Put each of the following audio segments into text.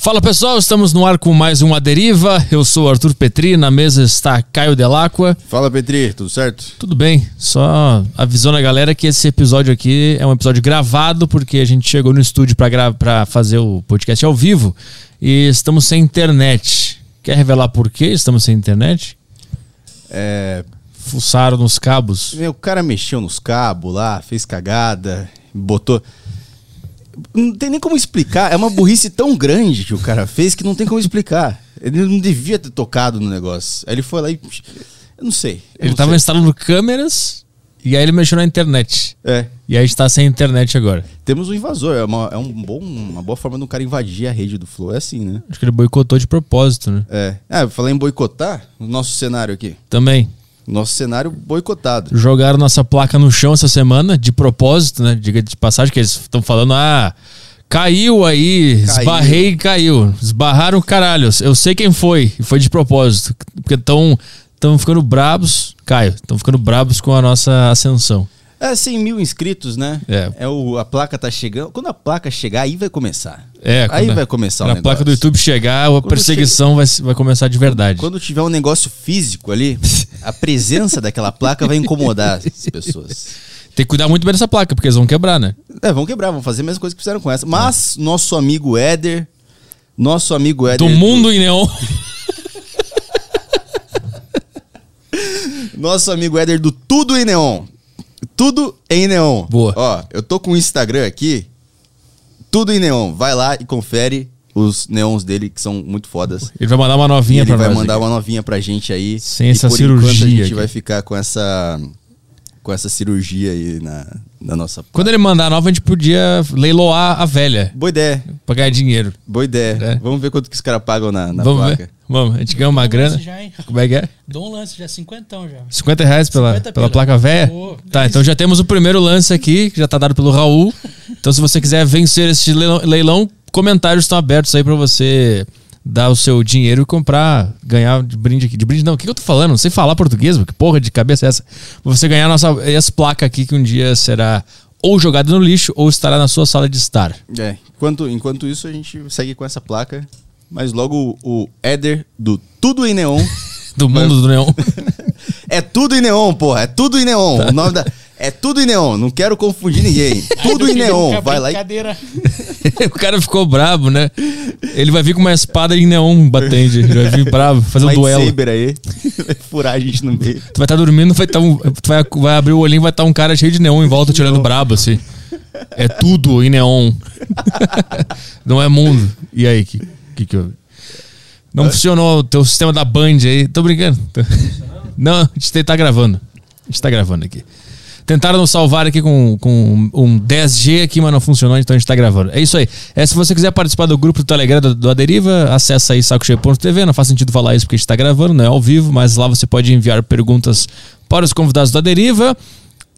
Fala pessoal, estamos no ar com mais um A Deriva. Eu sou o Arthur Petri, na mesa está Caio Delacqua. Fala Petri, tudo certo? Tudo bem, só avisando a galera que esse episódio aqui é um episódio gravado porque a gente chegou no estúdio para fazer o podcast ao vivo e estamos sem internet. Quer revelar por que estamos sem internet? É. Fuçaram nos cabos. O cara mexeu nos cabos lá, fez cagada, botou. Não tem nem como explicar. É uma burrice tão grande que o cara fez que não tem como explicar. Ele não devia ter tocado no negócio. Aí ele foi lá e. Eu não sei. eu Ele não estava sei. instalando câmeras e aí ele mexeu na internet. É. E aí está sem internet agora. Temos um invasor. É, uma, é um bom, uma boa forma do cara invadir a rede do Flow. É assim, né? Acho que ele boicotou de propósito, né? É. Ah, eu falei em boicotar o nosso cenário aqui. Também. Nosso cenário boicotado. Jogaram nossa placa no chão essa semana, de propósito, né? Diga de passagem, que eles estão falando, ah, caiu aí, Caiu. esbarrei e caiu. Esbarraram, caralho. Eu sei quem foi, e foi de propósito. Porque estão ficando brabos, Caio, estão ficando brabos com a nossa ascensão. É 100 mil inscritos, né? É. o, a placa tá chegando. Quando a placa chegar, aí vai começar. É, aí a- vai começar o Quando a negócio. placa do YouTube chegar, a perseguição vai, vai começar de verdade. Quando tiver um negócio físico ali, a presença daquela placa vai incomodar as pessoas. Tem que cuidar muito bem dessa placa, porque eles vão quebrar, né? É, vão quebrar, vão fazer a mesma coisa que fizeram com essa. Mas nosso amigo Éder, nosso amigo Éder. Do mundo em neon. Nosso amigo Éder do Tudo em Neon. Tudo em Neon. Boa. Ó, eu tô com o Instagram aqui. Tudo em Neon. Vai lá e confere os neons dele, que são muito fodas. Ele vai mandar uma E novinha ele pra vai nós. mandar aqui. uma novinha pra gente aí. Sem E essa cirurgia a gente aqui. vai ficar com essa com essa cirurgia aí na, na nossa Quando ele mandar a nova, a gente podia leiloar a velha Boa ideia, pra ganhar dinheiro. boa ideia. É. Vamos ver quanto que os caras pagam na, na Vamos placa. ver? Vamos, a gente ganha uma grana. já, hein? Como é que é? Dou um lance já, cinquentão já. 50 reais pela, 50 pela placa velha? Pô, Tá, então já temos o primeiro lance aqui, que já tá dado pelo Raul. Então, se você quiser vencer esse leilão, leilão, comentários estão abertos aí pra você dar o seu dinheiro e comprar, ganhar de brinde aqui. De brinde não, o que que eu tô falando? Não sei falar português, que porra de cabeça é essa? Você ganhar nossa, essa placa aqui que um dia será ou jogada no lixo ou estará na sua sala de estar. É, enquanto, enquanto isso, a gente segue com essa placa. Mas logo o, o Éder do Tudo em Neon. Do mundo do neon. é tudo em neon, porra. É tudo em neon. O nome da. É tudo em neon. Não quero confundir ninguém. Tudo em neon. Vai lá e. Brincadeira. o cara ficou brabo, né? Ele vai vir com uma espada em neon batente. Ele vai vir brabo, fazer um duelo. Lightsaber aí. Vai furar a gente no meio. Tu vai estar dormindo, vai, tá um, tu vai, vai abrir o olhinho vai estar um cara cheio de neon em volta te olhando brabo, assim. É tudo em neon. Não é mundo. E aí, que que, que eu... Não funcionou o teu sistema da Band aí. Tô brincando. Não, a gente tá gravando. A gente tá gravando aqui. Tentaram salvar aqui com, com um 10G aqui, mas não funcionou, então a gente tá gravando. É isso aí. É, se você quiser participar do grupo do Telegram do, do Aderiva, acessa aí sacocheio.tv. Não faz sentido falar isso porque a gente tá gravando, não é ao vivo, mas lá você pode enviar perguntas para os convidados do Aderiva.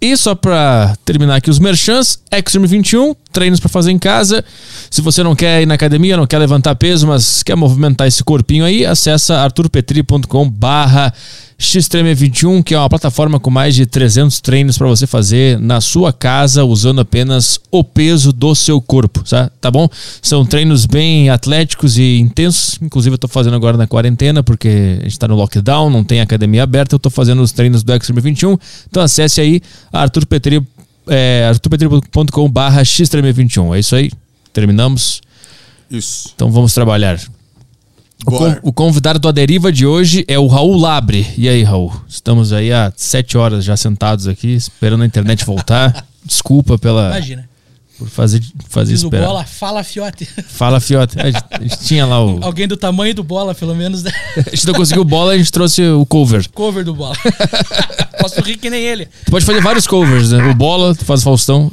E só pra terminar aqui os merchants, Extreme 21, treinos pra fazer em casa. Se você não quer ir na academia, não quer levantar peso, mas quer movimentar esse corpinho aí, acessa arturpetri.com barra Xtreme21, que é uma plataforma com mais de 300 treinos pra você fazer na sua casa, usando apenas o peso do seu corpo, tá? tá bom? São treinos bem atléticos e intensos, inclusive eu tô fazendo agora na quarentena, porque a gente tá no lockdown, não tem academia aberta, eu tô fazendo os treinos do Extreme 21, então acesse aí arturpetri, é, arturpetri.com barra Xtreme21, é isso aí, terminamos, Isso. então vamos trabalhar. O, Bora. con- o convidado do Aderiva de hoje é o Raul Labre. E aí, Raul? Estamos aí há sete horas já sentados aqui, esperando a internet voltar. Desculpa pela, Imagina. por fazer, fazer Diz o bola, fala fiote. Fala, Fiote. A gente, a gente tinha lá o. Alguém do tamanho do bola, pelo menos, né? A gente não conseguiu bola, a gente trouxe o cover. Cover do bola. Posso rir que nem ele. Tu pode fazer vários covers, né? O bola, tu faz o Faustão.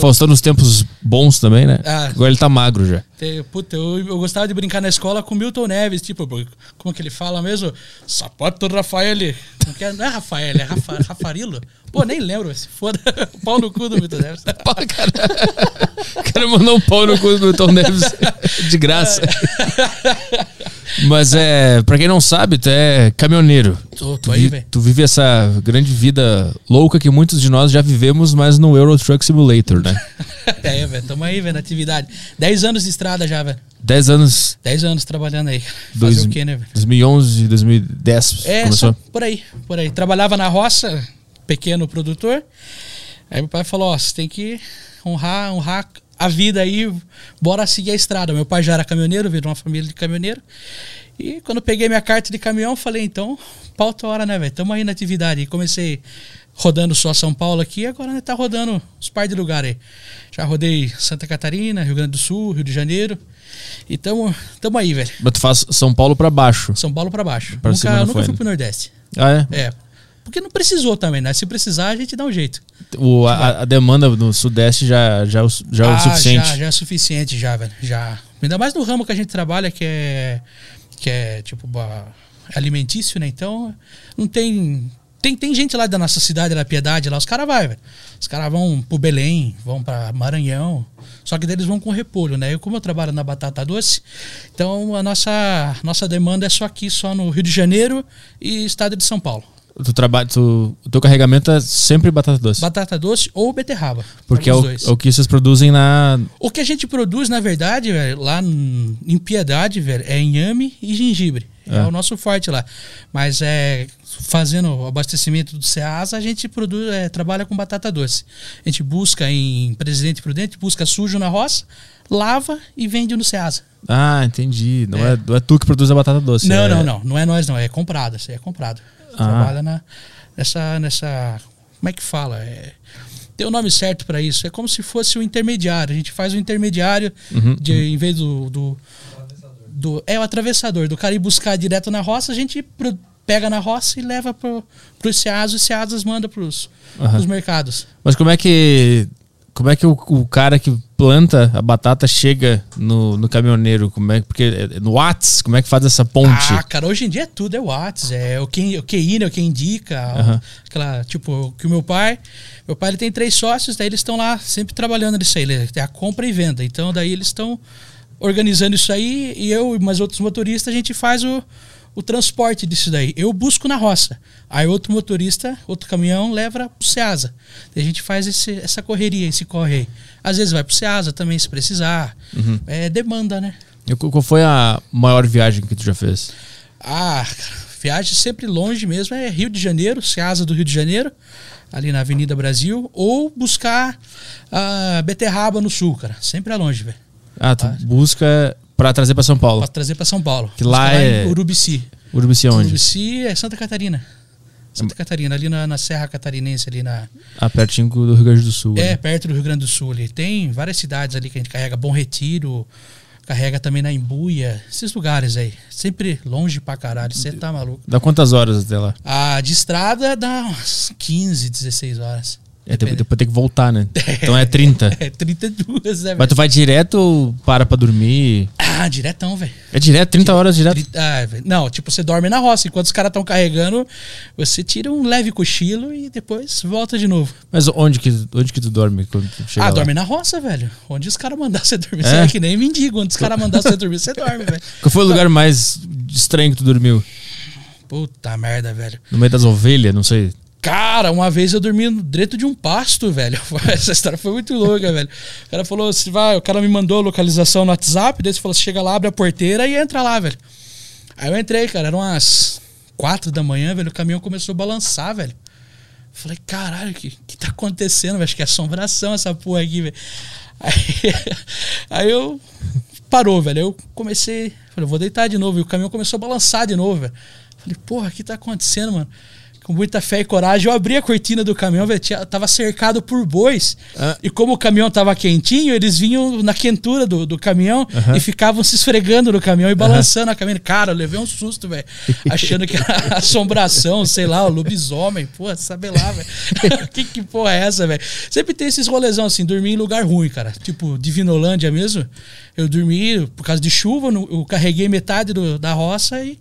Faustão nos tempos bons também, né? Ah. Agora ele tá magro já. Puta, eu, eu gostava de brincar na escola com Milton Neves, tipo, como que ele fala mesmo? Sapato Rafael. Não, é, não é Rafael, é Rafa, Rafarilo. Pô, nem lembro, se foda. Pau no cu do Milton Neves. Pá, cara. O cara mandou um pau no cu do Tom Neves de graça. Mas é, pra quem não sabe, tu é caminhoneiro. Tô, Tu, tô aí, vi- tu vive essa grande vida louca que muitos de nós já vivemos, mas no Euro Truck Simulator, né? É, velho, tamo aí, velho, na atividade. 10 anos de estrada já, velho. 10 anos, 10 anos trabalhando aí. Fazer dois, o quê, né, velho? 2011, 2010 É, começou. só por aí, por aí. Trabalhava na roça, pequeno produtor. Aí meu pai falou, ó, você tem que honrar, honrar a vida aí, bora seguir a estrada. Meu pai já era caminhoneiro, veio de uma família de caminhoneiro. E quando peguei minha carta de caminhão, falei, então, pauta hora, né, velho? Tamo aí na atividade. E comecei rodando só São Paulo aqui, agora né, tá rodando uns par de lugares aí. Já rodei Santa Catarina, Rio Grande do Sul, Rio de Janeiro. E tamo, tamo aí, velho. Mas tu faz São Paulo pra baixo. São Paulo pra baixo. Pra nunca nunca fui ainda. pro Nordeste. Ah, é? É. Porque não precisou também, né? Se precisar, a gente dá um jeito. O, a, a demanda no Sudeste já, já, é o- já é o Ah, suficiente. Já, já é suficiente, já, velho. Já. Ainda mais no ramo que a gente trabalha, que é. Que é tipo alimentício, né? Então, não tem. Tem, tem gente lá da nossa cidade, da Piedade, lá, os caras vai, velho. Os caras vão pro Belém, vão pra Maranhão. Só que daí eles vão com repolho, né? Eu, como eu trabalho na batata doce, então a nossa, nossa demanda é só aqui, só no Rio de Janeiro e estado de São Paulo. Tu trabalha, tu, o teu carregamento é sempre batata doce. Batata doce ou beterraba. porque é o, é o que vocês produzem na. O que a gente produz, na verdade, velho, lá em Piedade, velho, é inhame e gengibre. É. É. o nosso forte lá. Mas é fazendo o abastecimento do Ceasa, a gente produz, é, trabalha com batata doce. A gente busca em Presidente Prudente, busca sujo na roça, lava e vende no Ceasa. Ah, entendi. Não é, É. não é tu que produz a batata doce. não, é- não, não. Não é nós, não. É comprado. Isso é comprado. Ah. Trabalha na, nessa, nessa. Como é que fala? É, tem o nome certo para isso. É como se fosse o intermediário. A gente faz o intermediário Uhum, de, em vez do, do, do- É o atravessador. Do cara ir buscar direto na roça, a gente pro- pega na roça e leva pro, Ceasos e os Ceasos manda pros, pros mercados. Mas como é que. Como é que o, o cara que planta a batata chega no, no caminhoneiro? Como é, porque é no Whats, como é que faz essa ponte? Ah, cara, hoje em dia é tudo, é o Whats, é o quem, o QI, né, o quem indica, aquela, tipo, que o meu pai, meu pai ele tem três sócios, daí eles estão lá sempre trabalhando nisso aí, ele tem a compra e venda, então daí eles estão organizando isso aí e eu e mais outros motoristas, a gente faz o, o transporte disso daí. Eu busco na roça, aí outro motorista, outro caminhão leva pro Ceasa, daí a gente faz esse, essa correria, esse corre aí. Às vezes vai pro Ceasa também, se precisar, Uhum. é demanda, né? E Qual foi a maior viagem que tu já fez? Ah, viagem sempre longe mesmo é Rio de Janeiro, Ceasa do Rio de Janeiro, ali na Avenida Brasil, ou buscar a beterraba no sul, cara. Sempre é longe, velho. Ah, tu busca pra trazer pra São Paulo. Pra trazer pra São Paulo. Que lá é- em Urubici. Urubici onde? Urubici é Santa Catarina. Santa Catarina, ali na, na Serra Catarinense, ali na. Ah, pertinho do Rio Grande do Sul. É, né? perto do Rio Grande do Sul ali. Tem várias cidades ali que a gente carrega. Bom Retiro, carrega também na Embuia. Esses lugares aí. Sempre longe pra caralho. Você tá maluco. Dá quantas horas até lá? A de estrada dá umas 15, 16 horas. É, depois, tem que voltar, né? Então é 30. É 32, né, Mas tu vai direto ou para pra dormir? Ah, diretão, velho. É direto, 30 horas direto. Ah, velho. Não, tipo, você dorme na roça. Enquanto os caras estão carregando, você tira um leve cochilo e depois volta de novo. Mas onde que, onde que tu dorme quando tu chega ah, lá? dorme na roça, velho. Onde os caras mandar você dormir. É? Você é que nem mendigo. Onde os caras mandar você dormir, você dorme, velho. Qual foi o lugar mais estranho que tu dormiu? Puta merda, velho. No meio das ovelhas, não sei. Cara, uma vez eu dormi dentro de um pasto, velho. Essa história foi muito louca, velho. O cara falou, se vai, o cara me mandou a localização no WhatsApp, daí você falou, chega lá, abre a porteira e entra lá, velho. Aí eu entrei, cara, eram umas quatro da manhã, velho, o caminhão começou a balançar, velho. Falei, caralho, o que, que tá acontecendo, velho? Acho que é assombração essa porra aqui, velho. Aí, aí eu parou, velho. Eu comecei, falei, vou deitar de novo. E o caminhão começou a balançar de novo, velho. Falei, porra, o que tá acontecendo, mano? Com muita fé e coragem, eu abri a cortina do caminhão, velho. tinha- Tava cercado por bois. Ah. E como o caminhão tava quentinho, eles vinham na quentura do, do caminhão e ficavam se esfregando no caminhão e balançando a caminhão. Cara, eu levei um susto, velho. Achando que era assombração, sei lá, o lobisomem. Pô, sabe lá, velho. que, que porra é essa, velho? Sempre tem esses rolezão assim, dormir em lugar ruim, cara. Tipo, Divinolândia mesmo. Eu dormi por causa de chuva, no- eu carreguei metade do- da roça e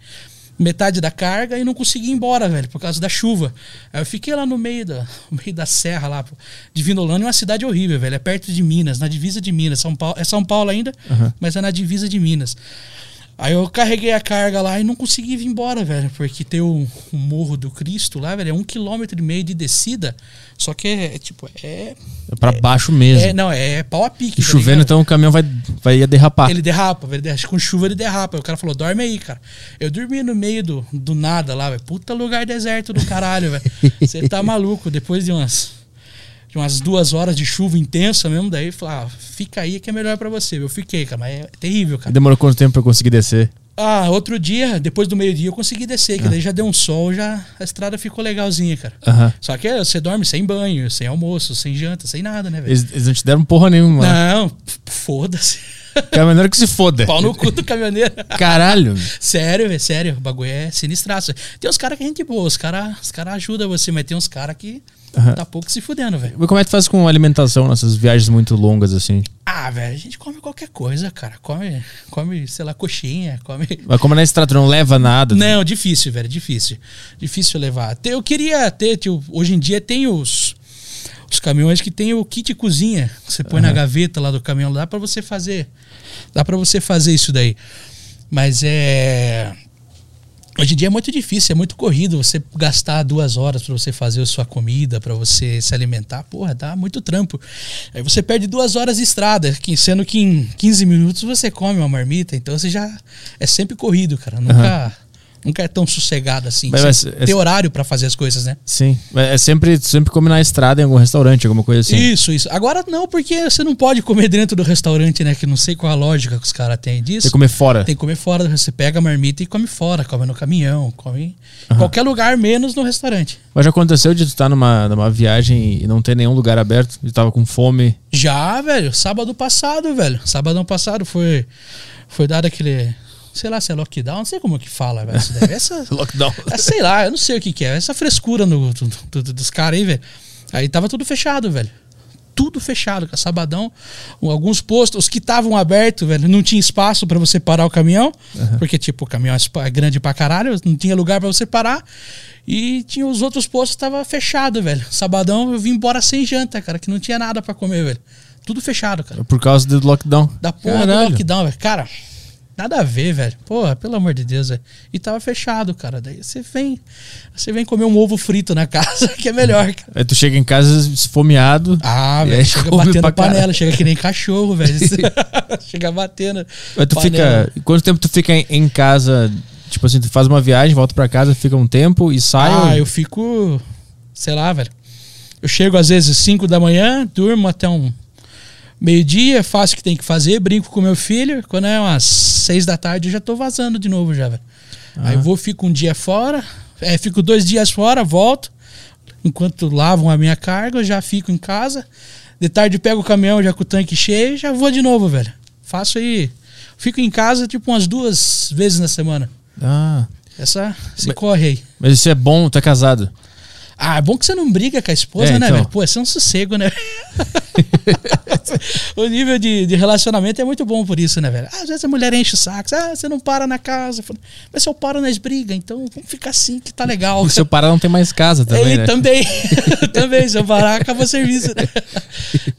metade da carga e não consegui ir embora, velho, por causa da chuva. Aí eu fiquei lá no meio da, no meio da serra lá, pô. Divinolândia é uma cidade horrível, velho. É perto de Minas, na divisa de Minas. São Paulo, é São Paulo ainda, mas é na divisa de Minas. Aí eu carreguei a carga lá e não consegui vir embora, velho. Porque tem o, o Morro do Cristo lá, velho. É um quilômetro e meio de descida. Só que é, é tipo, é. É pra baixo mesmo. é não, é pau a pique. e tá chovendo, ligado? então o caminhão vai, vai derrapar. Ele derrapa, velho. Acho que com chuva ele derrapa. O cara falou, dorme aí, cara. Eu dormi no meio do, do nada lá, velho. Puta lugar deserto do caralho, velho. Você tá maluco. Depois de umas, de umas duas horas de chuva intensa mesmo, daí falar, ah, fica aí que é melhor pra você. Eu fiquei, cara. Mas é terrível, E cara. demorou quanto tempo pra eu conseguir descer? Ah, outro dia, depois do meio-dia, eu consegui descer, que daí já deu um sol, já a estrada ficou legalzinha, cara. Aham. Só que você dorme sem banho, sem almoço, sem janta, sem nada, né, velho? Eles, eles não te deram porra nenhuma. Não, foda-se. Caminhoneiro que se foda. Pau no cu do caminhoneiro. Caralho. Sério, velho, sério. O bagulho é sinistraço. Tem uns caras que a gente boa, os caras os cara ajudam você, mas tem uns caras que Aham. tá pouco se fudendo, velho. Mas como é que tu faz com alimentação nessas viagens muito longas assim? Ah, velho, a gente come qualquer coisa, cara. Come, come, sei lá, coxinha, come. Mas como na estrada, tu não leva nada. Não, difícil, velho, difícil. Difícil levar. Eu queria ter, tio, hoje em dia tem os, os caminhões que tem o kit cozinha. que Você põe na gaveta lá do caminhão, dá pra você fazer. Dá pra você fazer isso daí. Mas é. Hoje em dia é muito difícil, é muito corrido você gastar duas horas pra você fazer a sua comida, pra você se alimentar. Porra, dá muito trampo. Aí você perde duas horas de estrada, sendo que em 15 minutos você come uma marmita. Então você já. É sempre corrido, cara. Nunca, nunca é tão sossegado assim. Mas- mas- tem horário pra fazer as coisas, né? Sim. Mas É sempre, sempre comer na estrada em algum restaurante, alguma coisa assim. Isso, isso. Agora não, porque você não pode comer dentro do restaurante, né? Que não sei qual a lógica que os caras têm disso. Tem que comer fora. Tem que comer fora. Você pega a marmita e come fora, come no caminhão, come em qualquer lugar, menos no restaurante. Mas já aconteceu de tu estar numa, numa viagem e não ter nenhum lugar aberto? E tava com fome. Já, velho, sábado passado, velho. Sábado passado foi, foi dado aquele. Sei lá se é lockdown, não sei como que fala, velho. Essa, Lockdown. é, sei lá, eu não sei o que, que é. Essa frescura no, do- do- dos caras aí, velho. Aí tava tudo fechado, velho. Tudo fechado, com sabadão. Alguns postos, os que estavam abertos, velho, não tinha espaço pra você parar o caminhão. Porque, tipo, o caminhão é é grande pra caralho, não tinha lugar pra você parar. E tinha os outros postos tava fechado, velho. Sabadão eu vim embora sem janta, cara, que não tinha nada pra comer, velho. Tudo fechado, cara. Por causa do lockdown. Da porra Caralho. do lockdown, velho. Cara, nada a ver, velho. Porra, pelo amor de Deus, velho. E tava fechado, cara. Daí você vem. Você vem comer um ovo frito na casa, que é melhor, cara. Aí tu chega em casa esfomeado. Ah, velho. Chega batendo panela, chega que nem cachorro, velho. chega batendo. Aí tu panela. fica. Quanto tempo tu fica em, casa? Tipo assim, tu faz uma viagem, volta pra casa, fica um tempo e sai. Ah, ou- eu fico. Sei lá, velho. Eu chego às vezes 5 da manhã, durmo até um meio-dia, faço o que tem que fazer, brinco com meu filho. Quando é umas 6 da tarde, eu já tô vazando de novo já, velho. Ah. Aí eu vou, fico um dia fora, é, fico dois dias fora, volto. Enquanto lavam a minha carga, eu já fico em casa. De tarde pego o caminhão já com o tanque cheio e já vou de novo, velho. Faço aí. Fico em casa tipo umas duas vezes na semana. Ah. Essa se Mas- corre aí. Mas isso é bom, é casado. Ah, é bom que você não briga com a esposa, É, né, então. velho? Pô, é um sossego, né? o nível de, de relacionamento é muito bom por isso, né, velho? Às vezes a mulher enche o saco. Ah, você não para na casa. Mas se eu paro nas brigas, então vamos ficar assim que tá legal. E se eu parar, não tem mais casa também, É, né? também. também, se eu parar, acaba o serviço. né?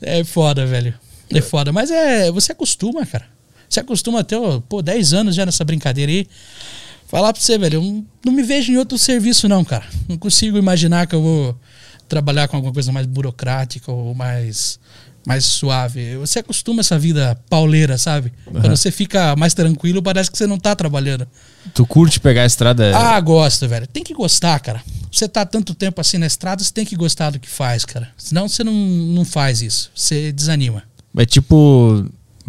É foda, velho. É foda. Mas é. Você acostuma, cara. Você acostuma até, pô, 10 anos já nessa brincadeira aí. Falar pra você, velho, eu não, me vejo em outro serviço, não, cara. Não consigo imaginar que eu vou trabalhar com alguma coisa mais burocrática ou mais, mais suave. Você acostuma essa vida pauleira, sabe? Quando você fica mais tranquilo, parece que você não tá trabalhando. Tu curte pegar a estrada. Ah, gosto, velho. Tem que gostar, cara. Você tá tanto tempo assim na estrada, você tem que gostar do que faz, cara. Senão você não, não faz isso. Você desanima. É tipo.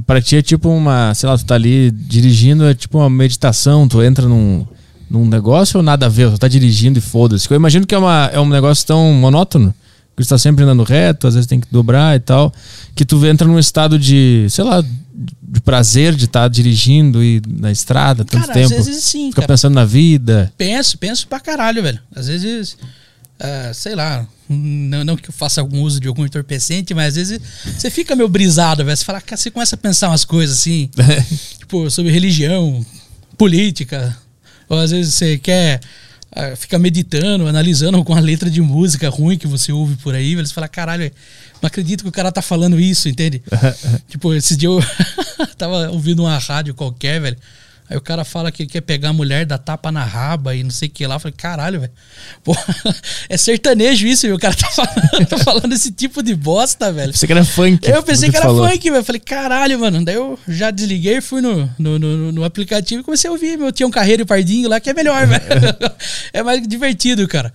Pra ti é tipo uma. Sei lá, tu tá ali dirigindo, é tipo uma meditação, tu entra num, num negócio ou nada a ver? Tu tá dirigindo e foda-se. Eu imagino que é, uma, é um negócio tão monótono, que tu tá sempre andando reto, às vezes tem que dobrar e tal, que tu entra num estado de, sei lá, de prazer de estar dirigindo e na estrada tanto cara, tempo. às vezes sim, Fica cara. pensando na vida. Penso, penso pra caralho, velho. Às vezes, ah, sei lá, não, não que eu faça algum uso de algum entorpecente, mas às vezes você fica meio brisado, velho. Você fala, você começa a pensar umas coisas assim, tipo, sobre religião, política. Ou às vezes você quer. ah, fica meditando, analisando alguma letra de música ruim que você ouve por aí, velho. Você fala, caralho, não acredito que o cara tá falando isso, entende? tipo, esse dia eu tava ouvindo uma rádio qualquer, velho. Aí o cara fala que quer pegar a mulher, dar tapa na raba e não sei o que lá. Eu falei, caralho, velho. É sertanejo isso, viu? O cara tá falando, tá falando esse tipo de bosta, velho. Você que era funk. Eu pensei que era falou. funk, velho. Falei, caralho, mano. Daí eu já desliguei, fui no, no, no, no aplicativo e comecei a ouvir. Meu tinha um carreiro e pardinho lá que é melhor, velho. é mais divertido, cara.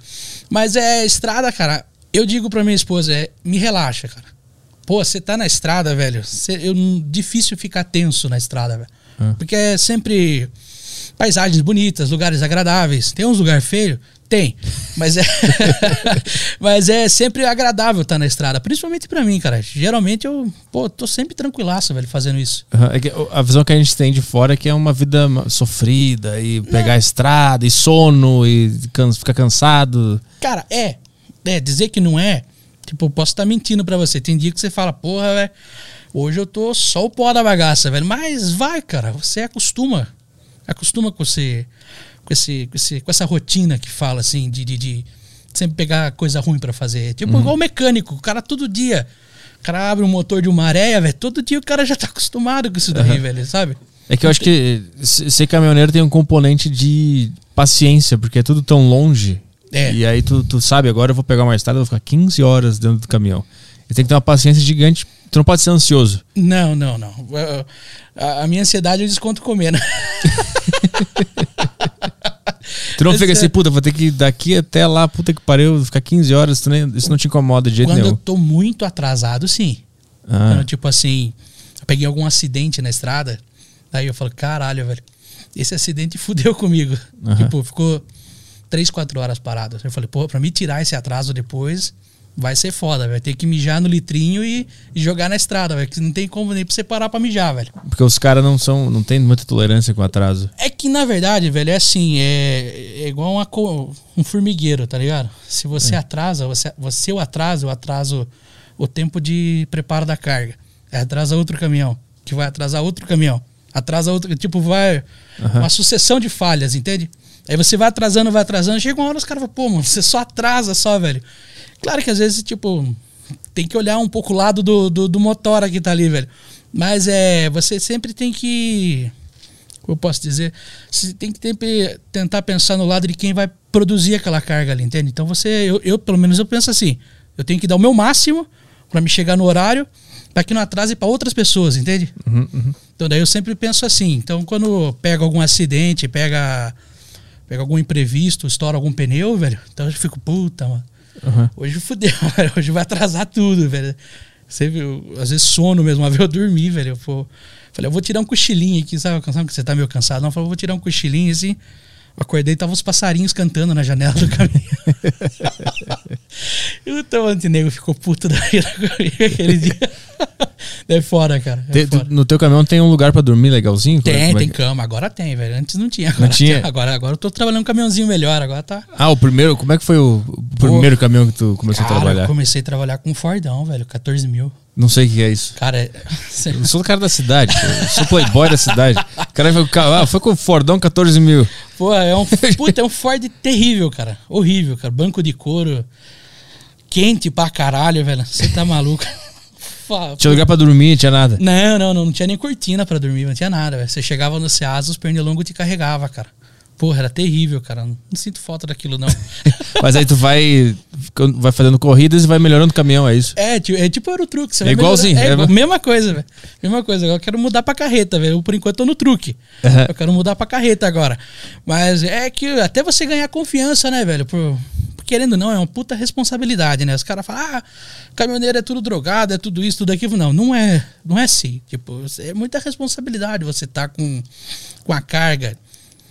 Mas é estrada, cara. Eu digo pra minha esposa, é, me relaxa, cara. Pô, você tá na estrada, velho. Cê, eu, difícil ficar tenso na estrada, velho. Ah. Porque é sempre paisagens bonitas, lugares agradáveis. Tem uns lugares feios? Tem. Mas é, mas é sempre agradável estar na estrada. Principalmente pra mim, cara. Geralmente eu pô, tô sempre tranquilaço, velho, fazendo isso. Aham, é que a visão que a gente tem de fora é que é uma vida sofrida e pegar a estrada e sono e can- ficar cansado. Cara, é. É, dizer que não é. Tipo, eu posso estar mentindo pra você. Tem dia que você fala, porra, velho. Hoje eu tô só o pó da bagaça, velho. Mas vai, cara. Você acostuma. Acostuma com você. Com, esse, com, esse, com essa rotina que fala, assim, de, de, de sempre pegar coisa ruim pra fazer. Tipo, igual o mecânico. O cara todo dia. O cara abre um motor de uma areia, velho. Todo dia o cara já tá acostumado com isso daí, velho, sabe? É que eu acho que se- ser caminhoneiro tem um componente de paciência, porque é tudo tão longe. É. E aí tu, tu sabe, agora eu vou pegar uma estrada, eu vou ficar 15 horas dentro do caminhão. E tem que ter uma paciência gigante. Tu não pode ser ansioso. Não, não, não. Eu- A, minha ansiedade eu desconto comendo. Tu não Mas fica assim, puta, vou ter que ir daqui até lá, puta que pariu, ficar 15 horas, tu nem- isso não te incomoda de jeito Quando eu nenhum. tô muito atrasado, sim. Ah. Quando, tipo assim, eu peguei algum acidente na estrada, daí eu falo, caralho, velho, esse acidente fudeu comigo. Tipo, ficou três, quatro horas parado. Eu falei, pô, pra me tirar esse atraso depois, vai ser foda, vai ter que mijar no litrinho e, e jogar na estrada, velho, que não tem como nem pra você parar pra mijar, velho. Porque os caras não são, não tem muita tolerância com atraso. É que, na verdade, velho, é assim, é, é igual uma um formigueiro, tá ligado? Se você atrasa, você, você o atrasa, eu atraso o tempo de preparo da carga. Atrasa outro caminhão, que vai atrasar outro caminhão. Atrasa outro, tipo, vai uma sucessão de falhas, entende? Aí você vai atrasando, vai atrasando, chega uma hora os caras falam, pô, mano, você só atrasa só, velho. Claro que às vezes, tipo, tem que olhar um pouco o lado do, do, do motor que tá ali, velho. Mas é, você sempre tem que como eu posso dizer, você tem que sempre tentar pensar no lado de quem vai produzir aquela carga ali, entende? Então você, eu, eu, pelo menos eu penso assim, eu tenho que dar o meu máximo para me chegar no horário, para que não atrase para outras pessoas, entende? Então daí eu sempre penso assim. Então quando pega algum acidente, pega pega algum imprevisto, estoura algum pneu, velho, então eu fico puta, mano. Aham. Hoje fudeu, velho. hoje vai atrasar tudo, velho. Você viu, às vezes sono mesmo, uma vez eu dormi, velho. Eu pô, falei, eu vou tirar um cochilinho aqui, sabe? Sabe que você tá meio cansado? Não, eu falei, eu vou tirar um cochilinho assim. Acordei e tava os passarinhos cantando na janela do caminho. então o antinego ficou puto da vida comigo aquele dia. É fora, cara. É Te- fora. no teu caminhão tem um lugar pra dormir legalzinho? Tem, Como é tem cama. Agora tem, velho. Antes não tinha. Agora, tinha? tem. agora, agora eu tô trabalhando um caminhãozinho melhor. Agora tá. Ah, o primeiro, como é que foi o, o primeiro caminhão que tu começou Cara, a trabalhar? eu comecei a trabalhar com um Fordão, velho. 14 mil. Não sei o que é isso. Cara, é- Eu sou o cara da cidade, eu sou playboy da cidade. O cara foi, ah, foi com o Fordão 14 mil. Pô, é um, puta, é um Ford terrível, cara. Horrível, cara. Banco de couro. Quente pra caralho, velho. Você tá maluco. Fa- Tinha lugar pra dormir, tinha nada. Não, não, não, não tinha nem cortina pra dormir, não tinha nada, velho. Você chegava no Ceasa, os pernilongos te carregava, cara. Porra, era terrível, cara. Não sinto falta daquilo, não. Mas aí tu vai, vai fazendo corridas e vai melhorando o caminhão, é isso? É, tipo, é tipo Eurotruck. Você É vai igualzinho, É, é- mesma coisa, velho. Mesma coisa. Agora eu quero mudar pra carreta, velho. Eu, Por enquanto tô no truque. Aham. Eu quero mudar pra carreta agora. Mas é que até você ganhar confiança, né, velho? Por querendo ou não, é uma puta responsabilidade, né? Os caras falam, ah, caminhoneiro é tudo drogado, é tudo isso, tudo aquilo. Não, não é, não é assim. Tipo, é muita responsabilidade você tá com, com a carga.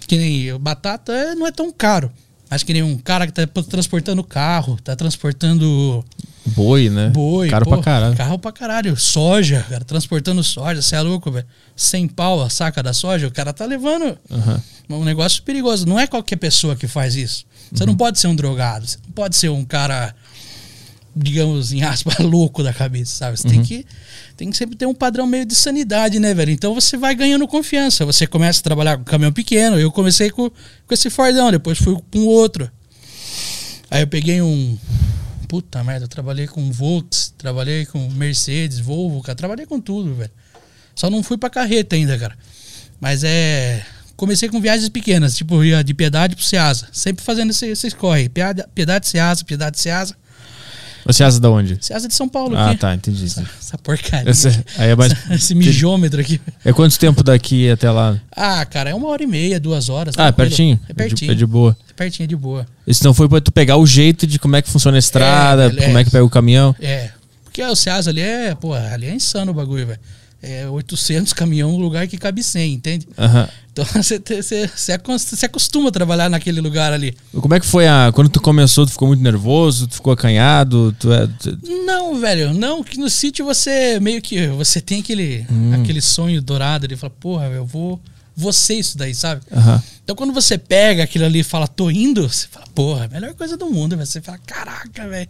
Que nem batata é- não é tão caro. Mas que nem um cara que tá transportando carro, tá transportando Boi, né? Boi, Caro pô, pra caralho. Carro pra caralho. Soja, cara, transportando soja, você é louco, velho. Sem pau a saca da soja, o cara tá levando Aham. um negócio perigoso. Não é qualquer pessoa que faz isso. Você Uhum. não pode ser um drogado, você não pode ser um cara, digamos, em aspas, louco da cabeça, sabe? Você Uhum. tem, que, tem que sempre ter um padrão meio de sanidade, né, velho? Então você vai ganhando confiança. Você começa a trabalhar com caminhão pequeno. Eu comecei com, com esse Fordão, depois fui com outro. Aí eu peguei um. Puta merda, eu trabalhei com Volks, trabalhei com Mercedes, Volvo, cara, trabalhei com tudo, velho. Só não fui pra carreta ainda, cara. Mas é. Comecei com viagens pequenas, tipo, ia de Piedade pro Ceasa. Sempre fazendo esse, esse corre. Piedade, Piedade Ceasa, Piedade Ceasa. Você asa da onde? Ceasa de São Paulo Ah, aqui. tá, entendi. Essa, essa porcaria. Esse, aí é mais. Esse mijômetro aqui. É quanto tempo daqui até lá? Ah, cara, é uma hora e meia, duas horas. Ah, é pertinho? É pertinho. É de boa. É pertinho, é de boa. Isso não foi pra tu pegar o jeito de como é que funciona a estrada, velho, como é. é que pega o caminhão. É. Porque o Ceasa ali é, pô, ali é insano o bagulho, velho. É 800 caminhão no lugar que cabe 100, entende? Aham. Então você, você, você você acostuma a trabalhar naquele lugar ali. Como é que foi a. Quando tu começou, tu ficou muito nervoso, tu ficou acanhado, tu é. tu- Não, velho, não, que no sítio você meio que. Você tem aquele, aquele sonho dourado de falar, porra, eu vou, ser isso daí, sabe? Aham. Então quando você pega aquilo ali e fala, tô indo, você fala, porra, melhor coisa do mundo, velho. Você fala, caraca, velho.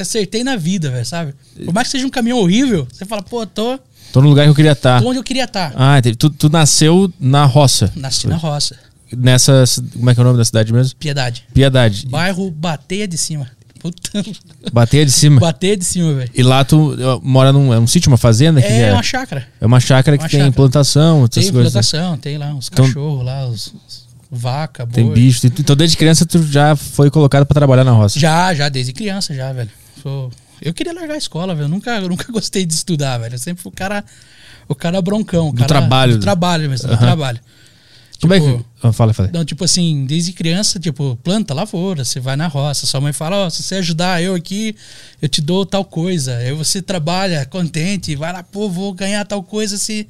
Acertei na vida, velho, sabe? Por mais que seja um caminhão horrível, você fala, pô, tô, Tô no lugar que eu queria estar. tô onde eu queria estar. Ah, entendi. Tu, tu nasceu na roça. Nasci na roça. Nessa. Como é que é o nome da cidade mesmo? Piedade. Piedade. Bairro Bateia de Cima. Puta. Bateia de cima. Bateia de Cima, velho. E lá tu mora num. É um sítio, uma fazenda? Que que É, é? uma chácara. É uma chácara que uma tem chácara. plantação, essas Tem coisas. plantação, tem lá uns Então- cachorros lá, os, os vaca, boi. Tem bicho. Então desde criança tu já foi colocado pra trabalhar na roça. Já, já, desde criança já, velho. Sou- Eu queria largar a escola, velho. Eu nunca, eu nunca gostei de estudar, velho. Eu sempre fui o cara, o cara broncão. o Do cara- trabalho. Do trabalho mesmo, do Aham. trabalho. Como é Tipo, que. Ah, fala, fala. Não, tipo assim, desde criança, tipo, planta lavoura, você vai na roça, sua mãe fala, ó, se você ajudar eu aqui, eu te dou tal coisa. Aí você trabalha contente, vai lá, pô, vou ganhar tal coisa se,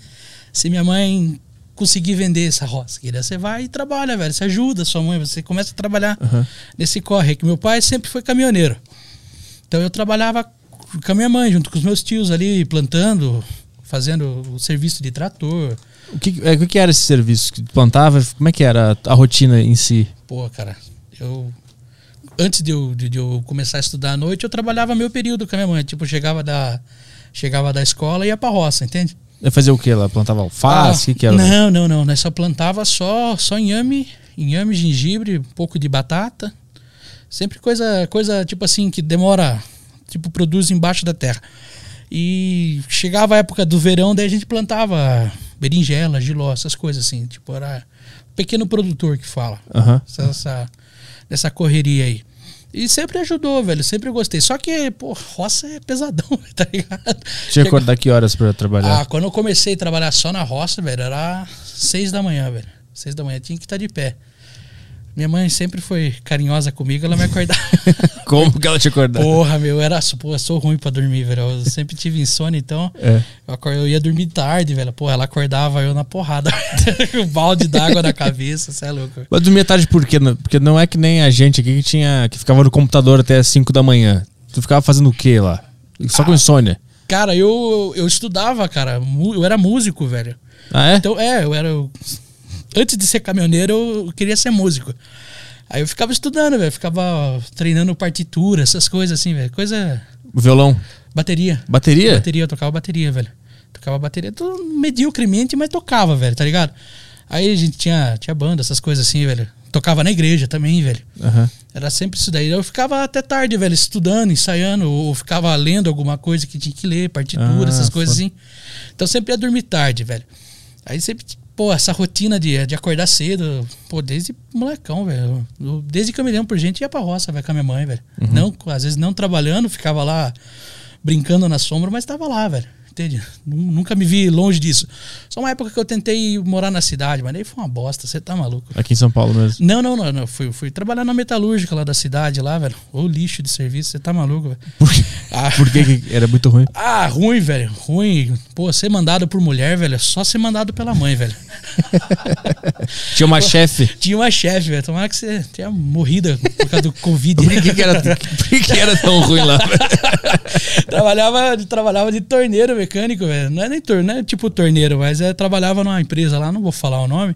se minha mãe conseguir vender essa roça. Daí você vai e trabalha, velho. Você ajuda sua mãe, você começa a trabalhar Aham. nesse corre. Que meu pai sempre foi caminhoneiro. Então eu trabalhava com a minha mãe, junto com os meus tios ali, plantando, fazendo o serviço de trator. O que, é, o que era esse serviço? Que plantava? Como é que era a, a rotina em si? Pô, cara, eu. Antes de eu, de, de eu começar a estudar à noite, eu trabalhava meu período com a minha mãe. Tipo, chegava da, chegava da escola e ia pra roça, entende? Eu fazia o que lá? Plantava alface? O que, que era? Ah, Não, não, não. Nós só plantava só, só inhame, inhame, gengibre, um pouco de batata. Sempre coisa, coisa tipo assim, que demora, tipo, produz embaixo da terra. E chegava a época do verão, daí a gente plantava berinjela, giló, essas coisas assim. Tipo, era pequeno produtor que fala Aham. essa, essa, nessa correria aí. E sempre ajudou, velho. Sempre gostei. Só que, pô, roça é pesadão, tá ligado? Tinha que acordar que horas pra trabalhar? Ah, quando eu comecei a trabalhar só na roça, velho, era seis da manhã, velho. Seis da manhã, tinha que estar de pé. Minha mãe sempre foi carinhosa comigo, ela me acordava. Como que ela te acordava? Porra, meu, era, eu sou ruim pra dormir, velho. Eu sempre tive insônia, então É. eu, eu ia dormir tarde, velho. Porra, ela acordava eu na porrada. um balde d'água na cabeça, você é louco. Mas dormia tarde por quê? Porque não é que nem a gente aqui que tinha. que ficava no computador até as 5 da manhã. Tu ficava fazendo o quê lá? Só Ah. com insônia. Cara, eu, eu estudava, cara. Eu era músico, velho. Ah, é? Então, é, eu era. Antes de ser caminhoneiro, eu queria ser músico. Aí eu ficava estudando, velho. Ficava treinando partitura, essas coisas assim, velho. Coisa. Violão. Bateria. Bateria? Bateria, eu tocava bateria, velho. Tocava bateria tudo mediocremente, mas tocava, velho, tá ligado? Aí a gente tinha, tinha banda, essas coisas assim, velho. Tocava na igreja também, velho. Aham. Era sempre isso daí. Eu ficava até tarde, velho, estudando, ensaiando, ou ficava lendo alguma coisa que tinha que ler, partitura, Ah, essas coisas foda. assim. Então sempre ia dormir tarde, velho. Aí sempre, pô, essa rotina de, de acordar cedo, pô, desde molecão, velho. Desde que eu me lembro por gente, ia pra roça, velho, com a minha mãe, velho. Uhum. Não, às vezes não trabalhando, ficava lá brincando na sombra, mas tava lá, velho. Entende? Nu- Nunca me vi longe disso. Só uma época que eu tentei morar na cidade, mas daí foi uma bosta, você tá maluco. Aqui em São Paulo mesmo. Não, não, não, não. Fui, fui trabalhar na metalúrgica lá da cidade, lá, velho. Ô lixo de serviço, você tá maluco, velho. Por? Ah, Por que era muito ruim? ah, ruim, velho. Ruim. Pô, ser mandado por mulher, velho, é só ser mandado pela mãe, velho. Tinha uma chefe. Tinha uma chefe, velho. Tomara que você tenha morrido por causa do Covid. Por que, que era, por que, que era tão ruim lá? trabalhava, trabalhava de torneiro mecânico, velho. Não é nem torneiro, é tipo torneiro, mas é, trabalhava numa empresa lá, não vou falar o nome.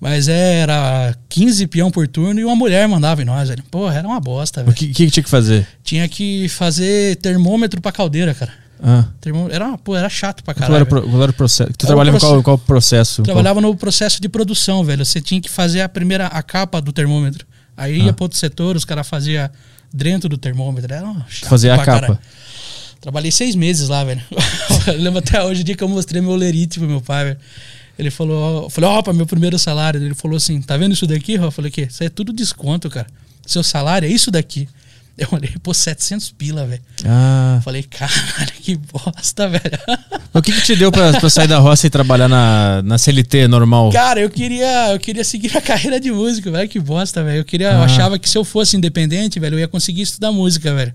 Mas era 15 peão por turno e uma mulher mandava em nós, velho. Porra, era uma bosta, O velho. que, que tinha que fazer? Tinha que fazer termômetro pra caldeira, cara. Ah. Era, pô, era chato pra Qual caralho. era, o qual era o processo? Tu Era o trabalhava em qual, qual processo? Trabalhava no processo de produção, velho. Você tinha que fazer a primeira a capa do termômetro. Aí Ah. ia pro outro setor, os caras faziam dentro do termômetro. Era chato Fazer a capa. caralho. Trabalhei seis meses lá, velho. Eu lembro até hoje o dia que eu mostrei meu olerite pro meu pai, velho. Ele falou, eu falei, opa, meu primeiro salário. Ele falou assim, tá vendo isso daqui? Eu falei, que? Isso é tudo desconto, cara. Seu salário é isso daqui. Eu olhei, pô, 700 pila, velho. Ah. Falei, caralho, que bosta, velho. O que, que te deu pra, pra sair da roça e trabalhar na, na CLT normal? Cara, eu queria, eu queria seguir a carreira de músico, velho. Que bosta, velho. Eu queria, eu Ah. achava que se eu fosse independente, velho, eu ia conseguir estudar música, velho.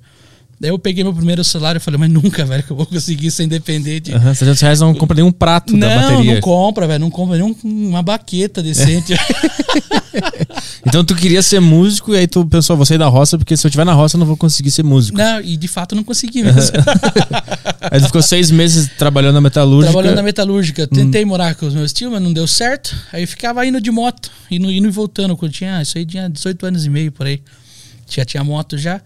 Daí eu peguei meu primeiro salário e falei, mas nunca, velho, que eu vou conseguir ser independente. Aham, 700 reais não compra nenhum prato da Não, bateria. não compra, velho. Não compra nem um- uma baqueta decente. Então tu queria ser músico e aí tu pensou, vou sair da roça porque se eu estiver na roça eu não vou conseguir ser músico. não, e de fato não consegui mesmo. Aí tu ficou seis meses trabalhando na metalúrgica. Trabalhando na metalúrgica. Hum. Tentei morar com os meus tios, mas não deu certo. Aí ficava indo de moto, indo, indo e voltando. Quando tinha, isso aí tinha 18 anos e meio por aí. Já tinha moto já.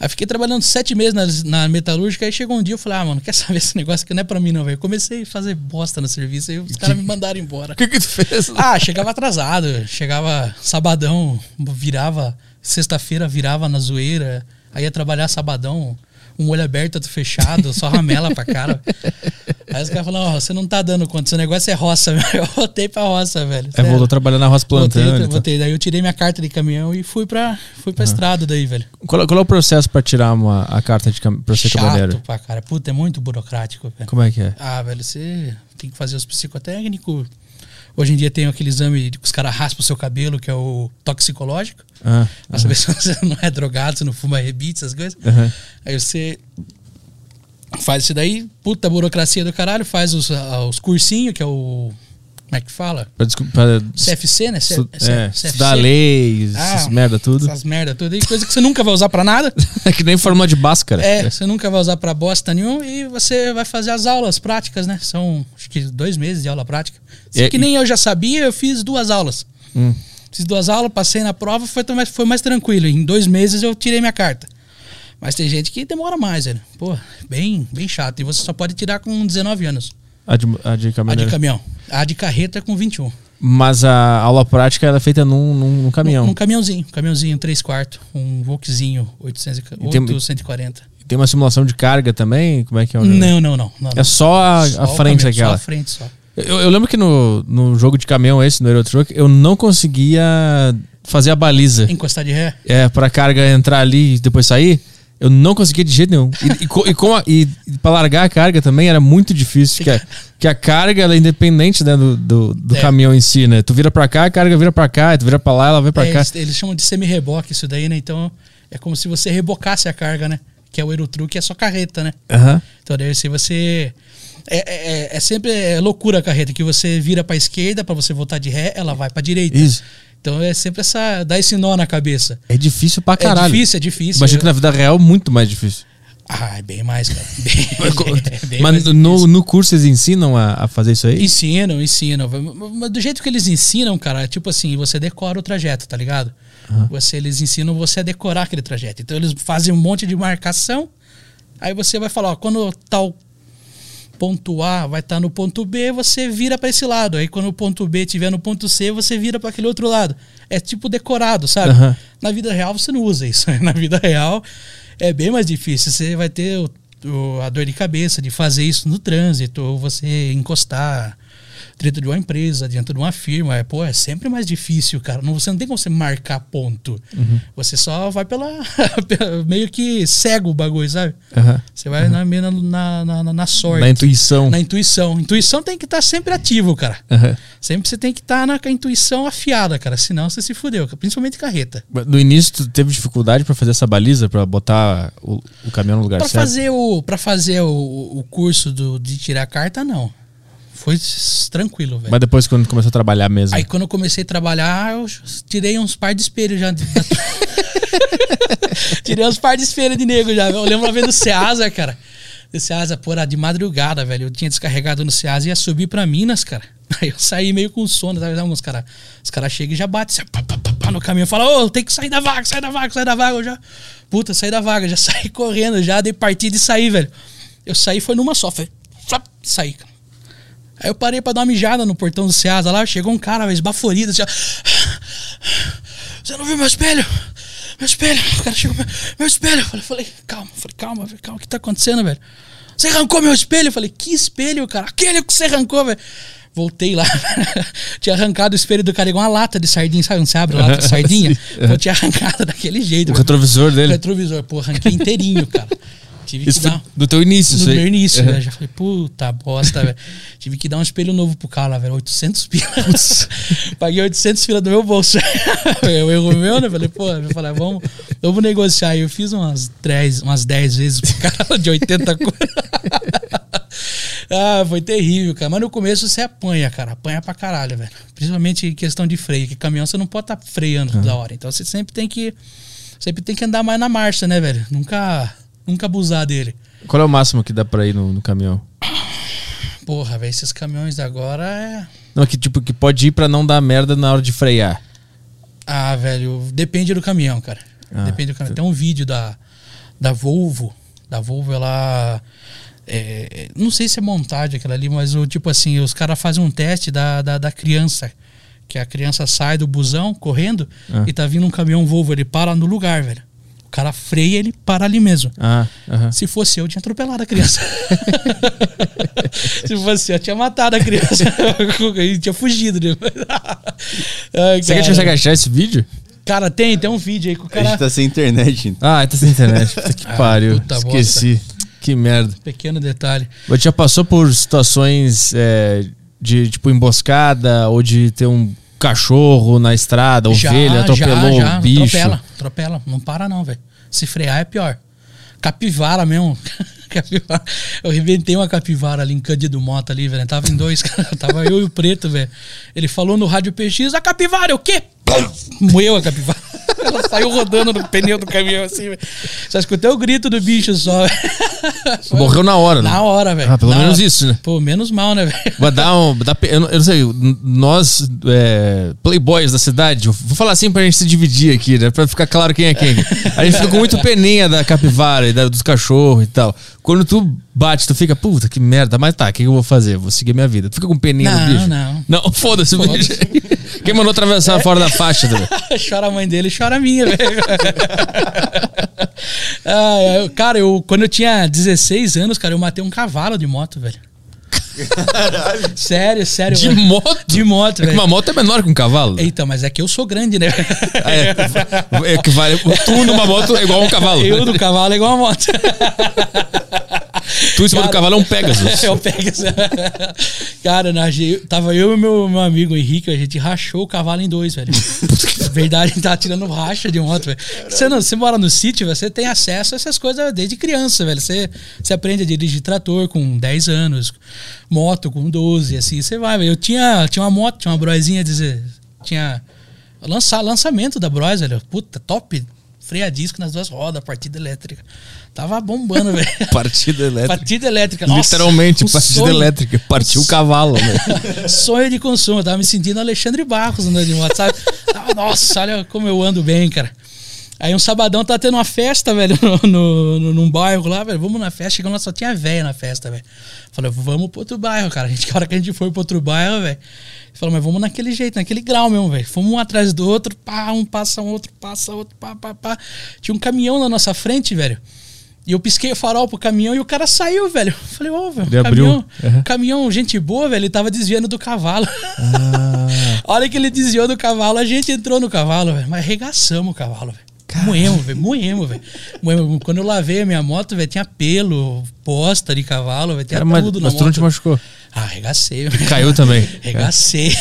Aí fiquei trabalhando sete meses na, na metalúrgica. Aí chegou um dia eu falei, ah, mano, quer saber esse negócio que não é pra mim não, velho. Comecei a fazer bosta no serviço. Aí os caras me mandaram embora. O que que tu fez? Ah, chegava atrasado. Chegava sabadão, virava. Sexta-feira virava na zoeira. Aí ia trabalhar sabadão, um olho aberto, outro fechado, só ramela pra cara. Aí os caras falaram, ó, você não tá dando conta, seu negócio é roça, velho. Eu voltei pra roça, velho. Sério. voltou a trabalhar na roça Voltei, plantando. então. voltei. Daí eu tirei minha carta de caminhão e fui pra, fui pra estrada daí, velho. Qual, qual é o processo pra tirar uma, a carta de cam... pra ser caminhoneiro? Chato pra cara. Puta, é muito burocrático, velho. Como é que é? Ah, velho, você tem que fazer os psicotécnicos. Hoje em dia tem aquele exame que os caras raspam o seu cabelo, que é o toxicológico. Ah, Pra saber se você não é drogado, se não fuma rebite, essas coisas. Aí você faz isso daí, puta burocracia do caralho, faz os, ah, os cursinhos, que é o. Como é que fala? Pra, descu- pra CFC, né? C- é, CFC. leis, essas Ah, merda tudo. Essas merda tudo aí, coisa que você nunca vai usar pra nada. É que nem fórmula de Bhaskara. É, você nunca vai usar pra bosta nenhum e você vai fazer as aulas práticas, né? São acho que dois meses de aula prática. É, que nem eu já sabia, eu fiz duas aulas. Hum. Fiz duas aulas, passei na prova, foi mais, foi mais tranquilo. Em dois meses eu tirei minha carta. Mas tem gente que demora mais, velho. Pô, bem, bem chato. E você só pode tirar com 19 anos. A de, a de A de caminhão. A de carreta é com 21. Mas a aula prática era feita num, num, num caminhão. Um, caminhãozinho. Um caminhãozinho 3 quartos. Um Volkzinho 800, E tem- 840. Tem uma simulação de carga também? Como é que é? Não, não, não. não, É só a, Só a frente caminhão, aquela. Só a frente só. Eu, eu lembro que no, no jogo de caminhão esse, no Euro Truck, eu não conseguia fazer a baliza. Encostar de ré. É, pra carga entrar ali e depois sair. Eu não conseguia de jeito nenhum. E, e, e, com a- e pra largar a carga também era muito difícil. Que a, que a carga ela é independente né, do, do, do É. caminhão em si, né? Tu vira pra cá, a carga vira pra cá, tu vira pra lá, ela vem pra É, cá. eles, eles chamam de semi-reboque isso daí, né? Então é como se você rebocasse a carga, né? Que é o Eurotruck, é só carreta, né? Aham. Então daí se você. É, é- é- é sempre é loucura a carreta, que você vira pra esquerda pra você voltar de ré, ela vai pra direita. Isso. Então é sempre essa. dá esse nó na cabeça. É difícil pra caralho. É difícil, é difícil. Imagina que na vida real é muito mais difícil. Ah, é bem mais, cara. Bem, é bem Mas mais no, no curso eles ensinam a, a fazer isso aí? Ensinam, ensinam. Mas do jeito que eles ensinam, cara, é tipo assim, você decora o trajeto, tá ligado? Você, eles ensinam você a decorar aquele trajeto. Então eles fazem um monte de marcação, aí você vai falar, ó, quando tal ponto A vai estar no ponto B, você vira para esse lado. Aí quando o ponto B estiver no ponto C, você vira para aquele outro lado. É tipo decorado, sabe? Aham. Na vida real você não usa isso. Na vida real é bem mais difícil. Você vai ter o- o- a dor de cabeça de fazer isso no trânsito, ou você encostar dentro de uma empresa, dentro de uma firma. É, pô, é sempre mais difícil, cara. Não, você não tem como você marcar ponto. Uhum. Você só vai pela. meio que cego o bagulho, sabe? Aham. Você vai na, meio na, na, na, na sorte. Na intuição. Na intuição. Intuição tem que estar sempre ativo, cara. Sempre você tem que estar na com a intuição afiada, cara. Senão você se fudeu, principalmente carreta. No início, tu teve dificuldade pra fazer essa baliza, pra botar o, o caminhão no lugar Pra certo? fazer o para fazer o, o curso do, de tirar carta, não. Foi tranquilo, velho. Mas depois, quando começou a trabalhar mesmo. Aí quando eu comecei a trabalhar, eu tirei uns par de espelho já. tirei uns par de espelho de nego já. Eu lembro uma vez do Ceasa, cara. Do Ceasa, pô, era de madrugada, velho. Eu tinha descarregado no Ceasa e ia subir pra Minas, cara. Aí eu saí meio com sono, sabe? Alguns caras. Os caras chegam e já batem assim, pá, pá, pá, pá, no caminho. Fala, ô, tem que sair da vaga, sai da vaga, sai da vaga. Eu já. Puta, saí da vaga, já saí correndo, já dei partida e saí, velho. Eu saí, foi numa só, foi. Flap, saí, cara. Aí eu parei pra dar uma mijada no portão do Ceasa lá, chegou um cara, esbaforido, assim, ó. Você não viu meu espelho? Meu espelho. O cara chegou, meu espelho. Eu falei, falei, calma, falei, calma, velho, calma, o que tá acontecendo, velho? Você arrancou meu espelho? Eu falei, que espelho, cara? Aquele que você arrancou, velho. Voltei lá. tinha arrancado o espelho do cara igual uma lata de sardinha, sabe? Não se abre lata de sardinha? Eu tinha arrancado daquele jeito. O velho. retrovisor O dele. retrovisor, pô, arranquei inteirinho, cara. Tive que Isso foi dar. do teu início, No meu início, Uhum. né? Já falei, puta bosta, velho. Tive que dar um espelho novo pro cara velho. 800 pila. Paguei 800 pila do meu bolso. eu erro meu, né? Falei, pô, eu falei, vamos, vamos negociar. aí. Eu fiz umas 10, umas 10 vezes pro cara de 80 coisas. ah, foi terrível, cara. Mas no começo você apanha, cara. Apanha pra caralho, velho. Principalmente em questão de freio, que caminhão você não pode estar freando toda hora. Então você sempre tem que. Sempre tem que andar mais na marcha, né, velho? Nunca, nunca abusar dele. Qual é o máximo que dá pra ir no, no caminhão? Porra, velho, esses caminhões agora é. Não, que tipo, que pode ir pra não dar merda na hora de frear. Ah, velho, depende do caminhão, cara. Ah, depende do caminhão. Tem um vídeo da, da Volvo. Da Volvo, ela. é, não sei se é montagem aquela ali, mas o tipo assim, os caras fazem um teste da, da, da criança. Que a criança sai do busão correndo Ah. e tá vindo um caminhão Volvo, ele para no lugar, velho. O cara freia ele para ali mesmo. Ah, aham. Se fosse eu, eu tinha atropelado a criança. Se fosse eu, eu tinha matado a criança. e tinha fugido depois. Ai, Você quer cara. te agachar esse vídeo? Cara, tem, tem um vídeo aí que o A cara. gente tá sem internet. então. Ah, tá sem internet. Puta que Ah, pariu. puta Esqueci. Que merda. Pequeno detalhe. Você já passou por situações é, de, tipo, emboscada ou de ter um cachorro na estrada, ovelha, atropelou já, o bicho? Atropela, atropela. Não para não, velho. Se frear é pior. Capivara mesmo. capivara. Eu arrebentei uma capivara ali em Cândido Mota ali, velho. Tava em dois, cara. Tava eu e o preto, velho. Ele falou no rádio PX, a capivara, o quê? Moeu a capivara. Ela saiu rodando no pneu do caminhão assim, velho. Só escutei o grito do bicho só. Morreu na hora, né? Na hora, velho. Ah, pelo Na menos hora. isso, né? Pô, menos mal, né, velho? Vai dar um. dá eu, não, eu não sei, nós, é, playboys da cidade, vou falar assim pra gente se dividir aqui, né? Pra ficar claro quem é quem. A gente fica com muito peninha da capivara e da- dos cachorros e tal. Quando tu bate, tu fica, puta, que merda, mas tá, o que eu vou fazer? Vou seguir minha vida. Tu fica com peninha Não, do bicho? não. Não, foda-se o Foda-se. bicho. Quem mandou atravessar fora da faixa, velho? chora a mãe dele, chora a minha, velho. Ah, eu- cara, eu, quando eu tinha 16 anos, cara, eu matei um cavalo de moto, velho. Sério, sério. De velho. moto? De moto, É que velho. uma moto é menor que um cavalo. Eita, mas é que eu sou grande, né? Ah, é, é que vale, tu numa moto é igual a um cavalo. Eu do cavalo é igual a moto. Tu em cima do cavalo é um Pegasus. eu pego essa... Cara, na, tava eu e meu, meu amigo Henrique, a gente rachou o cavalo em dois, velho. Verdade, a gente tava tirando racha de moto, velho. Você, não, você mora no sítio, você tem acesso a essas coisas desde criança, velho. Você, você aprende a dirigir trator com 10 anos, moto com 12, assim, você vai, velho. Eu tinha, tinha uma moto, tinha uma broizinha, dizer, tinha lançar, lançamento da Bros, velho. Puta, top. Freio a disco nas duas rodas, partida elétrica. Tava bombando, velho. Partida elétrica. Partida elétrica. Nossa, Literalmente, um partida sonho. elétrica. Partiu o cavalo, né? Sonho de consumo. Eu tava me sentindo Alexandre Barros andando de moto, sabe? Tava, Nossa, olha como eu ando bem, cara. Aí um sabadão tá tendo uma festa, velho, no, no, no- num bairro lá, velho. Vamos na festa. Chegando lá, só tinha velha na festa, velho. Falei, vamos pro outro bairro, cara. A gente, a hora que a gente foi pro outro bairro, velho. Falou, mas vamos naquele jeito, naquele grau mesmo, velho. Fomos um atrás do outro, pá, um passa um outro, passa outro, pá, pá, pá. Tinha um caminhão na nossa frente, velho. E eu pisquei o farol pro caminhão e o cara saiu, velho. Falei, ó, velho, Ele abriu. caminhão, Uhum. caminhão, gente boa, velho, ele tava desviando do cavalo. A hora que ele desviou do cavalo, a gente entrou no cavalo, velho. Mas arregaçamos o cavalo, velho. Moemos, velho. Moemos, velho. Quando eu lavei a minha moto, velho, tinha pelo, posta de cavalo, velho. Tinha Cara, mas, tudo na mas tu não moto. te machucou. Ah, arregacei, velho. Caiu também. Arregacei.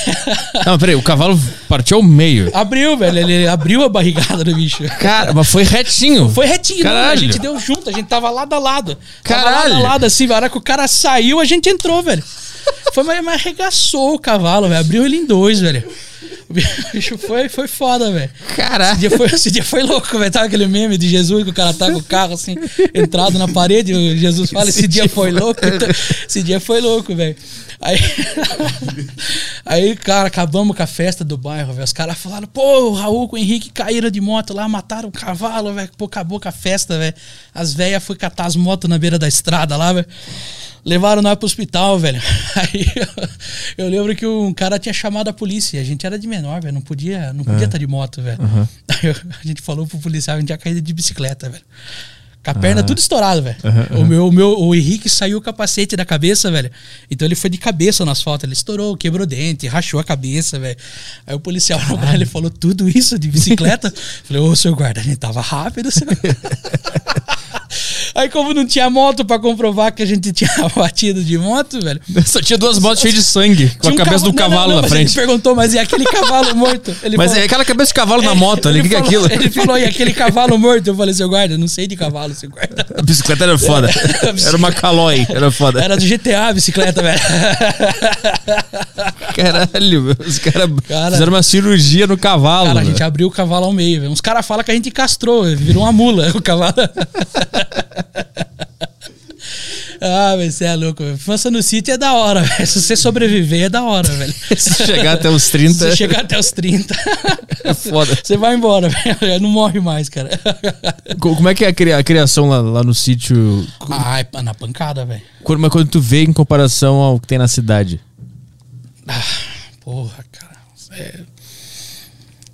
Não, peraí, o cavalo partiu ao meio. abriu, velho. Ele abriu a barrigada do bicho. Cara, mas foi retinho. Foi retinho, não, Caralho. a gente deu junto, a gente tava lado a lado. Tava Caralho. lado a lado, assim, hora que o cara saiu, a gente entrou, velho. Foi, mas, mas arregaçou o cavalo, velho. Abriu ele em dois, velho. O bicho foi, foi foda, velho. Esse Caralho. dia, foi, esse dia foi louco, velho. Tava aquele meme de Jesus que o cara tá com o carro assim, entrado na parede. Jesus fala: Esse, dia foi louco. Então, esse dia foi louco, velho. Aí, aí, cara, acabamos com a festa do bairro, velho. Os caras falaram: Pô, o Raul com o Henrique caíram de moto lá, mataram o cavalo, velho. Pô, acabou com a festa, velho. As velhas foram catar as motos na beira da estrada lá, velho. Levaram nós pro hospital, velho. Aí eu, eu lembro que um cara tinha chamado a polícia. A gente era de menor, velho. Não podia não podia estar de moto, velho. Aí eu- a gente falou pro policial, a gente ia cair de bicicleta, velho. Com a perna Ah. tudo estourado, velho. O, meu, o, meu, o Henrique saiu o capacete da cabeça, velho. Então ele foi de cabeça no asfalto. Ele estourou, quebrou dente, rachou a cabeça, velho. Aí o policial ele falou: tudo isso de bicicleta? Falei, ô, seu guarda, a gente tava rápido, senhor. Aí, como não tinha moto pra comprovar que a gente tinha batido de moto, velho. Só tinha duas motos cheias de sangue, com a um cabeça do cavalo- cavalo não, não, na frente. Ele perguntou, mas e aquele cavalo morto? Ele Mas falou- é aquela cabeça de cavalo na moto ali, o ele que, que é falou- aquilo? Ele falou, e aquele cavalo morto? Eu falei, seu guarda, não sei de cavalo, seu guarda. A bicicleta era foda. Era uma Caloi, era foda. Era do GTA a bicicleta, velho. Caralho, meu, os caras Cara- fizeram uma cirurgia no cavalo. Cara, a gente abriu o cavalo ao meio, velho. Uns caras falam que a gente castrou, virou uma mula o cavalo. ah, velho, você é louco. Infância no sítio é da hora, velho. Se você sobreviver, é da hora, velho. Se chegar até os Se 30, você chegar até os 30, é foda. você vai embora, velho. Não morre mais, cara. Co- Como é que é a cri- a criação lá, lá no sítio? Ai, na pancada, velho. Mas quando tu vê em comparação ao que tem na cidade? Porra, cara. É...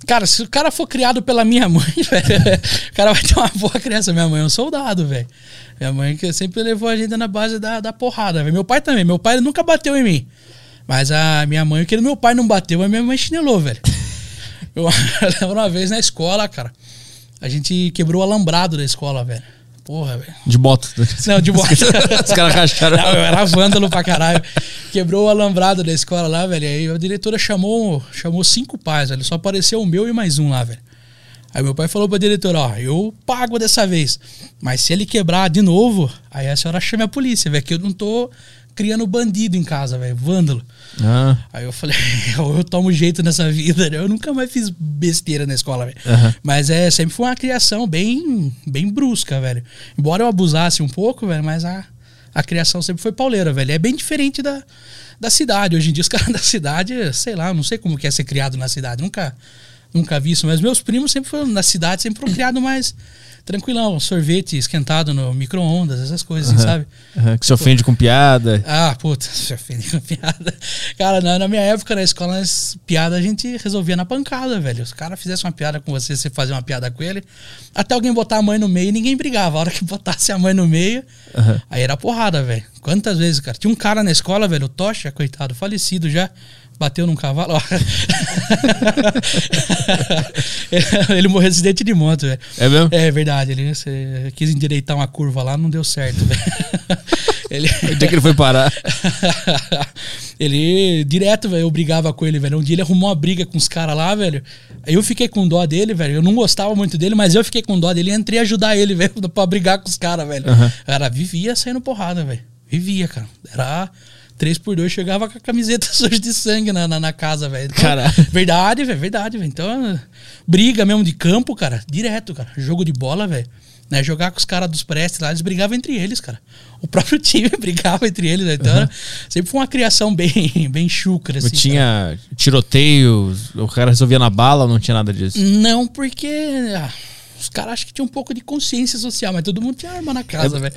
Cara, se o cara for criado pela minha mãe, velho, o cara vai ter uma boa criança. Minha mãe é um soldado, velho. Minha mãe que sempre levou a gente na base da, da porrada, velho. Meu pai também. Meu pai nunca bateu em mim. Mas a minha mãe, que meu pai não bateu, a minha mãe chinelou, velho. Eu, lembro uma vez na escola, cara. A gente quebrou o alambrado da escola, velho. Porra, velho. De moto. Não, de moto. Os caras racharam. Não, eu era vândalo pra caralho. Quebrou o alambrado da escola lá, velho. Aí a diretora chamou, chamou cinco pais, velho. Só apareceu o meu e mais um lá, velho. Aí meu pai falou pra diretora, ó, eu pago dessa vez. Mas se ele quebrar de novo, aí a senhora chame a polícia, velho, que eu não tô criando bandido em casa, velho. Vândalo. Ah, Aí eu falei, eu, eu tomo jeito nessa vida, né? Eu nunca mais fiz besteira na escola, velho. Aham. Mas é, sempre foi uma criação bem, bem brusca, velho. Embora eu abusasse um pouco, velho, mas a, a criação sempre foi pauleira, velho. É bem diferente da, da cidade. Hoje em dia, os caras da cidade, sei lá, não sei como que é ser criado na cidade. Nunca, nunca vi isso. Mas meus primos sempre foram, na cidade, sempre foram criados mais tranquilão. Sorvete esquentado no micro-ondas, essas coisas, assim, sabe? aham, que se ofende com piada. Ah, puta, se ofende com piada. Cara, na, na minha época na escola, as piadas a gente resolvia na pancada, velho. Os caras fizessem uma piada com você, você fazia uma piada com ele. Até alguém botar a mãe no meio, ninguém brigava. A hora que botasse a mãe no meio, Aham. aí era porrada, velho. Quantas vezes, cara? Tinha um cara na escola, velho, o Tocha, coitado, falecido já. Bateu num cavalo. ele morreu de acidente de moto, velho. É mesmo? É verdade, ele quis endireitar uma curva lá, não deu certo, velho. ele, Onde é que ele foi parar? ele, direto, velho, eu brigava com ele, velho. Um dia ele arrumou uma briga com os caras lá, velho. Eu fiquei com dó dele, velho. Eu não gostava muito dele, mas eu fiquei com dó dele e entrei ajudar ele, velho, pra brigar com os caras, velho. Aham. Cara, vivia saindo porrada, velho. Vivia, cara. Era 3 por 2 chegava com a camiseta suja de sangue na, na, na casa, velho. Então, Caralho. Verdade, velho, verdade, velho. Então, briga mesmo de campo, cara, direto, cara. Jogo de bola, velho. Né, jogar com os caras dos prestes lá, eles brigavam entre eles, cara. O próprio time brigava entre eles, né? Então, era- sempre foi uma criação bem, bem chucra, assim. cara. tinha tiroteio, o cara resolvia na bala ou não tinha nada disso? Não, porque ah, os caras acham que tinha um pouco de consciência social, mas todo mundo tinha arma na casa, velho.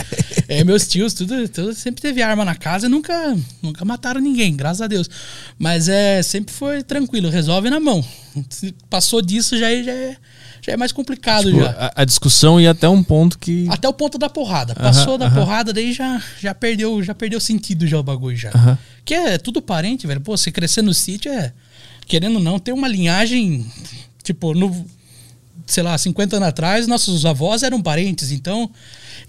É, meus tios, tudo, tudo sempre teve arma na casa e nunca, nunca mataram ninguém, graças a Deus. Mas é, sempre foi tranquilo, resolve na mão. Se passou disso, já é, já é, já é mais complicado Tipo, já. a, a discussão ia até um ponto que. Até o ponto da porrada. Passou da aham. porrada, daí já, já perdeu já perdeu sentido já o bagulho já. Aham. Que é tudo parente, velho. Pô, você crescer no sítio é, querendo ou não, ter uma linhagem, tipo, no, sei lá, 50 anos atrás, nossos avós eram parentes. Então,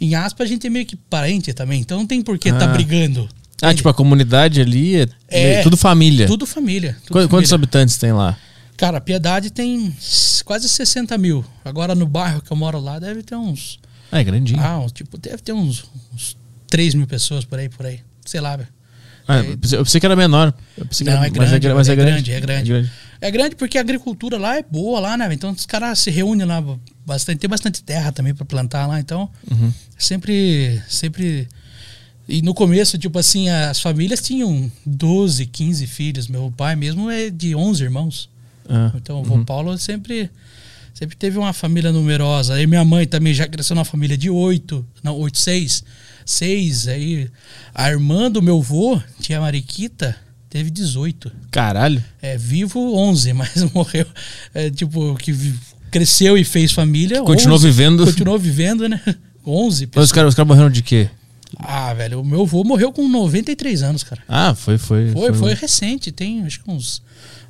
em aspas, a gente é meio que parente também. Então não tem por que tá Ah. brigando. Ah, tipo, a comunidade ali é, É. tudo família. Tudo família. tudo Qu- Quantos família. habitantes tem lá? Cara, Piedade tem quase 60 mil. Agora no bairro que eu moro lá deve ter uns. Ah, é grandinho. Ah, tipo, deve ter uns, uns 3 mil pessoas por aí, por aí. Sei lá, velho. Ah, eu pensei- que era menor. Não, é mas grande, mas é grande, é grande. É grande porque a agricultura lá é boa lá, né? Então os caras se reúnem lá bastante, tem bastante terra também para plantar lá, então Uhum. sempre sempre e no começo, tipo assim, as famílias tinham 12, 15 filhos. Meu pai mesmo é de 11 irmãos. Ah, Então o vô Paulo sempre sempre teve uma família numerosa. Aí minha mãe também já cresceu numa família de oito, não, oito, seis, seis. Aí a irmã do meu vô, tia Mariquita, teve 18. Caralho. É, vivo 11, mas morreu. É, tipo, que cresceu e fez família. Continuou 11. vivendo. Continuou vivendo, né? 11 Mas pessoas. os caras os caras morreram de quê? Ah, velho, o meu avô morreu com 93 anos, cara. Ah, foi, foi. Foi, foi recente, tem acho que uns,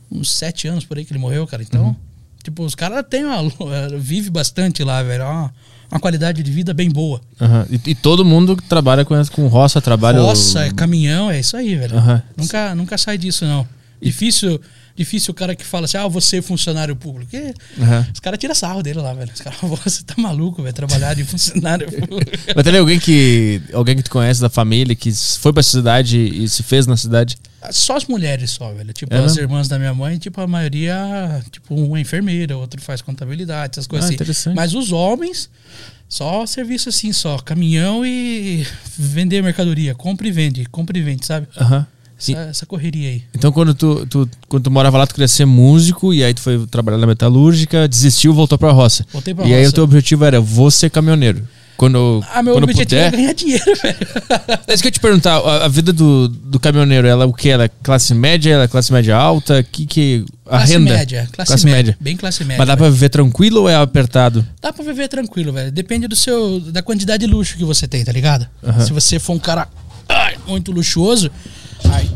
uns 7 anos por aí que ele morreu, cara. Então, tipo, os caras têm uma. Vive bastante lá, velho. É Uma, qualidade de vida bem boa. Aham. E, e todo mundo que trabalha com, com roça, trabalha. Roça, é caminhão, é isso aí, velho. Aham. Nunca, nunca sai disso, não. Difícil, difícil o cara que fala assim, ah, você é funcionário público. E Aham. Os caras tiram sarro dele lá, velho. Os caras você tá maluco, velho, trabalhar de funcionário público. Mas tem alguém que. Alguém que tu conhece da família que foi pra cidade e se fez na cidade? Só as mulheres só, velho. Tipo, É as mesmo? irmãs da minha mãe, tipo, a maioria, tipo, uma enfermeira, outro faz contabilidade, essas coisas Ah, assim. interessante. Mas os homens, só serviço assim, só. Caminhão e vender mercadoria. Compra e vende, compra e vende, sabe? Aham. Essa, essa correria aí. Então quando tu, tu, quando tu morava lá, tu queria ser músico e aí tu foi trabalhar na metalúrgica, desistiu, voltou pra roça. Voltei pra e aí roça. o teu objetivo era, vou ser caminhoneiro. Quando, Ah, meu quando objetivo puder. é ganhar dinheiro, velho. É isso que eu te perguntar, a, a vida do, do caminhoneiro, ela é o que? Ela é classe média, ela é classe média alta? Que que a classe renda? média. Classe, Classe média. média. Bem classe média. Mas dá pra velho. viver tranquilo ou é apertado? Dá pra viver tranquilo, velho. Depende do seu, da quantidade de luxo que você tem, tá ligado? Se você for um cara muito luxuoso, aí,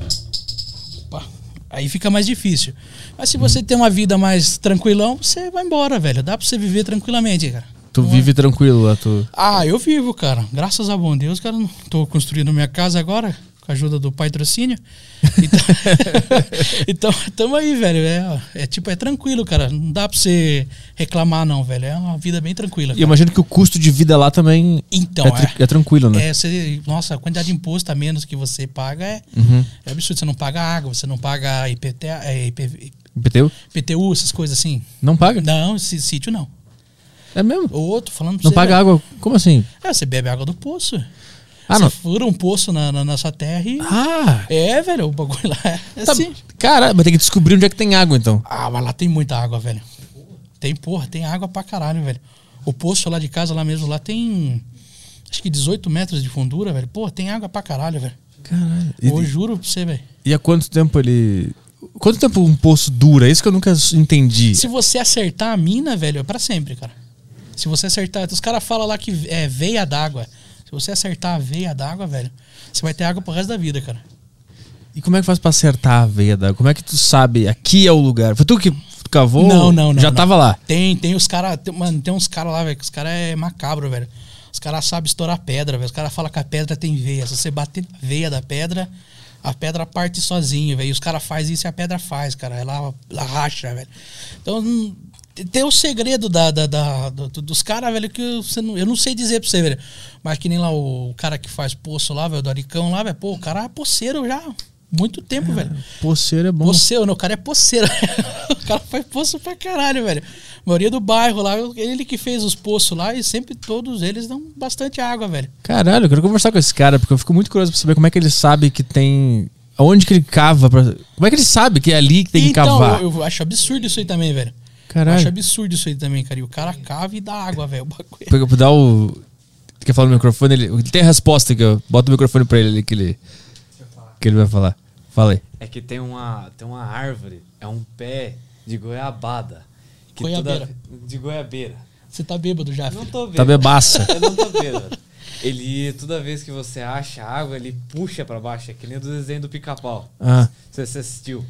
opa, aí fica mais difícil. Mas se você tem uma vida mais tranquilão, você vai embora, velho. Dá pra você viver tranquilamente, cara. Tu é? vive tranquilo lá, tu. Ah, eu vivo, cara. Graças a bom Deus, cara. Tô construindo minha casa agora, com a ajuda do patrocínio. Então, então tamo aí, velho. É, é tipo, é tranquilo, cara. Não dá pra você reclamar, não, velho. É uma vida bem tranquila. E eu cara. imagino que o custo de vida lá também Então, é, tri- é. é tranquilo, né? É, você, nossa, a quantidade de imposto a menos que você paga é, Uhum. é absurdo. Você não paga água, você não paga IPT, é, IP, IPTU? IPTU, essas coisas assim. Não paga? Não, esse sítio não. É mesmo? Outro falando pra Não paga velho. água? Como assim? É, você bebe água do poço. Ah, você não. fura um poço na, na nossa terra e. Ah! É, velho, o bagulho lá é Tá, assim. Cara, mas tem que descobrir onde é que tem água, então. Ah, mas lá tem muita água, velho. Tem, porra, tem água pra caralho, velho. O poço lá de casa, lá mesmo, lá tem. Acho que 18 metros de fundura, velho. Pô, tem água pra caralho, velho. Caralho. Eu juro pra você, velho. E há quanto tempo ele. Quanto tempo um poço dura? Isso que eu nunca entendi. Se você acertar a mina, velho, é pra sempre, cara. Se você acertar. Os caras falam lá que é veia d'água. Se você acertar a veia d'água, velho, você vai ter água pro resto da vida, cara. E como é que faz pra acertar a veia d'água? Como é que tu sabe aqui é o lugar? Foi tu que cavou? Não, não, não, Já não. tava lá. Tem, tem os caras. Mano, tem uns caras lá, velho, que os caras é macabro, velho. Os caras sabem estourar pedra, velho. Os caras falam que a pedra tem veia. Se você bater na veia da pedra, a pedra parte sozinho, velho. E os caras fazem isso e a pedra faz, cara. Ela, ela racha, velho. Então, tem o segredo da, da, da- do- dos caras, velho, que você não, eu não sei dizer pra você, velho. Mas que nem lá o cara que faz poço lá, velho, do Aricão lá, velho. Pô, o cara é poceiro já. Muito tempo, velho. Poceiro é bom. Poceiro, não, o cara é poceiro. o cara faz poço pra caralho, velho. A maioria do bairro lá, ele que fez os poços lá e sempre todos eles dão bastante água, velho. Caralho, eu quero conversar com esse cara, porque eu fico muito curioso pra saber como é que ele sabe que tem. Onde que ele cava? Pra... Como é que ele sabe que é ali que tem que então, cavar? eu, eu acho absurdo isso aí também, velho. Caralho. acho absurdo isso aí também, cara. E o cara cava e dá água, velho. O bagulho. Pega pra dar o. Tu quer falar no microfone? Ele, ele tem a resposta que eu boto o microfone pra ele ali que ele. Que ele vai falar. Fala aí. É que tem uma, tem uma árvore, é um pé de goiabada. Que Goiabeira. toda- de goiabeira. Você tá bêbado já, Não filho. tô vendo. Tá bebaça. Eu não tô vendo. Ele, toda vez que você acha água, ele puxa pra baixo. É que nem do desenho do pica-pau. Ah. Você, você assistiu.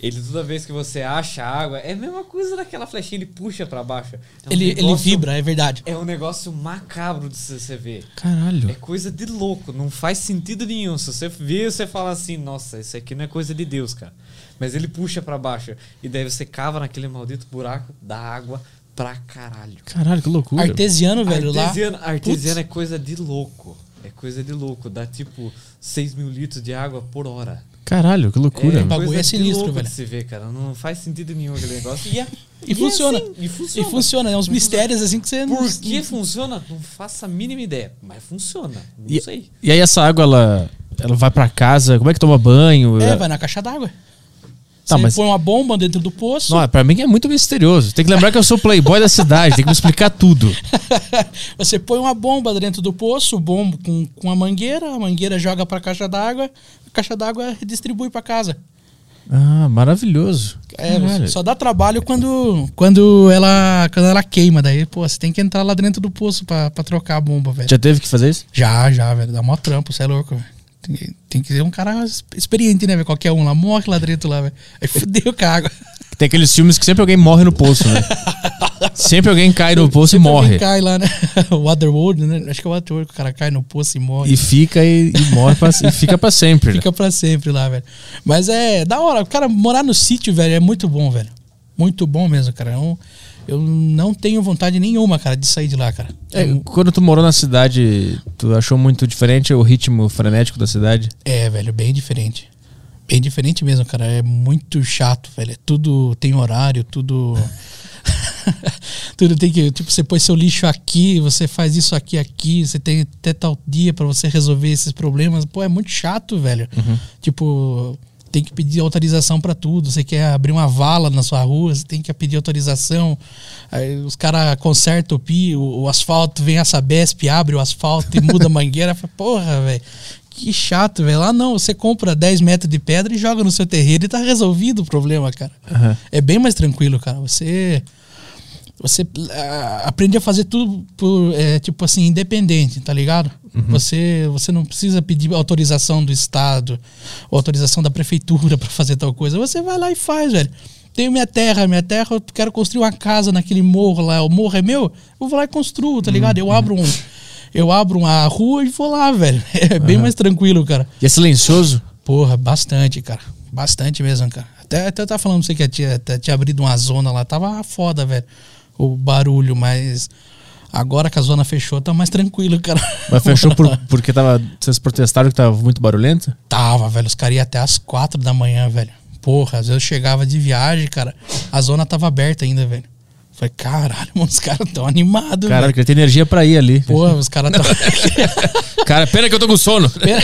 Ele, toda vez que você acha água, é a mesma coisa daquela flechinha, ele puxa pra baixo. É um Ele, ele negócio- vibra, é verdade. É um negócio macabro de você ver. Caralho. É coisa de louco, não faz sentido nenhum. Se você vir, você fala assim, nossa, isso aqui não é coisa de Deus, cara. Mas ele puxa pra baixo. E daí você cava naquele maldito buraco da água pra caralho. Caralho, que loucura. Artesiano, velho, lá. Artesiano, artesiano é coisa de louco. É coisa de louco. Dá tipo 6 mil litros de água por hora. Caralho, que loucura. É, bagulho coisa é de sinistro, louco velho. se ver, cara. Não faz sentido nenhum aquele negócio. E, é- E, funciona. assim, e E funciona. funciona. É uns mistérios assim que você não. Por que funciona? Não faço a mínima ideia. Mas funciona. Não E, sei. e aí essa água, ela, ela vai pra casa? Como é que toma banho? É, Ela- vai na caixa d'água. Tá, Você mas- põe uma bomba dentro do poço. Não, pra mim é muito misterioso. Tem que lembrar que eu sou playboy da cidade, tem que me explicar tudo. Você põe uma bomba dentro do poço, bomba com, com a mangueira, a mangueira joga pra caixa d'água, a caixa d'água distribui pra casa. Ah, maravilhoso. É, só dá trabalho quando, quando, ela, quando ela queima. Daí, pô, você tem que entrar lá dentro do poço pra, pra trocar a bomba, velho. Já teve que fazer isso? Já, já, velho. Dá mó trampo, você é louco, velho. Tem, tem que ser um cara experiente, né, velho? Qualquer um lá, morre lá dentro lá, velho. Aí fudeu com a água. Tem aqueles filmes que sempre alguém morre no poço, né? sempre alguém cai no poço e Sempre morre. alguém cai lá, né? Waterworld, né? Acho que é o Waterworld que o cara cai no poço e morre. E fica e, e morre pra, e fica pra sempre. né? Fica pra sempre lá, velho. Mas é da hora. O cara morar no sítio, velho, é muito bom, velho. Muito bom mesmo, cara. Eu, eu não tenho vontade nenhuma, cara, de sair de lá, cara. É, quando tu morou na cidade, tu achou muito diferente o ritmo frenético da cidade? É, velho, bem diferente. Bem diferente mesmo, cara. É muito chato, velho. É Tudo tem horário, tudo. tudo tem que. Tipo, você põe seu lixo aqui, você faz isso aqui, aqui, você tem até tal dia pra você resolver esses problemas. Pô, é muito chato, velho. Tipo, tem que pedir autorização pra tudo. Você quer abrir uma vala na sua rua, você tem que pedir autorização. Aí os caras consertam o pio, o, asfalto, vem a Sabesp, abre o asfalto e muda a mangueira. Porra, velho. Que chato, velho. Lá não, você compra 10 metros de pedra e joga no seu terreiro e tá resolvido o problema, cara. Aham. É bem mais tranquilo, cara. Você. Você ah, aprende a fazer tudo por, é, tipo assim, independente, tá ligado? Você, você não precisa pedir autorização do Estado ou autorização da prefeitura pra fazer tal coisa. Você vai lá e faz, velho. Tenho minha terra, minha terra, eu quero construir uma casa naquele morro lá. O morro é meu, eu vou lá e construo, tá ligado? Eu abro um. Eu abro uma rua e vou lá, velho. É bem mais tranquilo, cara. E é silencioso? Porra, bastante, cara. Bastante mesmo, cara. Até, até eu tava falando pra você que tinha, tinha abrido uma zona lá. Tava foda, velho. O barulho, mas agora que a zona fechou, tá mais tranquilo, cara. Mas fechou por, porque tava, vocês protestaram que tava muito barulhento? Tava, velho. Os caras iam até as quatro da manhã, velho. Porra, às vezes eu chegava de viagem, cara. A zona tava aberta ainda, velho. Falei, caralho, mano, os caras tão animados, Cara, queria ter energia pra ir ali. Porra, os caras tão. Cara, pena que eu tô com sono. Pena...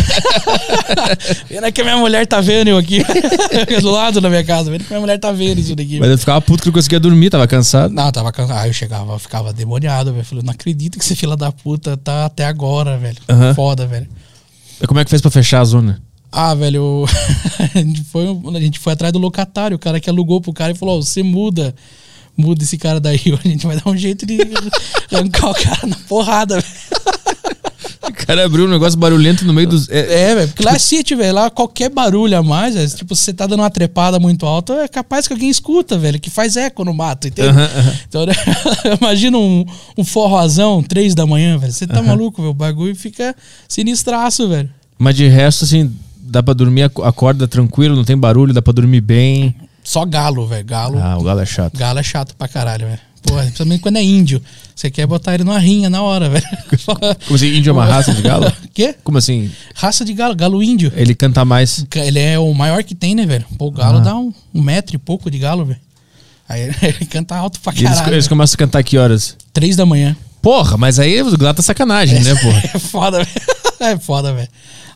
Pena que a minha mulher tá vendo eu aqui. do lado da minha casa. Pena que minha mulher tá vendo isso daqui. Mas eu ficava puto que não conseguia dormir, tava cansado. Não, tava cansado. Aí eu chegava, eu ficava demoniado, velho. Falei, não acredito que esse fila da puta tá até agora, velho. Aham. Foda, velho. E Como é que fez pra fechar a zona? Ah, velho, a gente, foi, a gente foi atrás do locatário, o cara que alugou pro cara e falou, ó, você muda. Muda esse cara daí, a gente vai dar um jeito de arrancar o cara na porrada, velho. O cara abriu um negócio barulhento no meio dos. É, É, velho, porque lá é sítio, velho. Lá qualquer barulho a mais, é, tipo, se você tá dando uma trepada muito alta, é capaz que alguém escuta, velho, que faz eco no mato, entende? Aham, aham. Então, né, imagina um, um forrozão, três da manhã, velho. Você tá maluco, velho. O bagulho fica sinistraço, velho. Mas de resto, assim, dá pra dormir, ac- acorda tranquilo, não tem barulho, dá pra dormir bem. Só galo, velho. Galo, Ah, o galo é chato. galo é chato pra caralho, velho. Porra, principalmente quando é índio. Você quer botar ele numa rinha na hora, velho. Como assim, índio é uma raça de galo? Quê? Como assim? Raça de galo, galo índio. Ele canta mais. Ele é o maior que tem, né, velho? Pô, o galo Ah. dá um, um metro e pouco de galo, velho. Aí ele canta alto pra E eles, caralho. eles começam a cantar que horas? Três da manhã. Porra, mas aí o galo tá sacanagem, né, porra? É foda, velho. É foda, velho.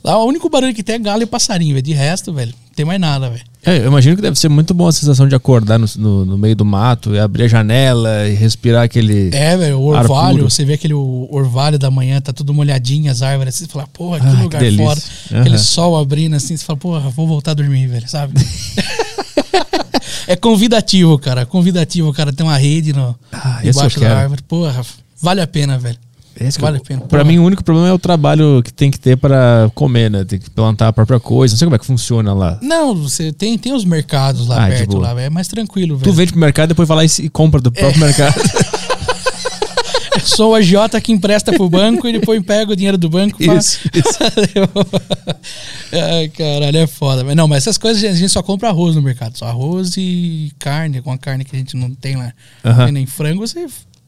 Lá o único barulho que tem é galo e passarinho, velho. De resto, velho, não tem mais nada, velho. É, eu imagino que deve ser muito bom a sensação de acordar no, no, no meio do mato e abrir a janela e respirar aquele. É, velho, o orvalho, você vê aquele orvalho da manhã, tá tudo molhadinho, as árvores, assim, você fala, porra, que Ah, que lugar delícia. foda. Aham. Aquele sol abrindo assim, você fala, porra, vou voltar a dormir, velho, sabe? é convidativo, cara, convidativo, cara, tem uma rede no, Ah, debaixo da quero. árvore. Porra, vale a pena, velho. Esse que vale eu- a pena. Pra Porra. mim, o único problema é o trabalho que tem que ter pra comer, né? Tem que plantar a própria coisa. Não sei como é que funciona lá. Não, você tem, tem os mercados lá Ah, de perto, boa. lá, é mais tranquilo, Tu velho. vende pro mercado, depois vai lá e, compra do próprio mercado. Sou o agiota que empresta pro banco e depois pega o dinheiro do banco pra... Isso, isso. Ai, caralho, é foda. Mas não, mas essas coisas a gente só compra arroz no mercado. Só arroz e carne, com a carne que a gente não tem lá. Não tem nem frango, você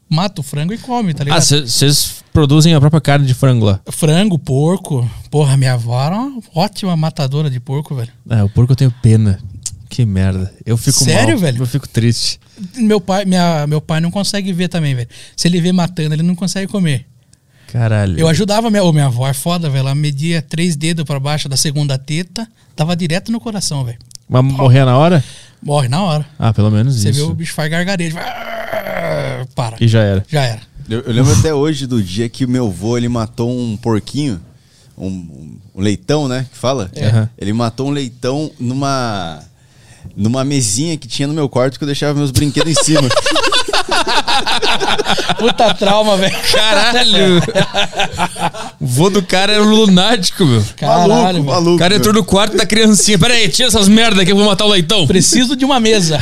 mata o frango e come, tá Ah, ligado? vocês produzem a própria carne de frango lá. Frango, porco. Porra, minha avó era uma ótima matadora de porco, velho. É, o porco eu tenho pena. Que merda. Eu fico Sério, mal. velho? Eu fico triste. Meu pai, minha, meu pai não consegue ver também, velho. Se ele vê matando, ele não consegue comer. Caralho. Eu ajudava minha, ô, minha avó, é foda, velho. Ela media três dedos pra baixo da segunda teta, tava direto no coração, velho. Mas morrer na hora? Morre na hora. Ah, pelo menos Você vê isso. o bicho faz gargarejo. vai- Para. E já era. Já era. Eu, eu lembro até hoje do dia que o meu avô ele matou um porquinho, um, um leitão, né? Que fala? É. Ele matou um leitão numa. numa mesinha que tinha no meu quarto que eu deixava meus brinquedos em cima. Puta trauma, velho. Caralho! o vô do cara era um lunático, meu. Caralho, maluco, maluco. O cara entrou no quarto da criancinha. Pera aí, tira essas merda aqui, eu vou matar o leitão. Preciso de uma mesa.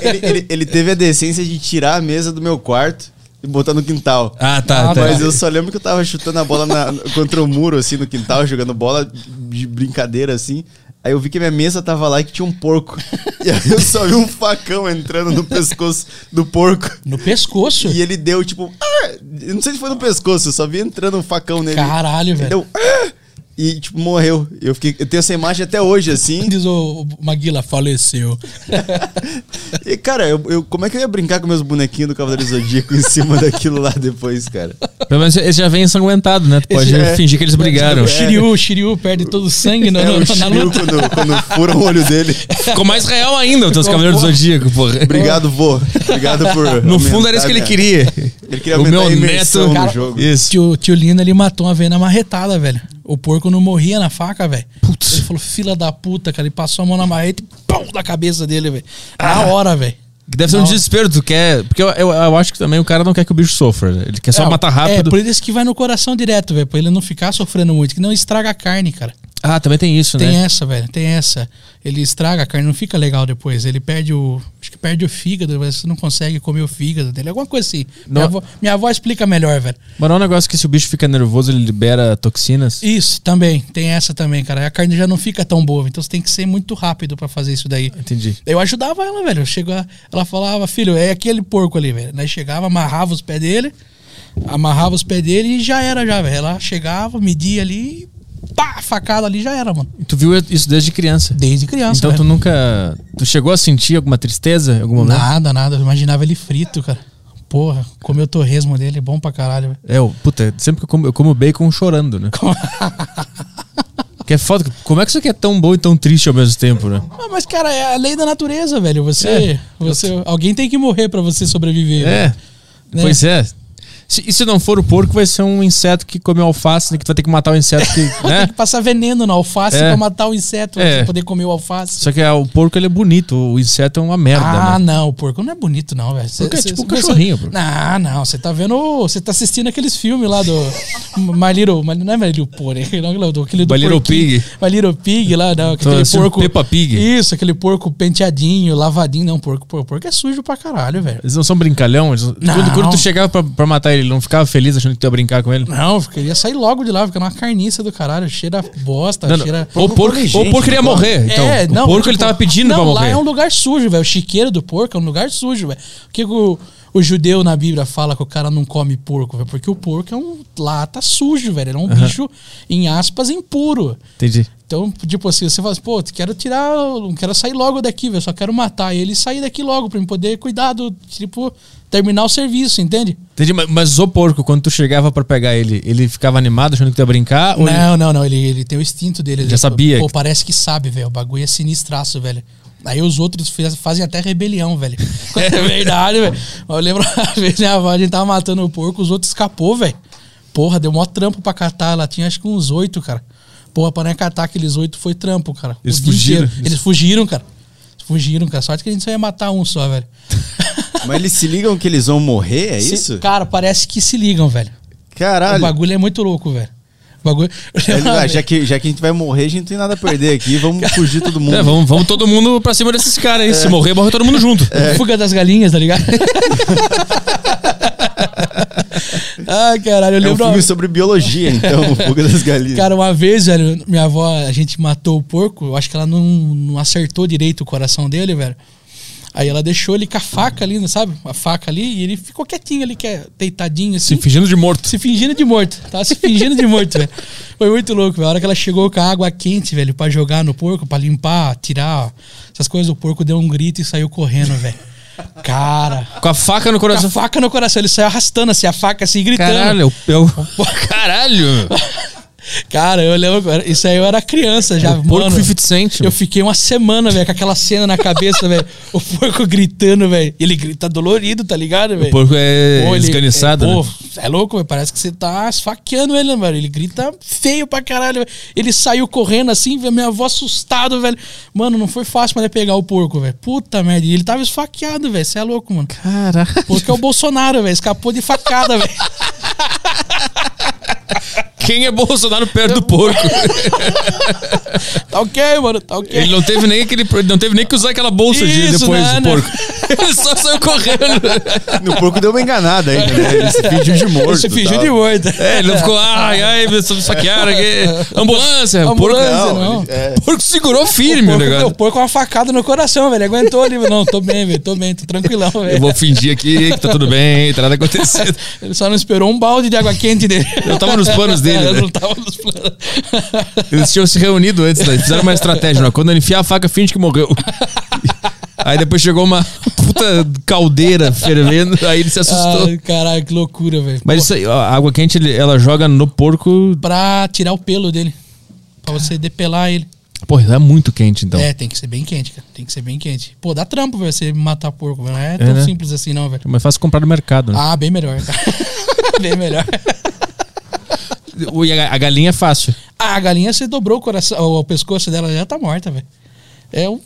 ele, ele- ele teve a decência de tirar a mesa do meu quarto e botar no quintal. Ah, tá, Ah, tá. Mas eu só lembro que eu tava chutando a bola na- contra o muro, assim, no quintal, jogando bola de brincadeira, assim. Aí eu vi que a minha mesa tava lá e que tinha um porco. E aí eu só vi um facão entrando no pescoço do porco. No pescoço. E ele deu, tipo... "Ah!" Eu não sei se foi no pescoço, eu só vi entrando um facão nele. Caralho, Ele velho. deu... "Ah!" E, tipo, morreu. Eu, fiquei, eu tenho essa imagem até hoje, assim. Diz o, Maguila, faleceu. E, cara, eu, eu- como é que eu ia brincar com meus bonequinhos do Cavaleiro Zodíaco em cima daquilo lá depois, cara? Pelo menos esse já vem ensanguentado, né? Tu pode é- fingir que eles brigaram. O Shiryu, o Shiryu perde todo o sangue no, É, o na Shiryu luta. quando, quando furam o olho dele. Ficou mais real ainda os teus Cavaleiros do Zodíaco, porra. Obrigado, vô. Obrigado por. No fundo era isso que ele queria. Ele queria o aumentar meu neto. no Cara, jogo. Isso. Tio, tio Lino, ele matou uma vez na marretada, velho. O porco não morria na faca, velho. Ele falou, fila da puta, cara. Ele passou a mão na marreta e pum, na cabeça dele, velho. Na hora, velho. Que deve ser um desespero, tu quer. Porque eu, eu, eu acho que também o cara não quer que o bicho sofra. né? Ele quer só É, matar É, rápido. por isso que vai no coração direto, velho. Pra ele não ficar sofrendo muito, que não estraga a carne, cara. Ah, também tem isso, Tem né? essa, velho. Tem essa. Ele estraga a carne, não fica legal depois. Ele perde o. Acho que perde o fígado, você não consegue comer o fígado dele. Alguma coisa assim. Não- Minha, avó, minha avó explica melhor, velho. Mas não é um negócio que se o bicho fica nervoso, ele libera toxinas. Isso, também. Tem essa também, cara. A carne já não fica tão boa. Então você tem que ser muito rápido pra fazer isso daí. Entendi. Eu ajudava ela, velho. Eu chegava, ela falava, filho, é aquele porco ali, velho. Nós chegava, amarrava os pés dele, amarrava os pés dele e já era, já, velho. Ela chegava, media ali, pá, facada ali, já era, mano. E tu viu isso desde criança. Desde criança, Então tu velho. nunca. Tu chegou a sentir alguma tristeza em algum momento? Nada, nada. Eu imaginava ele frito, cara. Porra, comer o torresmo dele é bom pra caralho, velho. É, eu, puta, sempre que eu como, eu como bacon chorando, né? que é foda. Como é que isso aqui é tão bom e tão triste ao mesmo tempo, né? Ah, mas, cara, é a lei da natureza, velho. Você. É. você alguém tem que morrer pra você sobreviver. É. Né? Pois é. Se, e se não for o porco, vai ser um inseto que come alface, né? Que tu vai ter que matar o inseto que. Tem né? que passar veneno na alface É. pra matar o inseto, pra É. você poder comer o alface. Só que ah, o porco ele é bonito, o inseto é uma merda, ah, né? não, o porco não é bonito, não, velho. Porco é cê- tipo um você- cachorrinho, pô. Não, não, você tá vendo. Você tá assistindo aqueles filmes lá do. My Little. My- Não é My Little Pony, não, aquele do My Little. Pig. My Little Pig lá, não. Aquele assistindo porco. Peppa Pig. Isso, aquele porco penteadinho, lavadinho. Não, porco, porco, porco é sujo pra caralho, velho. Eles não são brincalhão? Eles Não. Quando, quando tu chegava pra, pra matar ele, ele não ficava feliz achando que tu ia brincar com ele? Não, eu queria sair logo de lá, fica numa carniça do caralho, cheira bosta, Não, não. cheira. O porco, come o gente, porco queria morrer. Então, é, o não, porco tipo, ele tava pedindo não, pra lá morrer. é um lugar sujo, velho. O chiqueiro do porco é um lugar sujo, velho. O que que o, o judeu na Bíblia fala que o cara não come porco, velho? Porque o porco é um. Lá tá sujo, velho. Ele é um bicho, em aspas, impuro. Entendi. Então, tipo assim, você fala assim, pô, quero tirar, não quero sair logo daqui, velho, só quero matar ele e sair daqui logo pra me poder cuidar do, tipo, terminar o serviço, entende? Entendi, mas, mas o porco, quando tu chegava pra pegar ele, ele ficava animado achando que tu ia brincar? ou ele- Não, não, não, ele, ele tem o instinto dele. ele- sabia Pô, que- parece que sabe, velho, o bagulho é sinistraço, velho. Aí os outros faz- fazem até rebelião, velho. É verdade, velho. Eu lembro uma vez, avó, a gente tava matando o porco, os outros escapou, velho. Porra, deu mó trampo pra catar. Ela tinha acho que uns oito, cara. Porra, pra não catar aqueles oito foi trampo, cara. Eles O fugiram? inteiro. Eles fugiram, cara. Fugiram, cara. Sorte que a gente só ia matar um só, velho. Mas eles se ligam que eles vão morrer, é Se- isso? Cara, parece que se ligam, velho. O Caralho. bagulho é muito louco, velho. Bagulho. Ele- ah, já, que, já que a gente vai morrer, a gente não tem nada a perder aqui. Vamos fugir todo mundo. É, vamos, vamos todo mundo pra cima desses caras aí. Se morrer, morre todo mundo junto. Fuga das galinhas, tá ligado? Ai, caralho, eu É um lembro. filme sobre biologia, então, Fuga das Galinhas. Cara, uma vez, velho, minha avó, a gente matou o porco, eu acho que ela não, não acertou direito o coração dele, velho. Aí ela deixou ele com a faca ali, sabe? A faca ali, e ele ficou quietinho ali, que é deitadinho Se assim. fingindo de morto. Se fingindo de morto. Tava se fingindo de morto, velho. Foi muito louco, velho. A hora que ela chegou com a água quente, velho, pra jogar no porco, pra limpar, tirar essas coisas, o porco deu um grito e saiu correndo, velho. Cara. Com a faca no Com a coração. faca no coração, ele saiu arrastando assim, a faca assim, gritando. Caralho, eu, eu... Caralho! Cara, eu lembro. Isso aí eu era criança já, O porco mano. 50 Cent. Eu fiquei uma semana, velho, com aquela cena na cabeça, velho. O porco gritando, velho. Ele grita dolorido, tá ligado, velho? O porco é Pô, ele- esganiçado, é, né? é louco, velho. Parece que você tá esfaqueando ele, né, velho. Ele grita feio pra caralho, velho. Ele saiu correndo assim, velho. Minha avó assustado, velho. Mano, não foi fácil pra ele pegar o porco, velho. Puta merda. E ele tava esfaqueado, velho. Você é louco, mano. Caralho. Porque é o Bolsonaro, velho. Escapou de facada, velho. Quem é Bolsonaro perto do porco? Tá ok, mano. Tá ok. Ele não teve nem aquele, ele não teve nem que usar aquela bolsa de Isso, depois né, do né? porco. Ele só saiu correndo. No porco deu uma enganada ainda, né? Ele se fingiu de morto. Ele se fingiu tal. de morto. É, ele não ficou, ai, ai, me saquearam aqui. Ambulância. O porco, Ambulância, Não, não. ele- é. o porco segurou firme o porco, negócio. o porco com uma facada no coração, velho. Aguentou ali. Não, tô bem, velho. Tô bem, tô tranquilão, velho. Eu vou fingir aqui que tá tudo bem, tá nada acontecendo. Ele só não esperou um balde de água quente dele. Eu tava nos planos dele, Né? não tava nos planos. Eles tinham se reunido antes, né? fizeram uma estratégia. Né? Quando ele enfiar a faca, finge que morreu. Aí depois chegou uma puta caldeira fervendo, aí ele se assustou. Ai, caralho, que loucura, velho. Mas isso aí, a água quente, ela joga no porco. Pra tirar o pelo dele. Pra você depelar ele. Pô, é muito quente, então. É, tem que ser bem quente, cara. Tem que ser bem quente. Pô, dá trampo, velho, você matar porco, velho. Não é tão né? simples assim, não, velho. É mais fácil comprar no mercado, né? Ah, bem melhor, cara. bem melhor. A, galinha é fácil. Ah, a galinha, você dobrou o coração, o pescoço dela já tá morta, velho. É um,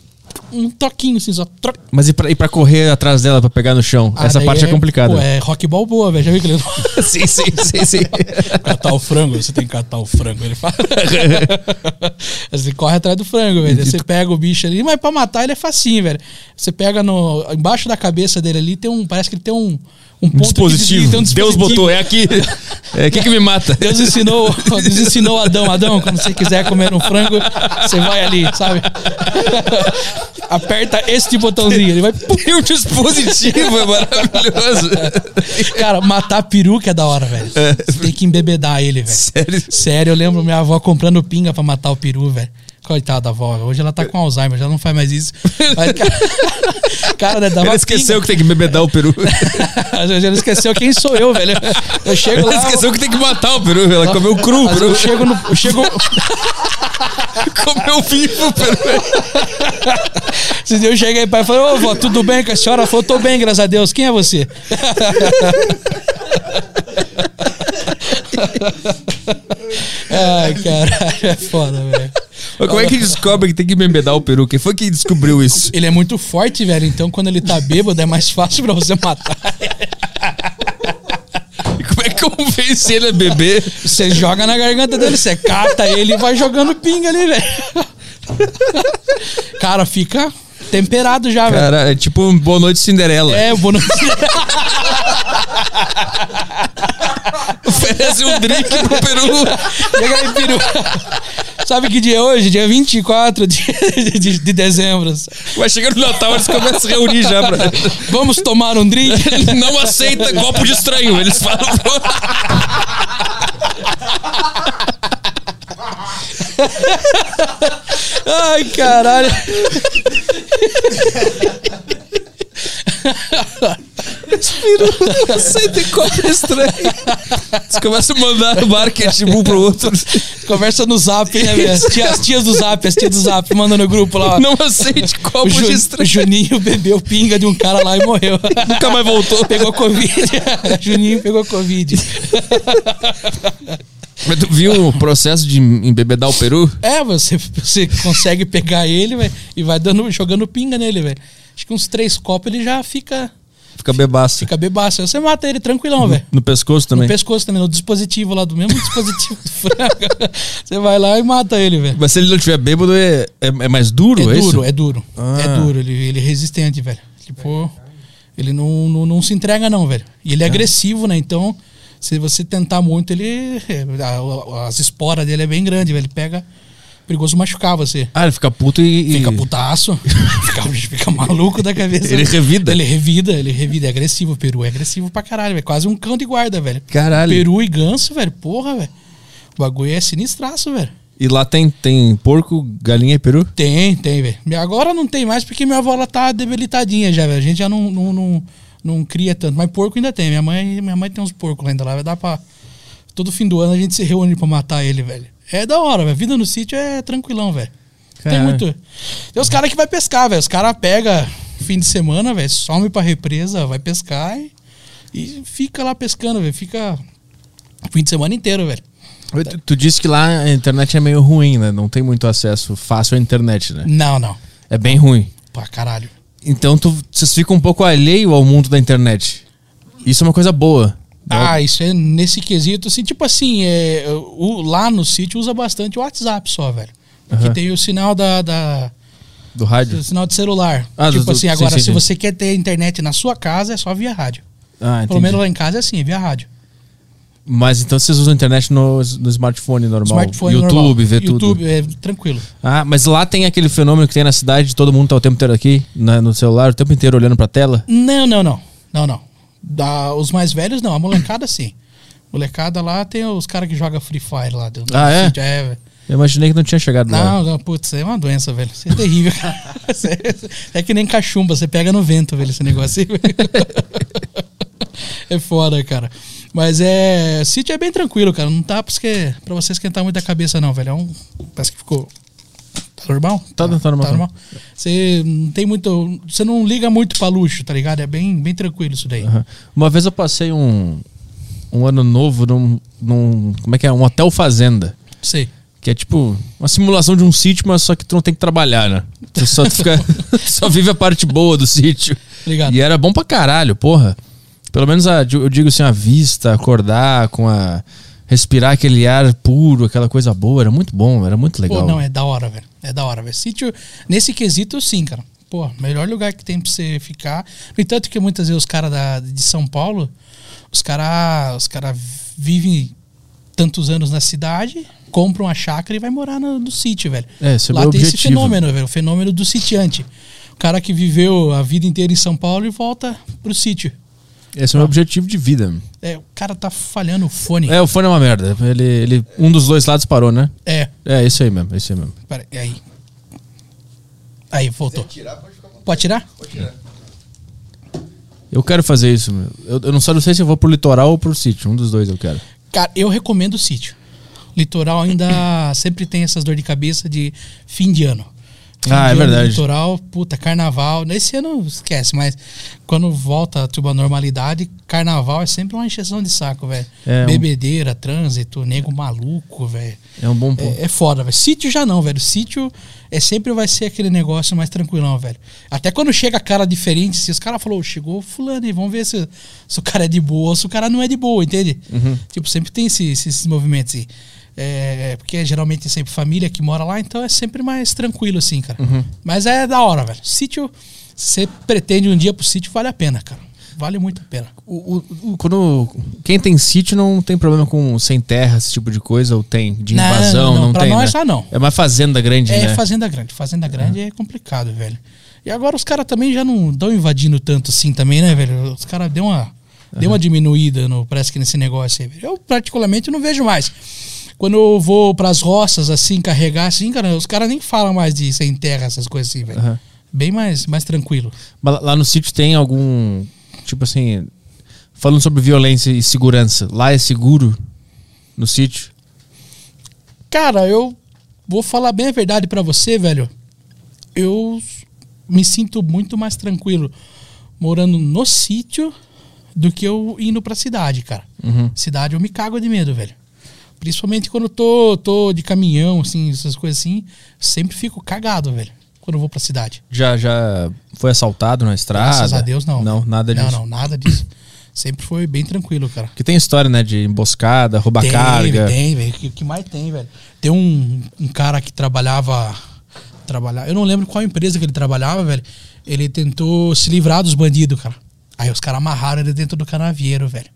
um toquinho, assim, só. Troc. Mas e pra, e pra correr atrás dela, pra pegar no chão? Ah, Essa parte é, complicada. Pô, é rock boa, velho. Já viu que ele. sim, sim, sim, sim. catar o frango, você tem que catar o frango. Ele fala. você corre atrás do frango, velho. Você pega o bicho ali, mas pra matar ele é facinho, velho. Você pega no. Embaixo da cabeça dele ali tem um. Parece que ele tem um. Um ponto dispositivo. um Deus dispositivo. botou, é aqui. É aqui que me mata. Deus ensinou, Deus ensinou Adão, Adão, quando você quiser comer um frango, você vai ali, sabe? Aperta este botãozinho, ele vai. Tem um dispositivo, é maravilhoso. Cara, matar peru que é da hora, velho. Você tem que embebedar ele, velho. Sério? Sério, eu lembro minha avó comprando pinga pra matar o peru, velho. Coitada da avó, hoje ela tá com Alzheimer, já não faz mais isso. Mas, cara, cara né, dava Ela esqueceu que tem que bebedar o peru. pinga. Ela esqueceu quem sou eu, velho. Eu chego Ela lá. esqueceu que tem que matar o peru. Ela comeu cru peru. eu chego no. Eu chego, Comeu vivo o peru. Eu cheguei pai e falei, ô vó, tudo bem com a senhora? Ela falou, tô bem, graças a Deus. Quem é você? Ai, caralho, é foda, velho. Mas como é que descobre que tem que embebedar o peru? Quem foi que descobriu isso? Ele é muito forte, velho, então quando ele tá bêbado é mais fácil pra você matar. E como é que convence ele a beber? Você joga na garganta dele, você cata ele e vai jogando pinga ali, velho. Cara, fica temperado já, velho. Cara, é tipo um Boa Noite Cinderela. É, o Bono... Oferece um drink pro peru. Chega aí, peru. Sabe que dia é hoje? Dia 24 de, de, de dezembro. Vai chegando no Natal, eles começam a se reunir já pra... Vamos tomar um drink? Não aceita copo de estranho. Eles falam... Ai, caralho. Não aceita copo de estranho. Eles começam a mandar marketing um pro outro. Conversa no zap, né, velho? As tia- As tias do zap, as tias do zap, manda no grupo lá. ó. Não aceite copo Ju- de o estranho. Juninho bebeu pinga de um cara lá e morreu. Nunca mais voltou. Pegou Covid. Juninho pegou Covid. Mas tu viu o processo de embebedar o peru? É, você, você consegue pegar ele, velho, e vai dando, jogando pinga nele, velho. Acho que uns três copos ele já fica, Fica bebaço. fica bebaço. Você mata ele tranquilão, velho. No pescoço também. No pescoço também, no dispositivo lá, do mesmo dispositivo do frango. Você vai lá e mata ele, velho. Mas se ele não tiver bêbado, é, é, é mais duro, É é, duro, isso? é duro. Ah. É duro, ele, ele é resistente, velho. Tipo, ele não, não, não se entrega, não, velho. E ele é agressivo, né? Então, se você tentar muito, ele. a- a- As esporas dele é bem grande, velho. Ele pega. Perigoso machucar você. Ah, ele fica puto e... Fica putaço, fica, fica maluco da cabeça. Ele revida? Ele revida, ele revida. É agressivo, o peru. É agressivo pra caralho, velho. Quase um cão de guarda, velho. Caralho. Peru e ganso, velho. Porra, velho. O bagulho é sinistraço, velho. E lá tem, tem porco, galinha e peru? Tem, tem, velho. Agora não tem mais porque minha avó ela tá debilitadinha já, velho. A gente já não, não, não, não cria tanto. Mas porco ainda tem. Minha mãe, minha mãe tem uns porcos lá ainda lá. Vai dar pra todo fim do ano a gente se reúne pra matar ele, velho. É da hora, velho. Vida no sítio é tranquilão, velho. Tem Cara. muito. Tem os caras que vai pescar, velho. Os caras pegam fim de semana, velho, some pra represa, vai pescar e, e fica lá pescando, velho. Fica o fim de semana inteiro, velho. Tu, tu disse que lá a internet é meio ruim, né? Não tem muito acesso fácil à internet, né? Não, não. É bem ruim. Pra caralho. Então tu, vocês ficam um pouco alheio ao mundo da internet. Isso é uma coisa boa. Ah, isso é nesse quesito, assim, tipo assim, é, o, lá no sítio usa bastante o WhatsApp só, velho. Porque Aham. tem o sinal da, da- Do rádio. o sinal de celular. Ah, tipo do- assim, sim, agora, sim, se sim. você quer ter internet na sua casa, é só via rádio. Ah, Pelo menos lá em casa é assim, é via rádio. Mas então vocês usam internet no, no smartphone normal. Smartphone YouTube, normal. vê tudo. YouTube, é tranquilo. Ah, mas lá tem aquele fenômeno que tem na cidade de todo mundo tá o tempo inteiro aqui, na- no celular, o tempo inteiro olhando pra tela. Não, não, não. Não, não. Da, os mais velhos, não. A molecada, sim. Molecada lá tem os caras que jogam Free Fire lá. Do, Ah, é? é. Eu imaginei que não tinha chegado lá. Não, não, putz, é uma doença, velho. Isso é terrível, cara. É, é que nem cachumba, você pega no vento, velho, esse negócio aí. É foda, cara. Mas é. Sítio é bem tranquilo, cara. Não tá porque, pra você esquentar muito a cabeça, não, velho. É um. Parece que ficou. Tá normal? Tá, tá normal. Você não tem muito. Você não liga muito pra luxo, tá ligado? É bem, bem tranquilo isso daí. Aham. Uma vez eu passei um, um ano novo num, num. Como é que é? Um hotel fazenda. Sei. Que é tipo uma simulação de um sítio, mas só que tu não tem que trabalhar, né? Tu só, fica, só vive a parte boa do sítio. Ligado. E era bom pra caralho, porra. Pelo menos a, eu digo assim, a vista, acordar com a. respirar aquele ar puro, aquela coisa boa, era muito bom, era muito legal. Pô, não, é da hora, velho. É da hora, velho. Sítio, nesse quesito, sim, cara. Pô, melhor lugar que tem pra você ficar. No entanto, que muitas vezes os caras de São Paulo, os caras os cara vivem tantos anos na cidade, compram uma chácara e vai morar no, no sítio, velho. É, esse é Lá tem esse objetivo. fenômeno, velho. O fenômeno do sitiante. O cara que viveu a vida inteira em São Paulo e volta pro sítio. Esse é o meu objetivo de vida. É, o cara tá falhando o fone. É, o fone é uma merda. Ele, ele, um dos dois lados parou, né? É, É, isso aí mesmo, isso aí mesmo. peraí, aí. Aí, voltou. Tirar, pode ficar Pode tirar? Pode tirar. Eu quero fazer isso, meu. Eu, eu não só não sei se eu vou pro litoral ou pro sítio. Um dos dois eu quero. Cara, eu recomendo o sítio. Litoral ainda sempre tem essas dor de cabeça de fim de ano. Ah, é verdade. Litoral, puta, carnaval. Nesse ano esquece, mas quando volta tipo, a normalidade, carnaval é sempre uma encheção de saco, velho. É, um- Bebedeira, trânsito, nego maluco, velho. É um bom ponto. É, é foda, velho. Sítio já não, velho. Sítio é sempre vai ser aquele negócio mais tranquilão, velho. Até quando chega cara diferente, se os caras falou, chegou fulano aí, vamos ver se, se o cara é de boa ou se o cara não é de boa, entende? Uhum. Tipo, sempre tem esse- esses, esses movimentos aí. É, porque geralmente é sempre família que mora lá, então é sempre mais tranquilo, assim, cara. Uhum. Mas é da hora, velho. Sítio, você pretende um dia pro sítio, vale a pena, cara. Vale muito a pena. O, o- o- quando, quem tem sítio não tem problema com sem terra, esse tipo de coisa, ou tem? De Não, invasão, não, não, pra tem, nós né? já não. É uma fazenda grande, É né? fazenda grande. Fazenda grande é complicado, velho. E agora os caras também já não estão invadindo tanto assim também, né, velho? Os caras deu uma, deu uma diminuída, no, parece que nesse negócio aí. Eu, particularmente, não vejo mais. Quando eu vou pras roças, assim, carregar, assim, cara, os caras nem falam mais de sem terra, essas coisas assim, velho. Aham. Bem mais, mais tranquilo. Mas lá- no sítio tem algum. Tipo assim. Falando sobre violência e segurança. Lá é seguro? No sítio? Cara, eu vou falar bem a verdade pra você, velho. Eu me sinto muito mais tranquilo morando no sítio do que eu indo pra cidade, cara. Uhum. Cidade eu me cago de medo, velho. Principalmente quando eu tô, tô de caminhão, assim, essas coisas assim. Sempre fico cagado, velho. Quando eu vou pra cidade. Já, já foi assaltado na estrada? Graças a Deus, não. Não, nada disso. Não, não, nada disso. Sempre foi bem tranquilo, cara. Porque tem história, né? De emboscada, roubar tem, carga. Tem, velho. O que, que mais tem, velho? Tem um, um cara que trabalhava. Trabalhar, eu não lembro qual empresa que ele trabalhava, velho. Ele tentou se livrar dos bandidos, cara. Aí os caras amarraram ele dentro do canavieiro, velho.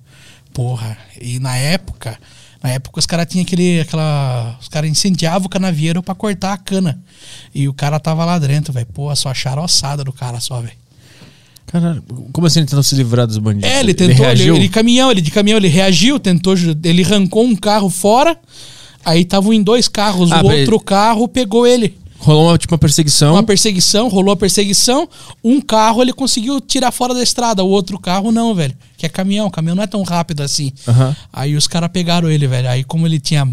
Porra. E na época, na época os caras tinham aquele. aquela. Os caras incendiavam o canavieiro pra cortar a cana. E o cara tava lá dentro, velho. Pô, só acharam a ossada do cara só, velho. Caralho, como assim ele tentou se livrar dos bandidos? É, ele tentou, ele, reagiu? ele caminhão, ele de caminhão, ele reagiu, tentou, ele arrancou um carro fora, aí estavam em dois carros, Ah, o outro carro pegou ele. Rolou uma, tipo uma perseguição. Uma perseguição, rolou a perseguição. Um carro ele conseguiu tirar fora da estrada, o outro carro não, velho. Que é caminhão, caminhão não é tão rápido assim. Aham. Aí os caras pegaram ele, velho. Aí como ele tinha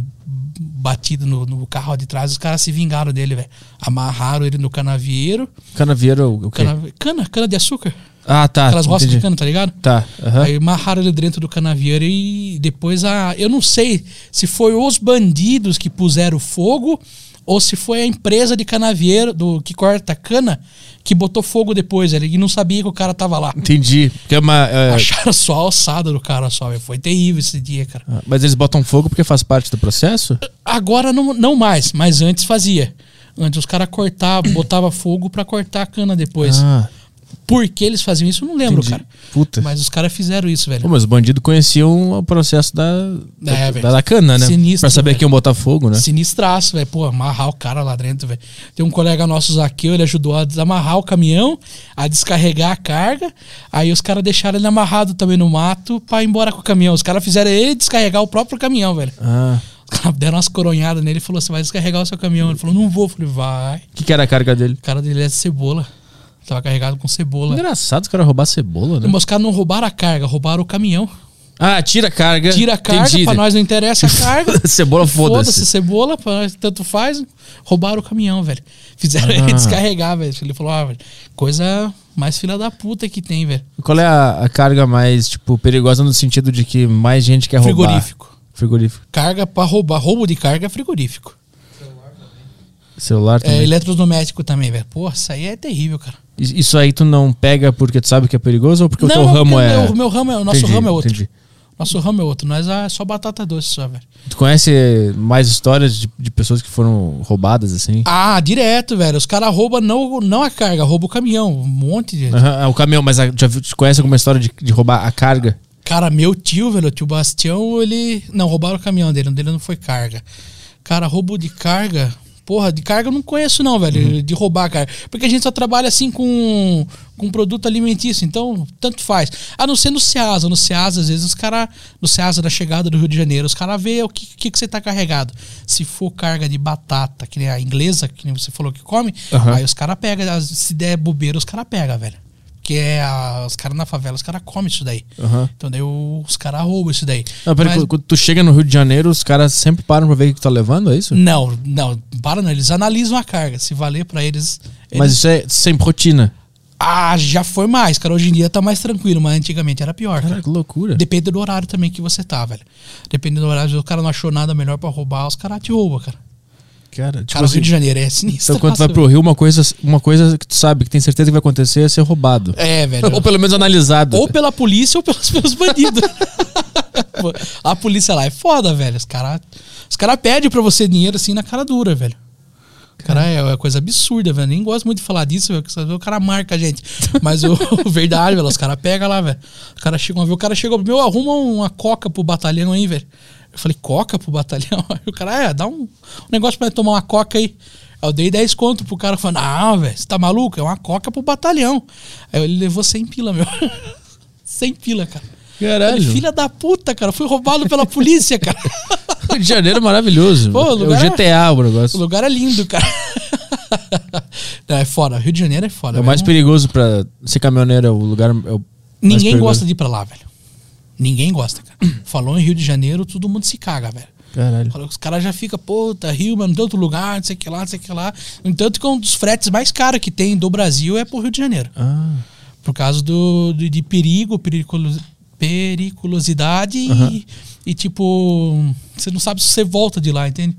batido no, no carro de trás, os caras se vingaram dele, velho. Amarraram ele no canavieiro. Canavieiro, o quê? Cana, cana, cana de açúcar. Ah, tá. Aquelas roças de cana, tá ligado? Tá. aham. Aí amarraram ele dentro do canavieiro e depois a. Eu não sei se foi os bandidos que puseram fogo ou se foi a empresa de canavieiro do que corta cana que botou fogo depois. Ele não sabia que o cara tava lá. Entendi. Porque é uma, é, Acharam só a alçada do cara só. Foi terrível esse dia, cara. ah, Mas eles botam fogo porque faz parte do processo? Agora não, não mais, mas antes fazia. Antes os caras cortavam, botava fogo pra cortar a cana depois. Ah, Por que eles faziam isso, eu não lembro, entendi. cara. Puta. Mas os caras fizeram isso, velho. Pô, mas os bandidos conheciam o processo da, É, da, da cana, né? Sinistro, pra saber velho. quem ia botar fogo, né? Sinistraço, velho. Pô, amarrar o cara lá dentro, velho. Tem um colega nosso, Zaqueu, ele ajudou a desamarrar o caminhão, a descarregar a carga. Aí os caras deixaram ele amarrado também no mato pra ir embora com o caminhão. Os caras fizeram ele descarregar o próprio caminhão, velho. Ah. Os caras deram umas coronhadas nele e falou: Você vai descarregar o seu caminhão? Ele falou: Não vou. Eu falei: Vai. O que, que era a carga dele? O cara dele é de cebola. Tava carregado com cebola. Engraçado os caras roubar cebola, né? Mas os caras não roubaram a carga, roubaram o caminhão. Ah, tira a carga. Tira a carga, Entendi. pra nós não interessa a carga. Cebola, Foda-se, foda-se. cebola, pra nós tanto faz. Roubaram o caminhão, velho. Fizeram Ah. ele descarregar, velho. Ele falou, ah, velho, coisa mais filha da puta que tem, velho. Qual é a, a carga mais, tipo, perigosa no sentido de que mais gente quer roubar? Frigorífico. Frigorífico. Carga pra roubar. Roubo de carga é frigorífico. Celular também. É eletrodoméstico também, velho. Pô, isso aí é terrível, cara. Isso aí tu não pega porque tu sabe que é perigoso ou porque o não, teu não, ramo porque é. O meu ramo é. O nosso Entendi, ramo é outro. entendi. Nosso ramo é outro. Nós é só batata doce só, velho. Tu conhece mais histórias de, de pessoas que foram roubadas assim? Ah, direto, velho. Os caras roubam não, não a carga, roubam o caminhão. Um monte de. É o caminhão, mas a- já conhece alguma história de, de roubar a carga? Cara, meu tio, velho, o tio Bastião, ele. Não, roubaram o caminhão dele, o dele não foi carga. Cara, roubo de carga. Porra, de carga eu não conheço, não, velho. De roubar carga. Porque a gente só trabalha assim com, com produto alimentício, então tanto faz. A não ser no Ceasa. No Ceasa, às vezes, os caras. No Ceasa da chegada do Rio de Janeiro, os caras vê o que, que, que você tá carregado. Se for carga de batata, que nem a inglesa, que nem você falou que come, Aham. aí os caras pegam. Se der bobeira, os caras pegam, velho. Porque é a- os caras na favela, os caras comem isso daí. Aham. Então daí os caras roubam isso daí. Não, peraí, Mas- quando- tu chega no Rio de Janeiro, os caras sempre param pra ver o que tu tá levando, é isso? não, não, para não. Eles analisam a carga. Se valer pra eles. Mas eles- isso é sempre rotina. Ah, já foi mais, cara. Hoje em dia tá mais tranquilo, mas antigamente era pior, cara. Cara, que loucura. Depende do horário também que você tá, velho. Dependendo do horário, se o cara não achou nada melhor pra roubar, os caras te roubam, cara. Cara, tipo Cara, o assim, Rio de Janeiro é sinistro. então quando vai pro Rio, uma coisa, uma coisa que tu sabe, que tem certeza que vai acontecer é ser roubado. É, velho. Ou pelo menos analisado. Ou pela polícia ou pelos, pelos bandidos. A polícia lá é foda, velho. Os caras os cara pedem pra você dinheiro assim na cara dura, velho. Cara, é uma coisa absurda, velho. Nem gosto muito de falar disso, velho. O cara marca a gente. Mas o verdade, velho, os caras pegam lá, velho. Os caras chegam. O cara chegou, meu, arruma uma coca pro batalhão aí, velho. Eu falei, coca pro batalhão? Aí o cara, é, dá um, um negócio pra tomar uma coca aí. Aí eu dei 10 conto pro cara, falando, não, velho, você tá maluco? É uma coca pro batalhão. Aí ele levou 100 pila, meu. 100 pila, cara. Caralho. Falei, Filha da puta, cara. Fui roubado pela polícia, cara. Rio de Janeiro é maravilhoso. Pô, o é o lugar é- GTA o O negócio. lugar é lindo, cara. Não, é foda. Rio de Janeiro é foda. É o mais perigoso pra ser caminhoneiro, é o lugar. É o Ninguém gosta de ir pra lá, velho. Ninguém gosta, cara. Falou em Rio de Janeiro, todo mundo se caga, velho. Caralho. Fala, Os caras já ficam, puta, Rio, mas não tem outro lugar, não sei o que lá, não sei o que lá. No entanto, que um dos fretes mais caros que tem do Brasil é pro Rio de Janeiro. Ah, Por causa do, de, de perigo, periculo- periculosidade e, e, tipo, você não sabe se você volta de lá, entende?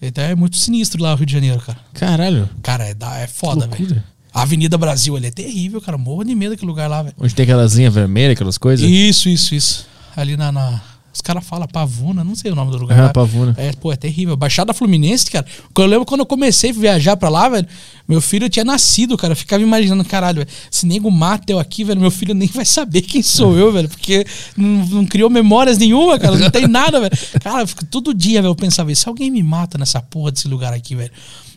Então é muito sinistro lá o Rio de Janeiro, cara. Caralho. Cara, é, é foda, velho. A Avenida Brasil ali é terrível, cara. Morro de medo daquele lugar lá, velho. Onde tem aquelas linhas vermelhas, aquelas coisas. Isso, isso, isso. Ali na. na- Os caras falam Pavuna, não sei o nome do lugar. Lá. Pavuna. É, pô, é terrível. Baixada Fluminense, cara. Eu lembro quando eu comecei a viajar pra lá, velho. Meu filho tinha nascido, cara. Eu ficava imaginando, caralho, velho, se nego mata eu aqui, velho, meu filho nem vai saber quem sou eu, velho. Porque não, não criou memórias nenhuma, cara. Não tem nada, velho. Cara, eu fico- todo dia, velho, eu pensava, se alguém me mata nessa porra desse lugar aqui, velho.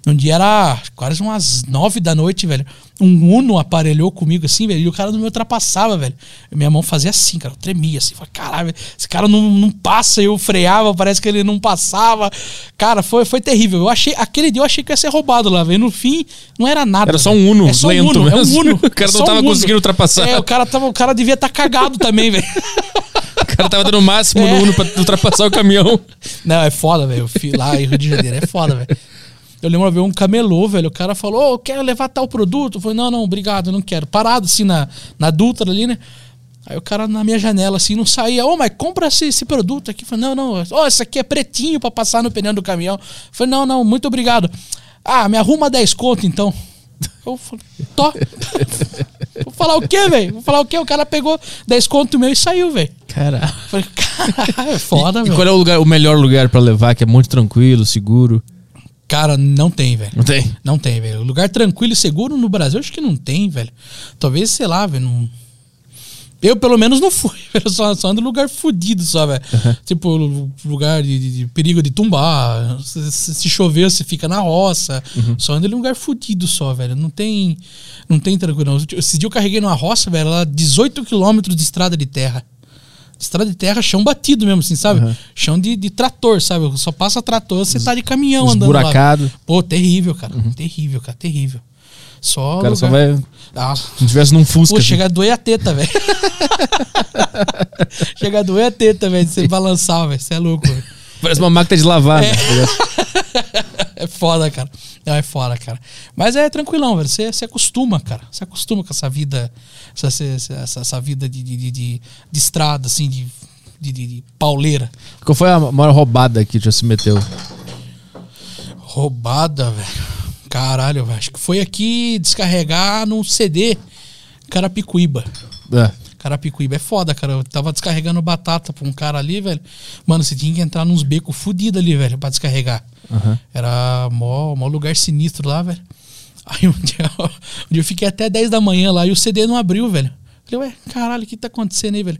Um dia era quase umas nove da noite, velho. um Uno aparelhou comigo assim, velho, e o cara não me ultrapassava, velho. Minha mão fazia assim, cara, eu tremia assim, falei, caralho, esse cara não, não passa, eu freava, parece que ele não passava. Cara, foi, foi terrível. Eu achei, aquele dia eu achei que ia ser roubado lá, velho. No fim, não era nada. Era só um Uno é só lento um Uno, é um mesmo. Uno. O cara É não tava um conseguindo ultrapassar. É, o cara, tava, o cara devia estar cagado também, velho. O cara tava dando o máximo É. no Uno pra ultrapassar o caminhão. Não, é foda, velho. Lá em Rio de Janeiro, é foda, velho. Eu lembro uma vez um camelô, velho. O cara falou, ô, eu quero levar tal produto. Eu falei, não, não, obrigado, não quero. Parado assim na, na Dutra ali, né? Aí o cara na minha janela, assim, não saía. Ô, mas compra esse, esse produto aqui. Eu falei, não, não. Ó, esse aqui é pretinho pra passar no pneu do caminhão. Eu falei, não, não, muito obrigado. Ah, me arruma 10 conto, então. Eu falei, tô. Vou falar o quê, velho? Vou falar o quê? O cara pegou 10 conto meu e saiu, velho. Caralho. Falei, caralho, é foda, E velho. qual é o, lugar, o melhor lugar pra levar, que é muito tranquilo, seguro? Cara, não tem, velho. Não tem? Não tem, velho. Lugar tranquilo e seguro no Brasil, acho que não tem, velho. Talvez, sei lá, velho. Não... Eu, pelo menos, não fui. Eu só, só ando em lugar fudido só, velho. Tipo, lu- lugar de, de- de perigo de tumbar. Se, se- chover, você fica na roça. Só ando em lugar fudido só, velho. Não tem, não tem tranquilo, não. Esse dia eu carreguei numa roça, velho, lá 18 quilômetros de estrada de terra. Estrada de terra, chão batido mesmo, assim, sabe? Chão de, de trator, sabe? Só passa trator, você tá de caminhão andando lá. Pô, terrível, cara. Terrível, cara. Terrível. Só. O cara só lugar- vai. Ah, Se tivesse num Fusca. pô, assim. chega a doer a teta, velho. chega a doer a teta, velho, de você balançar, velho. Você é louco, velho. Parece uma máquina de lavar. É. né? É foda, cara. Não, é foda, cara. Mas é tranquilão, velho. Você se acostuma, cara. Você acostuma com essa vida. Essa, essa, essa- vida de, de, de, de- estrada, assim, de, de, de- de pauleira. Qual foi a maior roubada que já se meteu? Roubada, velho. Caralho, velho. Acho que foi aqui descarregar num CD Carapicuíba. É. Carapicuíba é foda, cara. Eu tava descarregando batata pra um cara ali, velho. Mano, você tinha que entrar nos becos fudidos ali, velho, pra descarregar. Aham. Era mó, mó lugar sinistro lá, velho. Aí um dia, um dia eu fiquei até 10 da manhã lá e o CD não abriu, velho. Falei, ué, caralho, o que tá acontecendo aí, velho?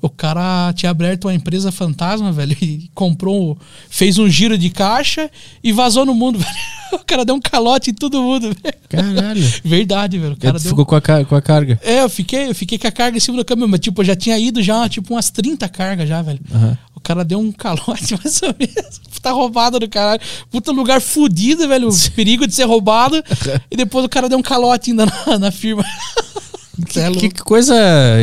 O cara tinha aberto uma empresa fantasma, velho, e comprou, fez um giro de caixa e vazou no mundo, velho. O cara deu um calote em todo mundo, velho. Caralho. Verdade, velho. O cara deu ficou com a, com a carga. é, eu fiquei, eu fiquei com a carga em cima do caminhão, mas tipo, eu já tinha ido já, tipo, umas 30 cargas já, velho. Aham. O cara deu um calote, mais ou menos. Tá roubado do caralho. Puta lugar fudido, velho. Perigo de ser roubado. e depois o cara deu um calote ainda na, na firma. É Que, que coisa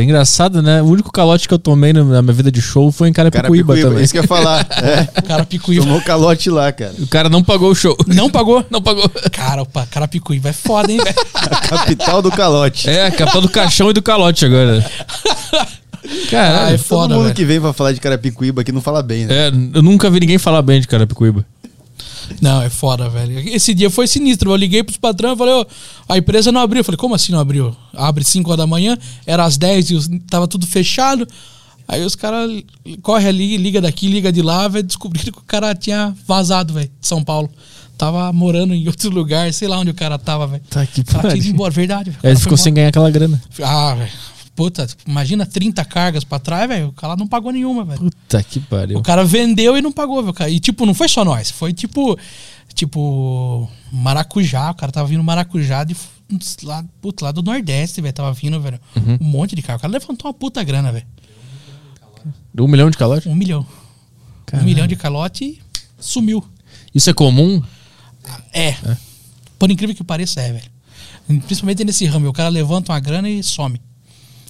engraçada, né? O único calote que eu tomei na minha vida de show foi em Carapicuíba Carapicuíba, também. isso que eu ia falar. É, O cara picuíba. tomou calote lá, cara. O cara não pagou o show. Não pagou? Não pagou. Cara, opa, cara picuíba é foda, hein, velho. A capital do calote. É, a capital do caixão e do calote agora. Ah, Caralho. é foda, Todo mundo velho. que vem pra falar de Carapicuíba aqui não fala bem, né? É, eu nunca vi ninguém falar bem de Carapicuíba. Não, é foda, velho. Esse dia foi sinistro. Eu liguei pros patrões e falei, ô, a empresa não abriu. Eu falei, como assim não abriu? Abre 5 horas da manhã, era às 10 e tava tudo fechado. Aí os caras corre ali, liga daqui, liga de lá, velho, descobriram que o cara tinha vazado, velho, de São Paulo. Tava morando em outro lugar, sei lá onde o cara tava, velho. Tá que pariu. embora, verdade. Aí ele ficou sem ganhar aquela grana. Ah, velho. Puta, imagina 30 cargas pra trás, velho. O cara não pagou nenhuma, velho. Puta que pariu. O cara vendeu e não pagou, velho. E tipo, não foi só nós. Foi tipo. Tipo. Maracujá. O cara tava vindo maracujá de. Lá, puta, lá do Nordeste, velho. Tava vindo, velho. Uhum. Um monte de carro. O cara levantou uma puta grana, velho. Um milhão de calote? Um milhão. Caralho. Um milhão de calote e sumiu. Isso é comum? É. Por incrível que pareça, é, velho. Principalmente nesse ramo. O cara levanta uma grana e some.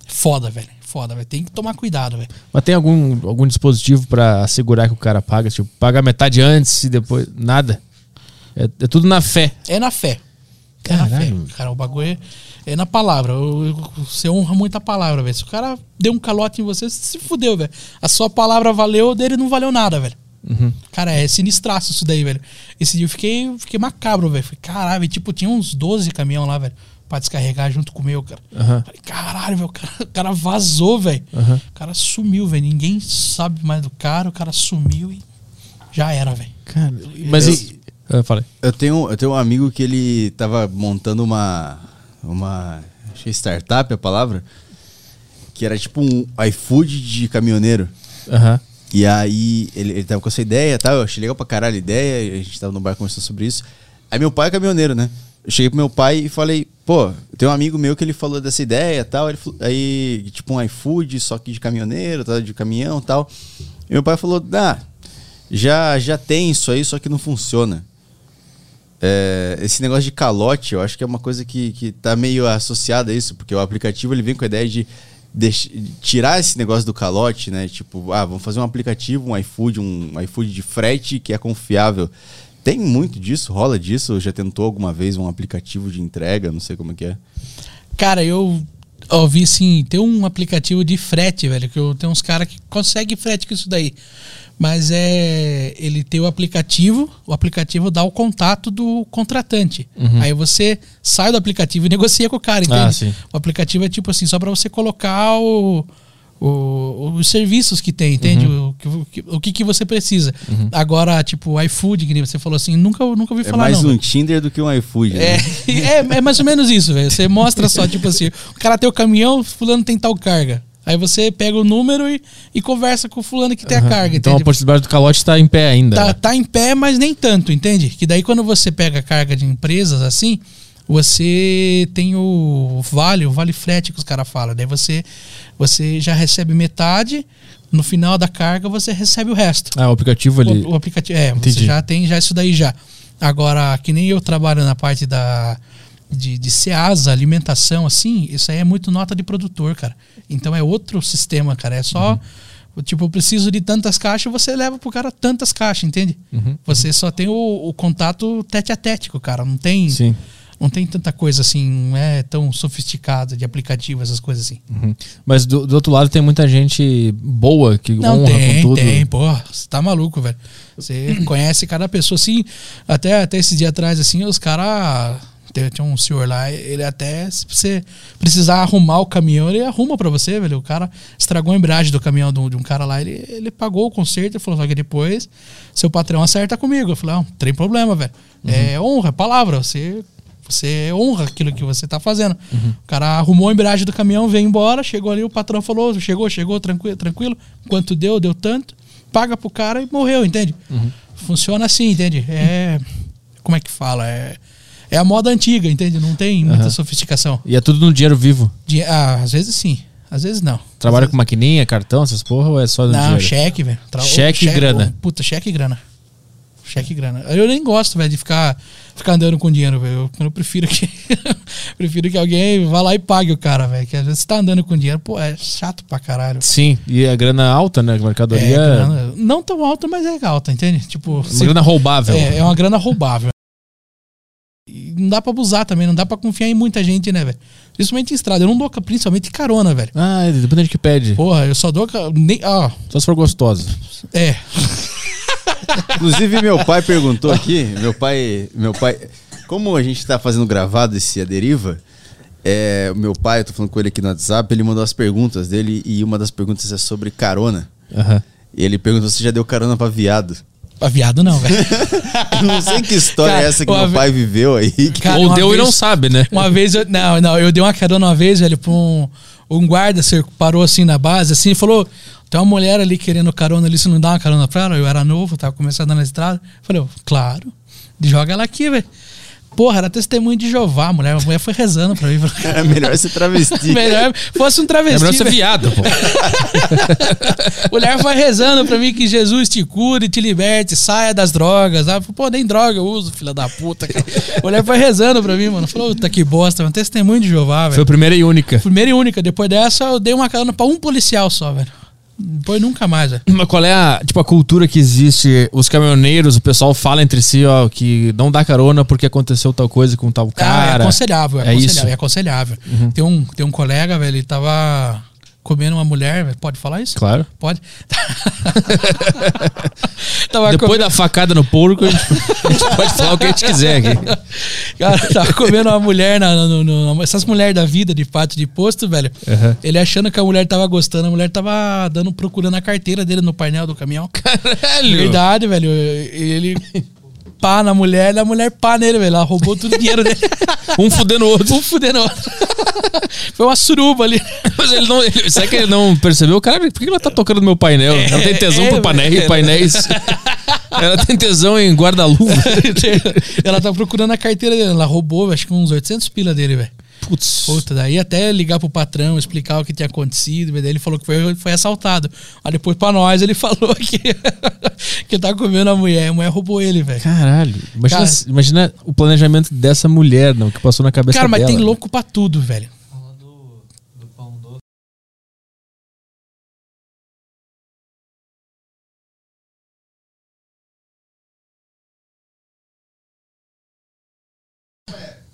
Foda, velho. Foda, velho. Tem que tomar cuidado, velho. Mas tem algum, algum dispositivo pra assegurar que o cara paga? Tipo, paga metade antes e depois. Nada. É, é tudo na fé. É na fé. É na fé. Caralho. Cara, o bagulho é, é na palavra. Você honra muito a palavra, velho. Se o cara deu um calote em você, você se fudeu, velho. A sua palavra valeu, dele não valeu nada, velho. Uhum. Cara, é sinistraço isso daí, velho. Esse dia eu fiquei, fiquei macabro, velho. Caralho, tipo, tinha uns 12 caminhão lá, velho, pra descarregar junto com o meu, cara. Aham. Falei, caralho, o cara, o cara vazou, velho. Aham. O cara sumiu, velho. Ninguém sabe mais do cara, o cara sumiu e já era, velho. Cara, mas Eu- e. Eu falei. Eu tenho, eu tenho um amigo que ele tava montando uma. Uma. Que é startup a palavra. Que era tipo um iFood de caminhoneiro. Aham. E aí ele, ele tava com essa ideia e tal. Eu achei legal pra caralho a ideia. A gente tava no bar conversando sobre isso. Aí meu pai é caminhoneiro, né? eu cheguei pro meu pai e falei, pô, tem um amigo meu que ele falou dessa ideia tal. Ele, aí, tipo, um iFood, só que de caminhoneiro, tá, de caminhão tal. E meu pai falou, ah, já, já tem isso aí, só que não funciona. É, esse negócio de calote, eu acho que é uma coisa que, que tá meio associada a isso, porque o aplicativo ele vem com a ideia de tirar esse negócio do calote, né? Tipo, ah, vamos fazer um aplicativo, um iFood, um iFood de frete que é confiável. Tem muito disso, rola disso? Já tentou alguma vez um aplicativo de entrega? Não sei como é que é. Cara, eu ouvi assim, tem um aplicativo de frete, velho, que eu tenho uns caras que conseguem frete com isso daí. Mas é. Ele tem o aplicativo, o aplicativo dá o contato do contratante. Aí você sai do aplicativo e negocia com o cara, entende? Ah, sim. O aplicativo é tipo assim, só pra você colocar o. o- os serviços que tem, entende? Uhum. O, que- o que, que você precisa. Agora, tipo, o iFood, que você falou assim, nunca, nunca ouvi É falar mais não. um velho. Tinder do que um iFood, né? É, é, é mais ou menos isso, velho. Você mostra só, tipo assim, o cara tem o caminhão, fulano tem tal carga. Aí você pega o número e, e conversa com o fulano que tem a carga, Então a entende? possibilidade do calote tá em pé ainda. Tá, tá em pé, mas nem tanto, entende? Que daí quando você pega a carga de empresas assim, você tem o vale, o vale frete que os caras falam. Daí você, você já recebe metade, no final da carga você recebe o resto. Ah, o aplicativo ali. O, o aplicativo. É, Entendi. você já tem já isso daí já. Agora, que nem eu trabalho na parte da de, de SEASA, alimentação, assim, isso aí é muito nota de produtor, cara. Então é outro sistema, cara. É só. Tipo, eu preciso de tantas caixas, você leva pro cara tantas caixas, entende? Uhum. Você só tem o, o contato tete a tete com o cara. Não tem. Sim. Não tem tanta coisa assim, não é tão sofisticada de aplicativo, essas coisas assim. Uhum. Mas do, do outro lado tem muita gente boa que Não, honra tem, com tudo. tem, pô. Você tá maluco, velho. Você conhece cada pessoa, assim. Até, até esse dia atrás, assim, os caras. Tinha um senhor lá, ele até, se você precisar arrumar o caminhão, ele arruma pra você, velho. O cara estragou a embreagem do caminhão de um, de um cara lá, ele, ele pagou o conserto e falou, só que depois seu patrão acerta comigo. Eu falei, não, não tem problema, velho. É honra, é palavra. Você, você honra aquilo que você tá fazendo. O cara arrumou a embreagem do caminhão, veio embora, chegou ali, o patrão falou, chegou, chegou, tranquilo, tranquilo. Quanto deu, deu tanto. Paga pro cara e morreu, entende? Funciona assim, entende? É. Como é que fala? É, é a moda antiga, entende? Não tem muita Aham. sofisticação. E é tudo no dinheiro vivo. Ah, às vezes sim, às vezes não. Trabalha com maquininha, cartão, essas porra, ou é só no Não, dinheiro? cheque, velho. Tra- Cheque e grana. Puta, cheque e grana. Cheque e grana. Eu nem gosto, velho, de ficar, ficar andando com dinheiro, velho. Eu, eu prefiro que. prefiro que alguém vá lá e pague o cara, velho. Que às vezes você tá andando com dinheiro, pô, é chato pra caralho. Sim, e a grana alta, né? A mercadoria. É, grana- não tão alta, mas é alta, entende? Tipo, uma se- grana roubável. é, é uma grana roubável. E não dá pra abusar também, não dá pra confiar em muita gente, né, velho? Principalmente em estrada. Eu não dou, principalmente carona, velho. Ah, depende de que pede. Porra, eu só dou. Nem, ah, Só se for gostosa. é. Inclusive, meu pai perguntou aqui, meu pai, meu pai, como a gente tá fazendo gravado esse A Deriva, é, o meu pai, eu tô falando com ele aqui no WhatsApp, ele mandou as perguntas dele e uma das perguntas é sobre carona. E ele perguntou se já deu carona pra viado. Pra viado não, velho. Eu não sei que história Cara, é essa que meu ve- pai viveu aí. que- Cara, Ou deu e vez- não sabe, né? Uma vez eu. Não, não, eu dei uma carona uma vez, velho, pra um, um guarda, parou assim na base, assim, e falou: tem uma mulher ali querendo carona ali, você não dá uma carona pra ela? Eu era novo, tava começando na estrada. Falei, "Ô, claro, joga ela aqui, velho. Porra, era testemunho de Jeová, a mulher. A mulher foi rezando pra mim. É melhor ser travesti. Melhor fosse um É travesti. melhor ser viado, pô. mulher vai rezando pra mim que Jesus te cure, te liberte, saia das drogas. Ah, pô, nem droga eu uso, filha da puta. cara. mulher vai rezando pra mim, mano. Falou, puta que bosta, mano. Testemunho de Jeová, Foi velho. a primeira e única. Primeira e única. Depois dessa, eu dei uma carona pra um policial só, velho. Depois nunca mais, velho. Mas qual é a, tipo, a cultura que existe? Os caminhoneiros, o pessoal fala entre si, ó, que não dá carona porque aconteceu tal coisa com tal Ah, é cara. aconselhável, é, É aconselhável. isso. Uhum. É aconselhável. Tem, um, tem um colega, velho, ele tava comendo uma mulher. Pode falar isso? Claro. Pode. tava Depois da facada no porco, a gente, a gente pode falar o que a gente quiser aqui. Cara, tava comendo uma mulher, na, no- no- essas mulheres da vida de pato de posto, velho. Aham. Ele achando que a mulher tava gostando, a mulher tava dando, procurando a carteira dele no painel do caminhão. Caralho! Verdade, velho. Ele pá na mulher, e a mulher pá nele, velho. Ela roubou todo o dinheiro dele. Um fudendo o outro. um fudendo o outro. Foi uma suruba ali. Mas ele não. Ele, será que ele não percebeu? Cara, por que ela tá tocando no meu painel? ela tem tesão é, por panéis, velho. painéis. Ela tem tesão em guarda-luva. ela tá procurando a carteira dele. Ela roubou, acho que uns 800 pila dele, velho. Putz. Puta, daí até ligar pro patrão, explicar o que tinha acontecido, daí ele falou que foi, foi assaltado. Aí depois pra nós ele falou que, que tá comendo a mulher, a mulher roubou ele, velho. Caralho. Imagina, Cara- imagina o planejamento dessa mulher, não, que passou na cabeça Cara, mas dela. tem louco pra tudo, velho.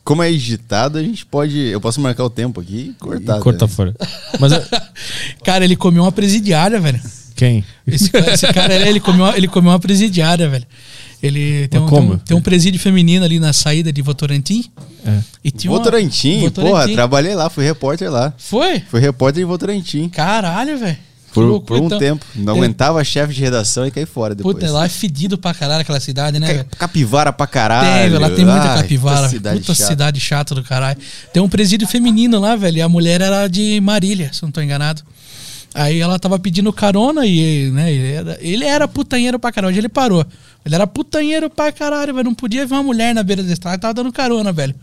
Como é agitado, a gente pode. Eu posso marcar o tempo aqui e cortar. E corta né? fora. Mas é- Cara, ele comeu uma presidiária, velho. quem? Esse, cara- esse cara, ele comeu, uma- ele comeu uma presidiária, velho. Ele tem Mas um, tem, como? tem um presídio feminino ali na saída de Votorantim. É. E tinha uma- Votorantim, Votorantim. porra, trabalhei lá, fui repórter lá. Foi? Fui repórter em Votorantim. Caralho, velho. Por, loucura, por um então. tempo. Não Tem- aguentava chefe de redação e caí fora depois. Puta, lá é fedido pra caralho aquela cidade, né, Ca-? Capivara pra caralho. Tem, lá tem muita Ai, capivara. puta cidade Puta chata. cidade chata do caralho. Tem um presídio feminino lá, velho. E a mulher era de Marília, se não tô enganado. Aí ela tava pedindo carona e, né, ele era, ele era putanheiro pra caralho. Hoje ele parou. Ele era putanheiro pra caralho, velho. Não podia ver uma mulher na beira da estrada, tava dando carona, velho.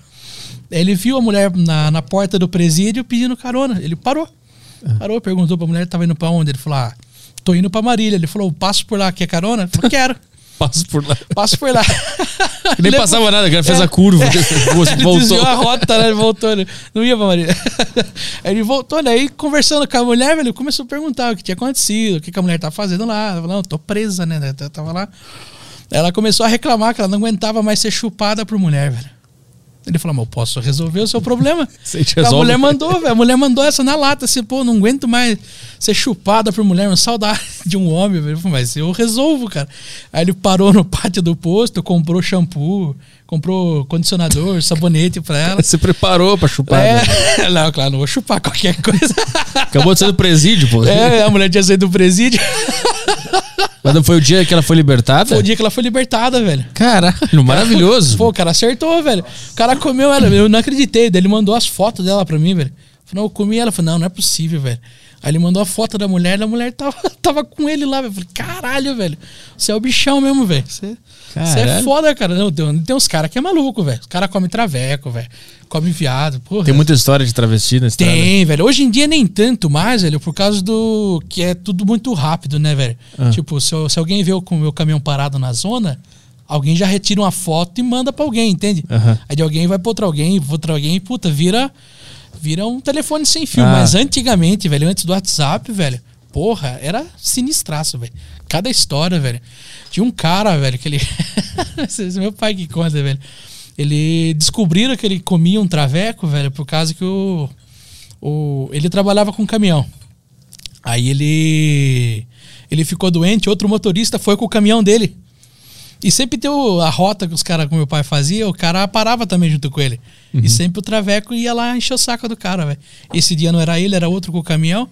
Ele viu a mulher na, na porta do presídio pedindo carona. Ele parou. Parou, perguntou pra mulher, tava indo pra onde? Ele falou, ah, tô indo pra Marília. Ele falou, passo por lá, quer carona? Ele falou, quero. Passo por lá. Passo por lá. Nem passava nada, o cara fez É. a curva. Você ele voltou. a rota, né? Ele voltou. Né? Não ia pra Marília. Aí ele voltou, né? Aí conversando com a mulher, velho, começou a perguntar o que tinha acontecido, o que, que a mulher tá fazendo lá. Ela falou, não, tô presa, né? Eu tava lá. Ela começou a reclamar que ela não aguentava mais ser chupada por mulher, velho. Ele falou, mas eu posso resolver o seu problema. A mulher mandou, velho. A mulher mandou essa na lata, assim, pô, não aguento mais ser chupada por mulher, saudade de um homem, velho. Mas eu resolvo, cara. Aí ele parou no pátio do posto, comprou shampoo, comprou condicionador, sabonete pra ela. Você preparou pra chupar. né? É, não, claro, não vou chupar qualquer coisa. Acabou de ser do presídio, pô. É, a mulher tinha saído do presídio. Mas não foi o dia que ela foi libertada? Foi o dia que ela foi libertada, velho. Caralho, maravilhoso. Pô, o cara acertou, velho. O cara comeu ela, eu não acreditei. Daí ele mandou as fotos dela pra mim, velho. Não, eu comi ela. Eu Falei, não, não é possível, velho. Aí ele mandou a foto da mulher e a mulher tava, tava com ele lá, velho. Eu Falei, caralho, velho. Você é o bichão mesmo, velho. Você você é Caralho. foda, cara. Não, tem, tem uns caras que é maluco, velho. Os caras comem traveco, velho. Come viado. Porra. Tem muita história de travesti na estrada. Tem, velho. Hoje em dia nem tanto mais, velho, por causa do. que é tudo muito rápido, né, velho? Ah. Tipo, se, se alguém vê o com o meu caminhão parado na zona, alguém já retira uma foto e manda pra alguém, entende? Aham. Aí de alguém vai pra outro alguém, pra outro alguém, e, puta, vira. Vira um telefone sem fio. Ah. Mas antigamente, velho, antes do WhatsApp, velho, porra, era sinistraço, velho. Cada história, velho. Tinha um cara, velho, que ele. É meu pai que conta, velho. Ele descobriram que ele comia um traveco, velho, por causa que o. o ele trabalhava com caminhão. Aí ele. Ele ficou doente, outro motorista foi com o caminhão dele. E sempre tem o- a rota que os caras, como meu pai fazia, o cara parava também junto com ele. E sempre o Traveco ia lá encher o saco do cara, velho. Esse dia não era ele, era outro com o caminhão.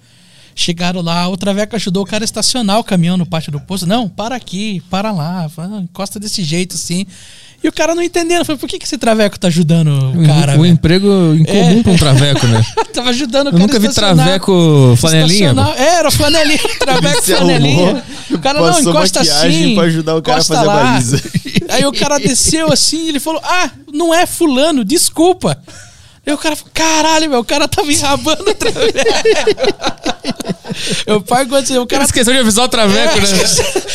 Chegaram lá, o Traveco ajudou o cara a estacionar o caminhão no pátio do posto. Não, para aqui, para lá, encosta desse jeito assim. E o cara não entendendo. Falei, por que, que esse Traveco tá ajudando o cara? o emprego incomum É. pra um traveco, né? Tava ajudando o Eu cara nunca a vi traveco flanelinha. É, era flanelinha, traveco flanelinha. arrumou, O cara não encosta assim. pra ajudar o cara a fazer a baliza. Aí o cara desceu assim, ele falou: Ah, não é fulano, desculpa. Aí o cara falou, caralho, meu, o cara tava enrabando o traveco. Meu pai, quando você- o cara esqueceu de avisar o traveco, É. né?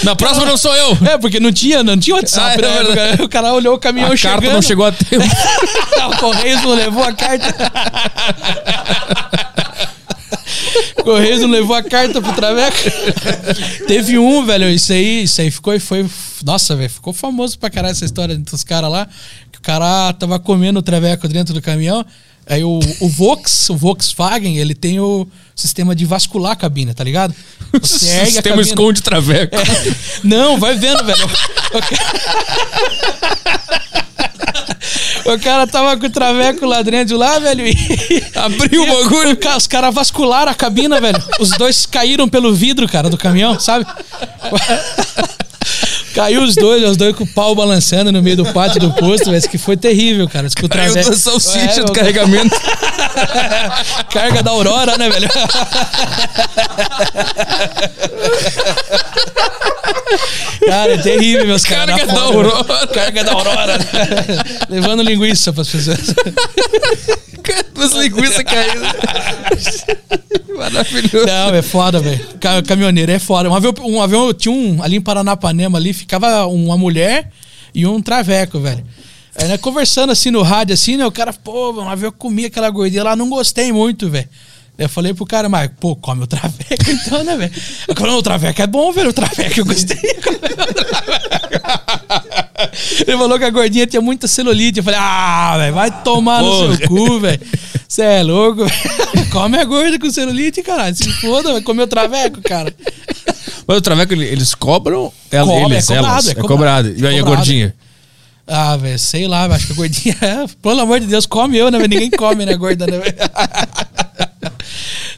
Na próxima não sou eu. É, porque não tinha, não tinha WhatsApp, Ah, é né? O cara olhou o caminhão A chegando. carta não chegou a tempo. o Correios não levou a carta. Correios não levou a carta pro Traveco. Teve um, velho, isso aí, isso aí ficou, foi, nossa, velho, ficou famoso pra caralho essa história dos caras lá, que o cara tava comendo o Traveco dentro do caminhão, aí o, o Vox, o Volkswagen, ele tem o sistema de vascular a cabine, tá ligado? O Você ergue a sistema cabine. esconde traveco. É. Não, vai vendo, velho. O cara... cara tava com o traveco lá dentro lá, velho. E... Abriu o bagulho. o ca- Os caras vascularam a cabina, velho. Os dois caíram pelo vidro, cara, do caminhão, sabe? Caiu os dois, os dois com o pau balançando no meio do pátio do posto, velho. Que foi terrível, cara. Isso que o Caiu da salsicha É, do carregamento. Carga da Aurora, né, velho? Cara, é terrível, meus caras. Carga na da Aurora. Carga da Aurora. Levando linguiça pras pessoas. As linguiças caindo. Maravilhoso. Não, é foda, velho. Ca- Caminhoneiro é foda. Um avião, um avião tinha um ali em Paranapanema ali, ficava uma mulher e um traveco, velho. Aí, né, conversando assim no rádio, assim, né? O cara, pô, um avião comia aquela gordinha lá, não gostei muito, velho. Eu falei pro cara, mas, pô, come o traveco então, né, velho? Eu falei, não, o traveco é bom, velho, o traveco eu gostei. Ele falou que a gordinha tinha muita celulite. Eu falei, ah, velho, vai tomar no seu cu, velho. Você é louco, velho. Come a gorda com celulite, caralho. Se foda, vai comer o traveco, cara. Mas o Traveco, ele- eles cobram ela- Cobra, eles, é cobrado, elas? é É cobrado. cobrado. E aí a gordinha? Ah, velho, sei lá, acho que a gordinha. é- Pelo amor de Deus, come eu, né? velho? Ninguém come, né, gorda, né, velho?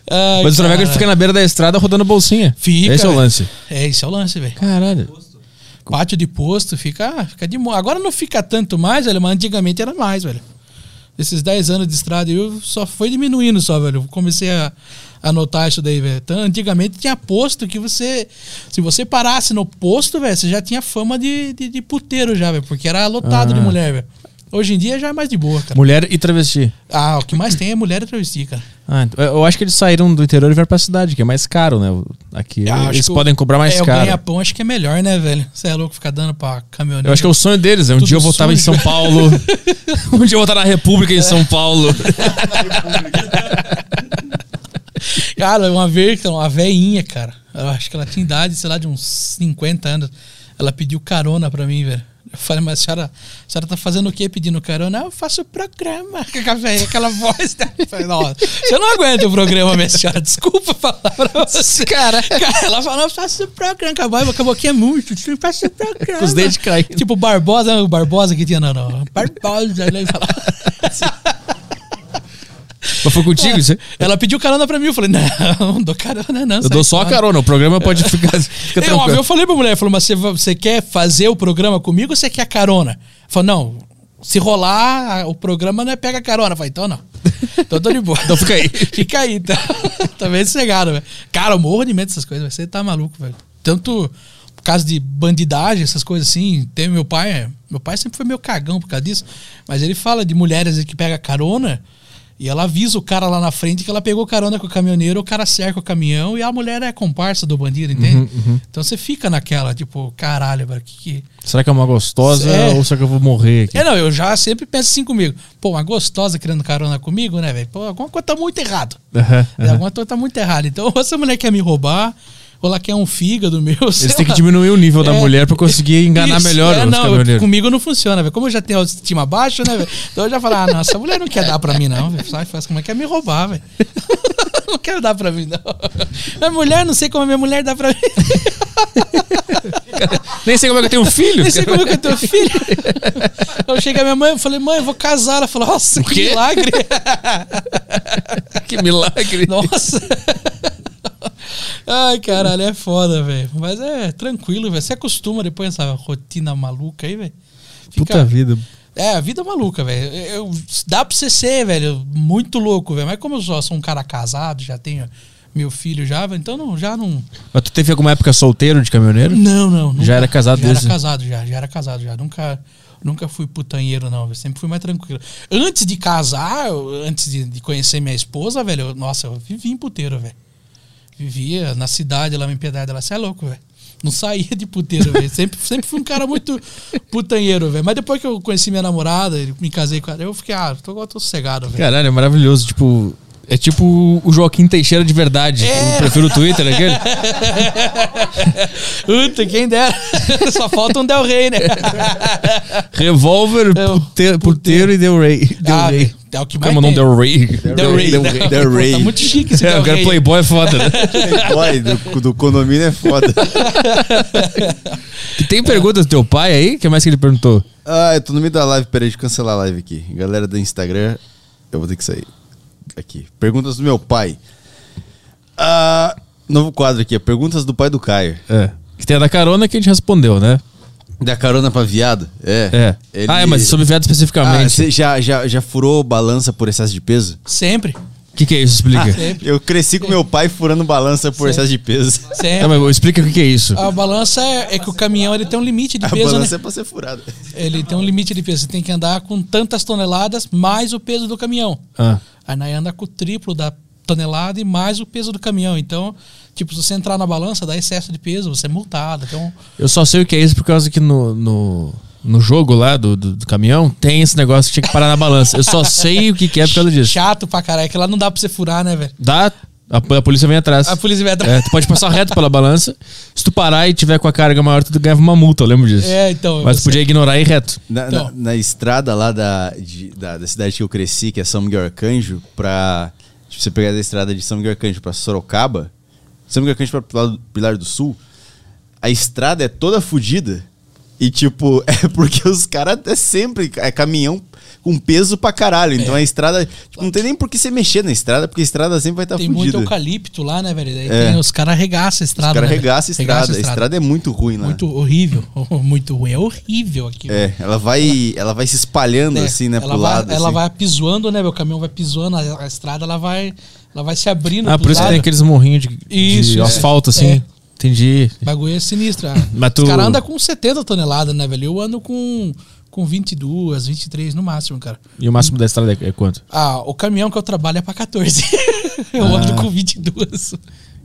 Ai, Mas o Traveco fica na beira da estrada rodando bolsinha. Fica, Esse é o lance. É, esse é o lance, velho. Caralho. Pátio de posto fica, fica de mo- Agora não fica tanto mais, velho, mas antigamente era mais, velho. Esses 10 anos de estrada eu só foi diminuindo só, velho. Comecei a, a notar isso daí, velho. Então, antigamente tinha posto que você. Se você parasse no posto, velho, você já tinha fama de, de, de puteiro já, velho. Porque era lotado de Ah. mulher, velho. Hoje em dia já é mais de boa, cara. Mulher e travesti. Ah, o que mais tem é mulher e travesti, cara. Ah, então- eu acho que eles saíram do interior e vieram pra cidade, que é mais caro, né? Aqui Ah, eles podem cobrar mais é, caro. ganha-pão acho que é melhor, né, velho? Você é louco ficar dando pra caminhoneiro. Eu acho que é o sonho deles. né? Um Tudo dia eu vou estar em sujo. São Paulo. um dia eu vou estar na República em São Paulo. Cara, uma vez, uma veinha, cara. Eu acho que ela tinha idade, sei lá, de uns 50 anos. Ela pediu carona pra mim, velho. Eu falei, mas a senhora, a senhora tá fazendo o quê pedindo carona? "Ah, Eu faço programa. Aquela voz dela. Eu falei, não, você não aguenta o programa, minha senhora. Desculpa falar pra você. Cara, ela falou, eu faço programa. Acabou, acabou aqui é muito. Eu faço programa. Com os dentes caindo. Tipo Barbosa, o Barbosa que tinha, não, não. Barbosa. Ele falava. Mas foi contigo? Você? Ela pediu carona pra mim. Eu falei, não, não dou carona, não. Eu dou só a fora." carona. O programa pode ficar, fica Eu, eu falei pra mulher, falou, mas você, quer fazer o programa comigo ou você quer carona? Falou, não, se rolar o programa não é pega carona. Eu falei, então não. Então tô de boa. Então fica aí. fica aí, então. tá bem sossegado, velho. Cara, eu morro de medo dessas coisas, você tá maluco, velho. Tanto por causa de bandidagem, essas coisas assim. Tem meu pai, meu pai sempre foi meio cagão por causa disso, mas ele fala de mulheres que pega carona e ela avisa o cara lá na frente que ela pegou carona com o caminhoneiro, o cara cerca o caminhão e a mulher é comparsa do bandido, entende? Então você fica naquela, tipo, caralho, velho, que que. Será que é uma gostosa É. ou será que eu vou morrer aqui? É, não, eu já sempre penso assim comigo. Pô, uma gostosa querendo carona comigo, né, velho? Pô, alguma coisa tá muito errado. Aham. Alguma coisa tá muito errada. Então, ou essa mulher quer me roubar, ou ela quer um fígado meu. Eles têm que diminuir o nível da É. mulher pra conseguir enganar Isso, melhor é, os não, comigo não funciona, velho. Como eu já tenho autoestima baixa, né, velho? Então eu já falo, ah, não, essa mulher não quer dar pra mim, não. Sai, faz como é que quer me roubar, velho. não quero dar pra mim, não. Minha mulher, não sei como a minha mulher dá pra mim. Nem sei como é que eu tenho um filho. Nem sei cara. como é que eu tenho filho. Eu cheguei a minha mãe, eu falei, mãe, eu vou casar. Ela falou, nossa, que milagre. Que milagre. Nossa. Ai, caralho, é foda, velho. Mas é tranquilo, velho. Você acostuma depois dessa rotina maluca aí, velho. Puta vida. É, a vida é maluca, velho. Dá pra você ser, velho, muito louco, velho. Mas como eu só sou um cara casado, já tenho meu filho já, então não, já não. Mas tu teve alguma época solteiro de caminhoneiro? Não, não. nunca- Já era casado Já desde- era casado, já. Já era casado, já. Nunca, nunca fui putanheiro, não. velho. Sempre fui mais tranquilo. Antes de casar, antes de, de conhecer minha esposa, velho, eu- nossa, eu vivi em puteiro, velho. Vivia na cidade, lá em Piedade. Ela, você é louco, velho. Não saía de puteiro, velho. Sempre, sempre fui um cara muito putanheiro, velho. Mas depois que eu conheci minha namorada, me casei com ela, eu fiquei, ah, tô, tô sossegado, velho. Caralho, é maravilhoso. Tipo, é tipo o Joaquim Teixeira de verdade. É. Eu prefiro o Twitter, aquele. Puta, quem dera. Só falta um Del Rey, né? Revólver, É o puteiro, puteiro e Del Rey. Del Ah, Rey. é o que mais Como não tem. Del Rey? Del Rey. Del? Rey. Del Rey. Tá muito chique esse É, cara. Playboy é foda, né? Playboy do, do condomínio é foda. E tem perguntas do teu pai aí? O que mais que ele perguntou? Ah, eu tô no meio da live, peraí, deixa eu cancelar a live aqui. Galera do Instagram, eu vou ter que sair. Aqui. Perguntas do meu pai. Ah, novo quadro aqui, perguntas do pai do Caio. É. Que tem a da carona que a gente respondeu, né? Da carona pra viado? É. É. Ele- Ah, é, mas sobre viado Ah, especificamente. você já, já, já furou balança por excesso de peso? Sempre. Que, que é isso? Explica. Sempre. Eu cresci com meu pai furando balança por excesso de peso. Sempre. Tá, mas explica o que, que é isso. A balança é, é que o caminhão ele tem um limite de A peso, né? balança é pra ser furada. Ele tem um limite de peso. Você tem que andar com tantas toneladas mais o peso do caminhão. Ah, anda com o triplo da tonelada e mais o peso do caminhão. Então, tipo, se você entrar na balança, dá excesso de peso, você é multado. Então, eu só sei o que é isso por causa que no, no, no jogo lá do, do, do caminhão tem esse negócio que tinha que parar na balança. Eu só sei o que, que é por causa disso. chato pra caralho. Que lá não dá pra você furar, né, velho? Dá, a, a polícia vem atrás. A polícia vai atrás. É, tu pode passar reto pela balança. Se tu parar e tiver com a carga maior, tu ganhava uma multa, eu lembro disso. É, então. Mas tu podia ignorar e ir reto. Na, Então. na- na estrada lá da, de- da, da cidade que eu cresci, que é São Miguel Arcanjo, pra. Tipo, você pegar da estrada de São Miguel Arcanjo pra Sorocaba, São Miguel Arcanjo pra Pilar do, Pilar do Sul, a estrada é toda fodida. E, tipo, é porque os caras é sempre é caminhão com peso pra caralho. Então a estrada. Tipo, não tem nem por que você mexer na estrada, porque a estrada sempre vai estar Tem fodida. muito eucalipto lá, né, velho? Daí É. tem- os caras arregaçam a Os estrada. caras né, regaçam a estrada. Regaçam A estrada é muito ruim lá. Muito horrível. Muito ruim. É horrível aqui. É, ela vai, ela vai se espalhando É, assim, né, ela pro vai, lado. Ela assim. vai pisoando, né? meu? O caminhão vai pisando, a, a estrada ela vai, ela vai se abrindo. Ah, por isso que tem aqueles morrinhos de, Isso, de é. asfalto, assim. Entendi. O bagulho é sinistro. Mas tu- Os caras andam com 70 toneladas, né, velho? Eu ando com, com 22, 23 no máximo, cara. E o máximo da estrada é é quanto? Ah, o caminhão que eu trabalho é pra 14. eu Ah. ando com 22.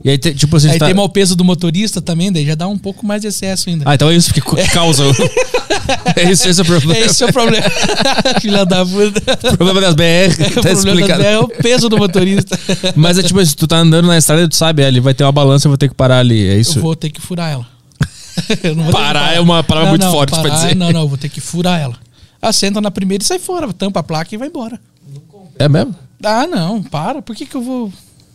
E aí, te- tipo assim, Aí tá... tem mal peso do motorista também, daí já dá um pouco mais de excesso ainda. Ah, então é isso que causa. é isso, esse é o problema. Esse é o problema. Filha da puta. O problema das BR, o tá problema explicado. é o peso do motorista. Mas é tipo, se tu tá andando na estrada, tu sabe, ali vai ter uma balança, eu vou ter que parar ali. É isso? Eu vou ter que furar ela. Não Parar é uma palavra muito forte pra parar- dizer. Não, não, eu vou ter que furar ela. Assenta na primeira e sai fora, tampa a placa e vai embora. É mesmo? Ah, não, para. Por que, que eu vou.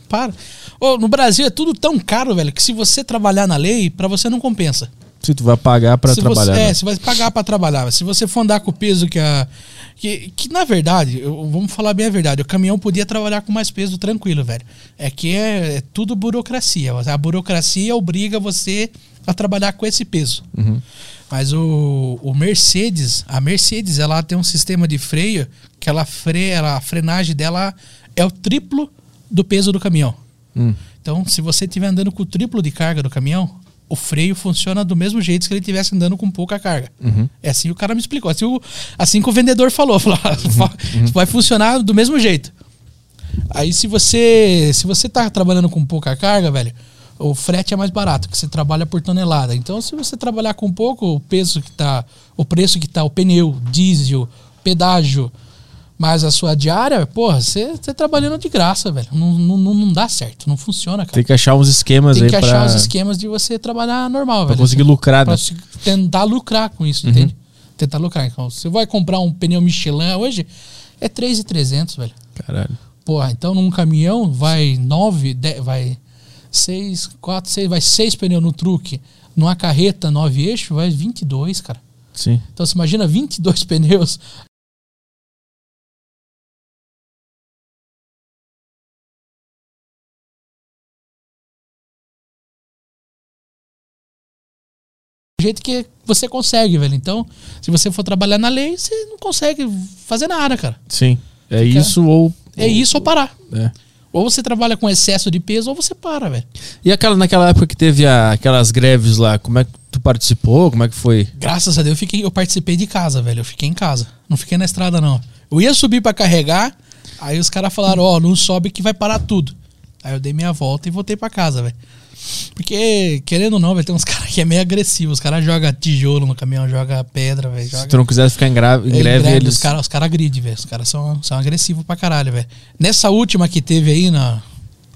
Para. Ô, no Brasil é tudo tão caro, velho, que se você trabalhar na lei, pra você não compensa. Se tu vai pagar se trabalhar. Você, né? é, você vai pagar pra trabalhar. Se você for andar com o peso que a. Que, que na verdade, eu- vamos falar bem a verdade, o caminhão podia trabalhar com mais peso tranquilo, velho. É que é, é tudo burocracia. A burocracia obriga você a trabalhar com esse peso. Uhum. Mas o, o Mercedes, a Mercedes, ela tem um sistema de freio que ela freia, ela- a frenagem dela é o triplo do peso do caminhão. Hum. Então, se você estiver andando com o triplo de carga do caminhão, o freio funciona do mesmo jeito que ele estivesse andando com pouca carga. É assim o cara me explicou. Assim, o, assim que o vendedor falou. falou "Ah, va- Vai funcionar do mesmo jeito. Aí se você se você tá trabalhando com pouca carga, velho, o frete é mais barato, que você trabalha por tonelada. Então, se você trabalhar com pouco, o peso que tá, o preço que tá o pneu, diesel, pedágio, mais a sua diária, porra, você você trabalhando de graça, velho. Não, não, não dá certo, não funciona, cara. Tem que achar uns esquemas Tem aí que achar pra, os esquemas de você trabalhar normal, pra velho. conseguir lucrar, Pra né? tentar lucrar com isso, entende? Tentar lucrar. Então, você vai comprar um pneu Michelin hoje, é 3,300, velho. Caralho. Porra, então num caminhão vai 9, vai 6, 4, 6, vai 6 pneus no truque. Numa carreta 9 eixos, vai 22, cara. Sim. Então você imagina 22 pneus. Jeito que você consegue, velho. Então, se você for trabalhar na lei, você não consegue fazer nada, cara. Sim. É Fica- isso ou. É isso ou parar. É. Ou você trabalha com excesso de peso ou você para, velho. E aquela, naquela época que teve a- aquelas greves lá, como é que tu participou? Como é que foi? Graças a Deus eu, fiquei, eu participei de casa, velho. Eu fiquei em casa. Não fiquei na estrada, não. Eu ia subir pra carregar, aí os caras falaram, ó, não sobe que vai parar tudo. Aí eu dei minha volta e voltei pra casa, velho. Porque, querendo ou não, velho, tem uns caras que é meio agressivos. Os caras jogam tijolo no caminhão, jogam pedra, velho. Se joga- tu não quisesse ficar em, gra- em É, greve, greve, eles. Os caras os cara agridem, velho. Os caras são, são agressivos pra caralho, velho. Nessa última que teve aí, na,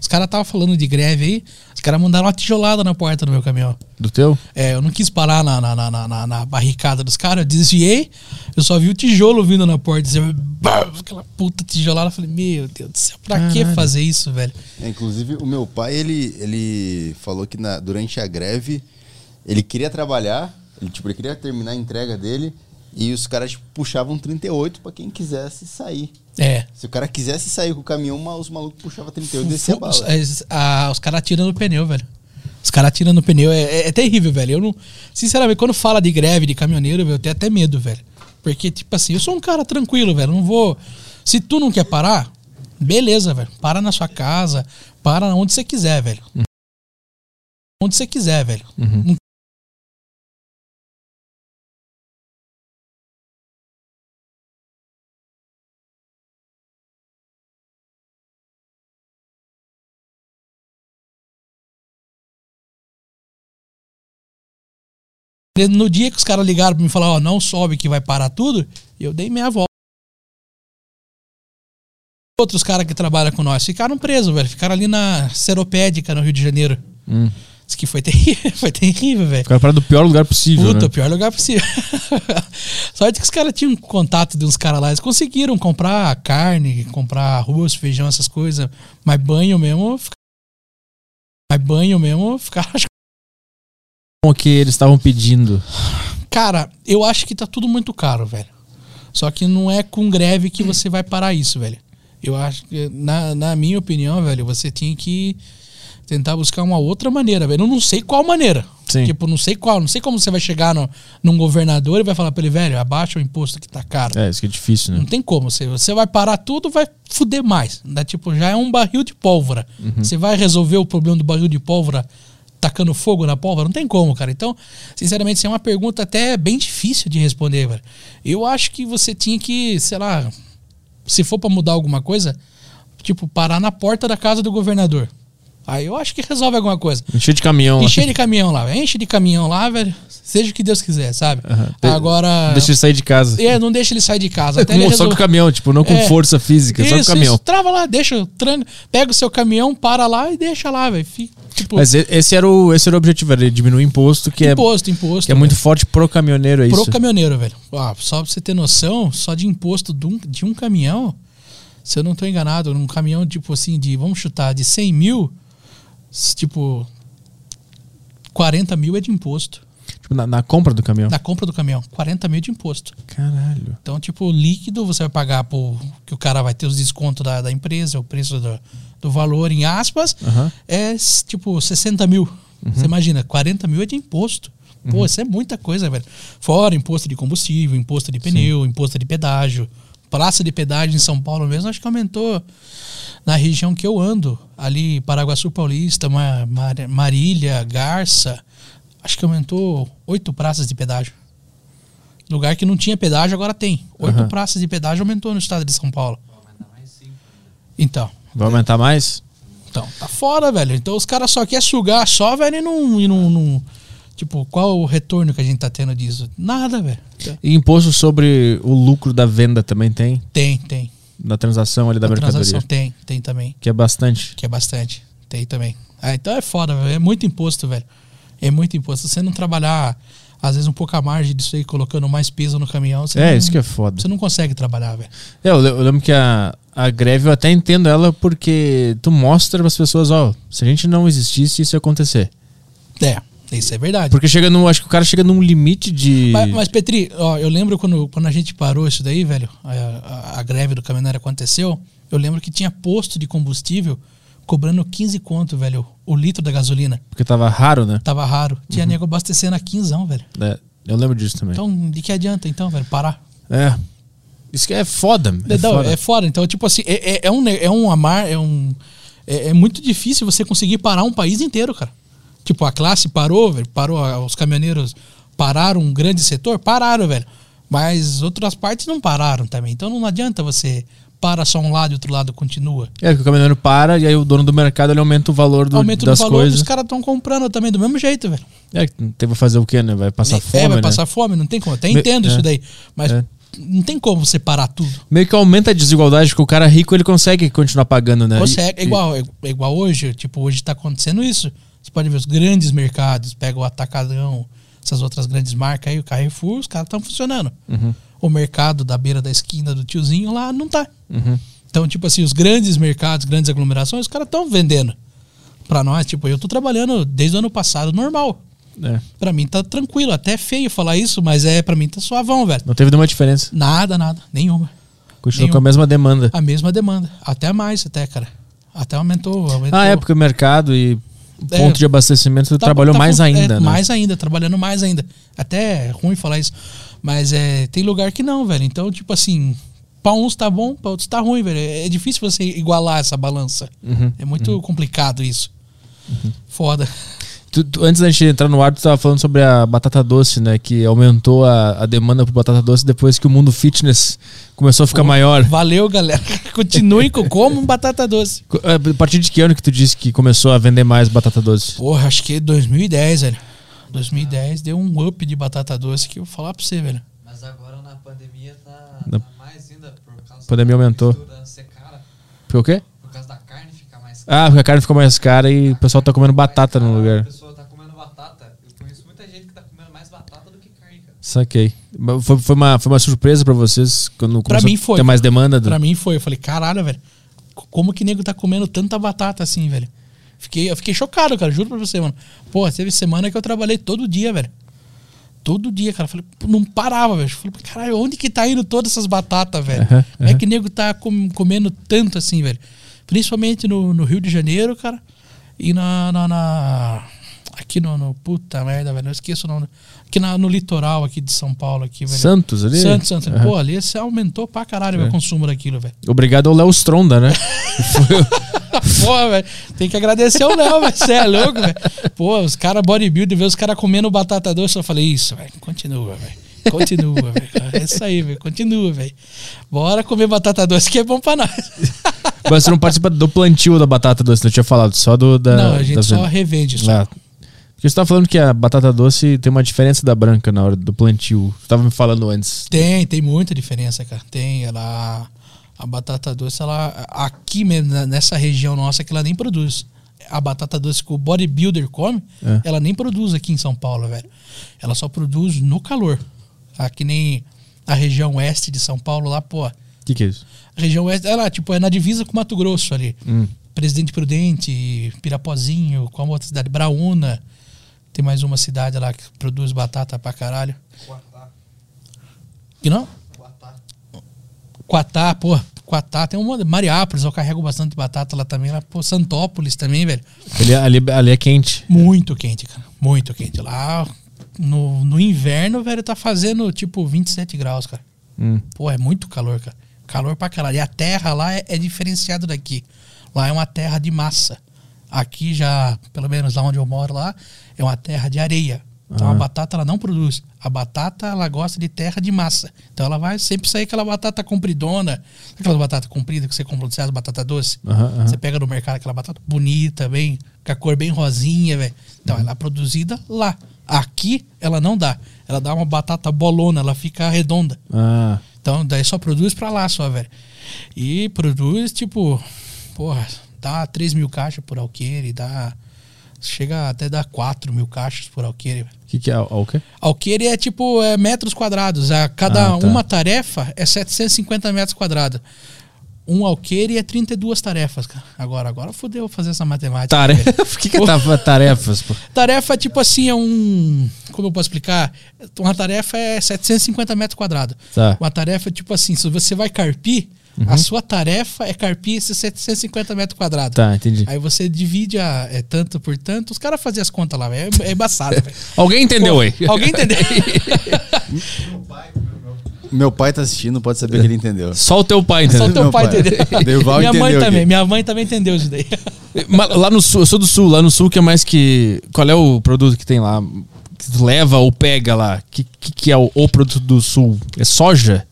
os caras estavam falando de greve aí, os caras mandaram uma tijolada na porta do meu caminhão. Do teu? É, eu não quis parar na, na, na, na- na- barricada dos caras, eu desviei, eu só vi o tijolo vindo na porta, assim, bam, aquela puta tijolada, eu falei, meu Deus do céu, pra que fazer isso, velho? É, inclusive, o meu pai, ele, ele falou que na- durante a greve, ele queria trabalhar, ele, tipo, ele queria terminar a entrega dele, e os caras tipo, puxavam 38 pra quem quisesse sair. É. Se o cara quisesse sair com o caminhão, os malucos puxavam 38 e descia a bala. os, as- a- os caras atiram no pneu, velho. Os caras atiram no pneu, é, é- é terrível, velho. Eu não. Sinceramente, quando fala de greve de caminhoneiro, velho, eu tenho até medo, velho. Porque, tipo assim, eu sou um cara tranquilo, velho. Não vou. Se tu não quer parar, Beleza, velho. Para na sua casa, para onde você quiser, velho. Onde você quiser, velho. Uhum. No dia que os caras ligaram pra me falar, ó, não sobe que vai parar tudo, eu dei meia volta. Outros caras que trabalham com nós ficaram presos, velho. Ficaram ali na Seropédica, no Rio de Janeiro. Hum. Isso que foi terrível, foi terrível, velho. Ficaram parado do pior lugar possível. Puta, né? o pior lugar possível. Sorte que os caras tinham contato de uns caras lá. Eles conseguiram comprar carne, comprar arroz, feijão, essas coisas. Mas banho mesmo. Mas banho mesmo, ficaram. O que eles estavam pedindo. Cara, eu acho que tá tudo muito caro, velho. Só que não é com greve que você vai parar isso, velho. Eu acho que, na, na minha opinião, velho, você tinha que tentar buscar uma outra maneira, velho. Eu não sei qual maneira. Sim. Tipo, não sei qual. Não sei como você vai chegar no, num governador e vai falar pra ele, velho, abaixa o imposto que tá caro. É, isso que é difícil, né? Não tem como. Você, você vai parar tudo, vai fuder mais. Né? Tipo, já é um barril de pólvora. Você vai resolver o problema do barril de pólvora tacando fogo na pólvora? Não tem como, cara. Então, sinceramente, isso é uma pergunta até bem difícil de responder, velho. Eu acho que você tinha que, sei lá, se for pra mudar alguma coisa, tipo, parar na porta da casa do governador. Aí eu acho que resolve alguma coisa. Encher de caminhão. lá. Encher de caminhão lá, enche de caminhão lá, velho. Seja o que Deus quiser, sabe? De- Agora. Deixa ele sair de casa. É, não deixa ele sair de casa. Até Com- ele só com o caminhão, tipo, não com É. força física, só com o caminhão. trava lá, deixa, tranca, pega o seu caminhão, para lá e deixa lá, velho. Tipo, Mas esse era o, esse era o objetivo, era diminuir o imposto, que, imposto, imposto. é, que é muito forte pro caminhoneiro, é Pro isso? caminhoneiro, velho. Ó, só pra você ter noção, só de imposto de um, de um caminhão, se eu não tô enganado, num caminhão, tipo assim, de, vamos chutar, de 100 mil, tipo, 40 mil é de imposto. Tipo, na, na compra do caminhão. Na compra do caminhão, 40 mil de imposto. Caralho. Então, tipo, líquido você vai pagar por que o cara vai ter os descontos da, da empresa, o preço do, do valor em aspas, Aham. é tipo 60 mil. Você imagina, 40 mil é de imposto. Pô, isso é muita coisa, velho. Fora imposto de combustível, imposto de pneu, imposto de pedágio. Praça de pedágio em São Paulo mesmo, acho que aumentou na região que eu ando, ali Paraguaçu Paulista, Ma- Mar- Marília, Garça. Acho que aumentou oito praças de pedágio. Lugar que não tinha pedágio, agora tem. Oito Aham. praças de pedágio aumentou no estado de São Paulo. Então, Vai aumentar mais? então, tá fora, velho. Então os caras só querem sugar só, velho, e não, e não, não- Tipo, qual o retorno que a gente tá tendo disso? Nada, velho. E imposto sobre o lucro da venda também tem? Tem, tem. Da transação ali da A mercadoria? transação tem, tem também. Que é bastante. Que é bastante. Tem também. Ah, então é foda, velho. É muito imposto, velho. É muito imposto. Se você não trabalhar, às vezes, um pouco a margem disso aí, colocando mais peso no caminhão, você, É, não, isso que é foda. você não consegue trabalhar, velho. É, eu lembro que a, a greve eu até entendo ela porque tu mostra para as pessoas, ó, se a gente não existisse, isso ia acontecer. É, isso é verdade. Porque chega no. Acho que o cara chega num limite de. Mas, mas, Petri, ó, eu lembro quando, quando a gente parou isso daí, velho, a, a- a greve do caminhoneiro aconteceu, eu lembro que tinha posto de combustível cobrando 15 conto, velho, o litro da gasolina. Porque tava raro, né? Tava raro. Tinha nego abastecendo a 15, velho. É, eu lembro disso também. Então, de que adianta, então, velho, parar? É. Isso que é foda. É Não, foda. é foda. Então, tipo assim, é, é, é um, é um amar, é um. É, é muito difícil você conseguir parar um país inteiro, cara. Tipo, a classe parou, velho, parou, os caminhoneiros pararam um grande setor, pararam, velho. Mas outras partes não pararam também. Então não adianta você para só um lado e outro lado continua. É que o caminhoneiro para e aí o dono do mercado ele aumenta o valor do, Aumento das do valor, coisas. os caras estão comprando também do mesmo jeito, velho. É, que teve que fazer o quê, né? Vai passar é, fome, vai né? passar fome, não tem como. Até Me- entendo é. isso daí. Mas É. não tem como você parar tudo. Meio que aumenta a desigualdade, porque o cara rico ele consegue continuar pagando, né? Consegue, E- é igual, é, é igual hoje, tipo, hoje tá acontecendo isso. Você pode ver os grandes mercados, pega o Atacadão, essas outras grandes marcas aí, o Carrefour, os caras estão funcionando. Uhum, O mercado da beira da esquina do tiozinho lá não tá. uhum. Então, tipo assim, os grandes mercados, grandes aglomerações, os caras estão vendendo. Pra nós, tipo, eu tô trabalhando desde o ano passado normal. É. Pra mim tá tranquilo, até é feio falar isso, mas é pra mim tá suavão, velho. Não teve nenhuma diferença. Nada, nada, nenhuma. Continua Nenhum. com a mesma demanda. A mesma demanda, até mais, até, cara. Até aumentou, aumentou. Ah, é porque o mercado e É. ponto de abastecimento tu Tá- trabalhou tá mais fun- ainda, é, né? Mais ainda, trabalhando mais ainda. Até é ruim falar isso. Mas é, tem lugar que não, velho. Então, tipo assim, Pra uns tá bom, pra outros tá ruim, velho. É difícil você igualar essa balança. Uhum. É muito complicado isso. Foda. Tu- tu- antes da gente entrar no ar, tu tava falando sobre a batata doce, né? Que aumentou a, a demanda por batata doce depois que o mundo fitness começou a ficar maior. Valeu, galera. Continuem com como batata doce. É, A partir de que ano que tu disse que começou a vender mais batata doce? Porra, acho que 2010, velho. 2010 deu um up de batata doce que eu vou falar pra você, velho. Mas agora na pandemia tá, Na- tá mais ainda por causa pandemia da aumentou. cara, Por o quê? por causa da carne ficar mais Ah, porque a carne ficou mais cara e o pessoal tá comendo batata no A lugar. pessoa tá comendo batata. Eu conheço muita gente que tá comendo mais batata do que carne, cara. Saquei. Foi, foi, uma, foi uma surpresa pra vocês quando Pra mim a foi. ter mais demanda? Do... Pra mim foi. Eu falei, caralho, velho. Como que nego tá comendo tanta batata assim, velho? Fiquei, eu fiquei chocado, cara. Juro pra você, mano. Pô, teve semana que eu trabalhei todo dia, velho. Todo dia, cara. Falei, não parava, velho. Falei, caralho, onde que tá indo todas essas batatas, velho? Aham, Como é que nego tá com- comendo tanto assim, velho? Principalmente no, no Rio de Janeiro, cara. E na. na- na- aqui no, no- Puta merda, velho. Eu esqueço o nome. Aqui na- no litoral aqui de São Paulo, aqui, velho. Santos ali? Santos, Santos. Aham. Pô, ali você aumentou pra caralho o É. meu consumo daquilo, velho. Obrigado ao Léo Stronda, né? Pô, velho. Tem que agradecer ao Léo, velho. Você é louco, velho. Pô, os caras bodybuilder, ver os caras comendo batata doce. Eu falei, isso, velho. Continua, velho. Continua, velho. É isso aí, velho. Continua, velho. Bora comer batata doce, que é bom pra nós. Mas você não participa do plantio da batata doce, eu tinha falado, só do da. Não, a gente só revende isso. Ah. Porque você tava falando que a batata doce tem uma diferença da branca na hora do plantio. Você tava me falando antes. Tem, tem muita diferença, cara. Tem, ela. A batata doce, ela. Aqui mesmo, nessa região nossa, que ela nem produz. A batata doce que o bodybuilder come, É. ela nem produz aqui em São Paulo, velho. Ela só produz no calor. Aqui nem a região oeste de São Paulo, lá, pô. O que, que é isso? A região oeste, ela, tipo, é na divisa com Mato Grosso ali. Hum. Presidente Prudente, Pirapozinho, qual outra cidade? Braúna. Tem mais uma cidade lá que produz batata pra caralho. Que não? Quatá, pô, Quatá, tem um monte. Mariápolis, eu carrego bastante batata lá também. Lá, pô, Santópolis também, velho. Ali, ali, ali é quente. Muito quente, cara. Muito quente. Lá no, no inverno, velho, tá fazendo tipo 27 graus, cara. Hum. Pô, é muito calor, cara. Calor pra caralho. E a terra lá é, é diferenciada daqui. Lá é uma terra de massa. Aqui já, pelo menos lá onde eu moro lá, é uma terra de areia. Então Ah. a batata ela não produz. A batata ela gosta de terra de massa. Então ela vai sempre sair aquela batata compridona. Aquela batata comprida que você compra no César, batata doce. Aham, aham. Você pega no mercado aquela batata bonita, bem, com a cor bem rosinha, velho. Então ela é produzida lá. Aqui ela não dá. Ela dá uma batata bolona, ela fica redonda. Ah. Então, daí só produz pra lá, só, velho. E produz, tipo, porra, dá 3 mil caixas por alqueire, dá. Chega até dar 4 mil caixas por alqueire. O que, que é? Quê? Alqueire é tipo é metros quadrados. A cada Ah, tá. uma tarefa é 750 metros quadrados. Um alqueire é 32 tarefas, cara. Agora, agora fodeu fazer essa matemática. Tarefa. O que, que é tava tarefas, pô? Tarefa, tipo assim, é um. Como eu posso explicar? Uma tarefa é 750 metros quadrados. Tá. Uma tarefa, tipo assim, se você vai carpir, a sua tarefa é carpir esses 750 metros quadrados. Tá, entendi. Aí você divide a, é tanto por tanto. Os caras faziam as contas lá. É, é embaçado, velho. Alguém entendeu Pô, aí? Alguém entendeu? Meu pai tá assistindo, pode saber que ele entendeu. Só o teu pai Só entendeu. o teu Meu pai pai. entendeu. Minha mãe entendeu também. aqui. Minha mãe também entendeu isso daí. Mas lá no sul, eu sou do sul, lá no sul que é mais que. Qual é o produto que tem lá? Que leva ou pega lá? O que, que, que é o, o produto do sul? É soja?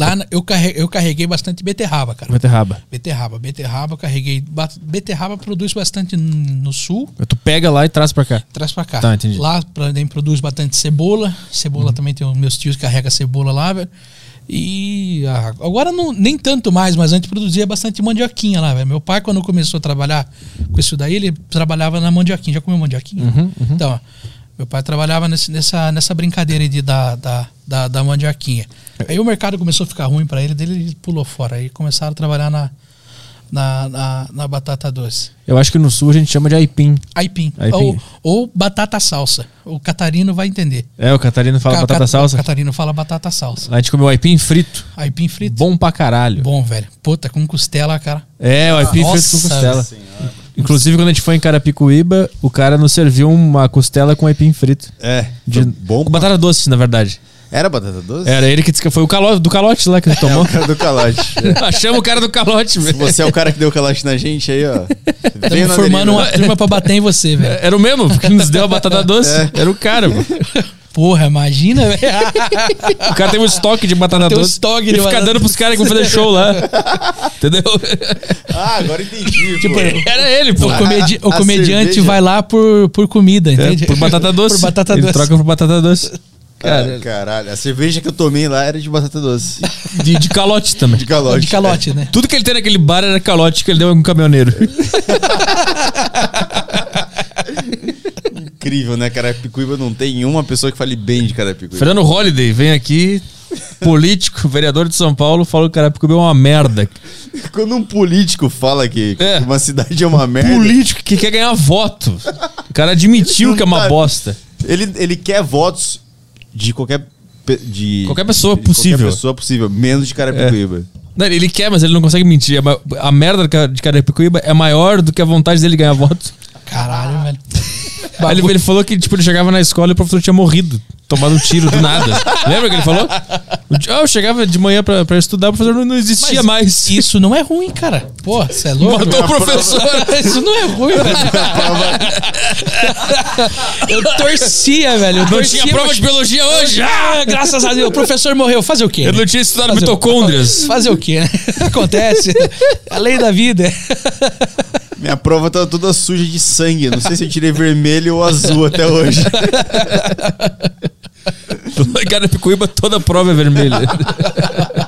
Lá eu, carre, eu carreguei bastante beterraba, cara. Beterraba. Beterraba. Beterraba, eu carreguei. ba- Beterraba produz bastante no sul. Tu pega lá e traz pra cá. Traz pra cá. Tá, entendi. Uhum. Lá também produz bastante cebola. Cebola também tem os meus tios que carregam cebola lá, velho. E ah, agora não, nem tanto mais, mas antes produzia bastante mandioquinha lá, velho. Meu pai, quando começou a trabalhar com isso daí, ele trabalhava na mandioquinha. Já comeu mandioquinha? Uhum, Então, ó, meu pai trabalhava nesse- nessa, nessa brincadeira de, da, da, da, da mandioquinha. Aí o mercado começou a ficar ruim pra ele, dele ele pulou fora. Aí começaram a trabalhar na, na, na, na batata doce. Eu acho que no sul a gente chama de aipim. Aipim. Aipim. Ou, ou batata salsa. O Catarino vai entender. É, o Catarina fala Ca- batata salsa. O Catarino fala batata salsa. A gente comeu aipim frito. Aipim frito. Bom pra caralho. Bom, velho. Puta, com costela, cara. É, o aipim Nossa frito com costela. Senhora. Inclusive, quando a gente foi em Carapicuíba, o cara nos serviu uma costela com aipim frito. É, De, bom com batata doce, na verdade. Era batata doce? Era ele que disse que foi o calote, do calote lá que ele É tomou. o cara do calote. Achamos o cara do calote, Se velho. você é o cara que deu calote na gente aí, ó. Na formando uma turma pra bater em você, velho. Era o mesmo, porque nos deu a batata doce. É. Era o cara, mano. Porra, imagina, velho. O cara tem um estoque de batata Tem um doce. estoque e de fica batata dando pros caras que vão fazer show lá. Entendeu? Ah, agora entendi. Tipo, pô. Era ele, pô. O, comedi- o a comediante cerveja- vai lá por, por comida, É, entende? por batata doce. por batata ele doce. troca por batata doce. Cara, caralho. A cerveja que eu tomei lá era de batata doce. De, de calote também. De calote. De calote, né? Tudo que ele tem naquele bar era calote que ele deu a um caminhoneiro. Incrível, né? Carapicuíba não tem uma pessoa que fale bem de Carapicuíba. Fernando Holliday vem aqui, político, vereador de São Paulo, falou que Carapicuíba é uma merda. Quando um político fala que É. uma cidade é uma merda, Político que quer ganhar voto. O cara admitiu que é uma tá- bosta. ele, ele quer votos de qualquer... De, Qualquer pessoa de possível. Qualquer pessoa possível, menos de Carapicuíba. Não, ele quer, mas ele não consegue mentir. A merda de Carapicuíba é maior do que a vontade dele ganhar voto. Caralho, velho. Aí ele, ele falou que tipo, ele chegava na escola e o professor tinha morrido. Tomado um tiro do nada. Lembra que ele falou? O eu chegava de manhã pra, pra estudar, o professor não, não existia Mas mais. Isso não é ruim, cara. Pô, você é louco? Matou o professor. Isso não é ruim, velho. Eu torcia, velho. Eu Não torcia tinha prova de biologia hoje. Ah, graças a Deus. O professor morreu. Fazer o quê? Eu né? não tinha estudado Fazer o- mitocôndrias. Fazer o quê, né? Acontece. A lei da vida. Minha prova tava toda suja de sangue. Não sei se eu tirei vermelho ou azul até hoje. Carapicuíba, toda a prova é vermelha.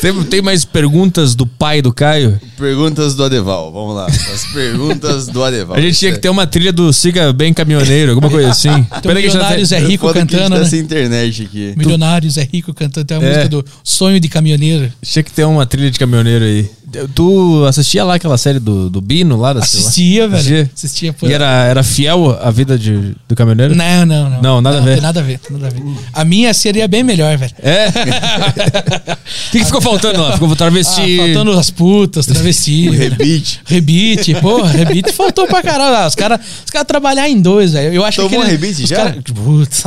tem, tem mais perguntas do pai do Caio? Perguntas do Adeval. Vamos lá. As perguntas do Adeval. A gente tinha que ter uma trilha do Siga Bem Caminhoneiro, alguma coisa assim. Então, a tá- Milionários é É rico a cantando, tá né? internet aqui. Milionários é rico cantando. Tem uma É. música do Sonho de Caminhoneiro. Tinha que ter uma trilha de caminhoneiro aí. Tu assistia lá aquela série do, do Bino lá da sei lá? Assistia, velho. Assistia? Assistia, pô. E era, era fiel à vida de, do caminhoneiro? Não, não, não. Não, nada a ver. Tem nada a ver, nada a ver. A minha seria bem melhor, velho. É? O que, que ficou faltando lá? Ficou Ah, travesti. faltando as putas, travesti. Rebite. Rebite, porra, rebite faltou pra caralho. Ah, Os caras os cara trabalhar em dois, velho. Eu acho Tomou que. rebite os já? cara- Putz.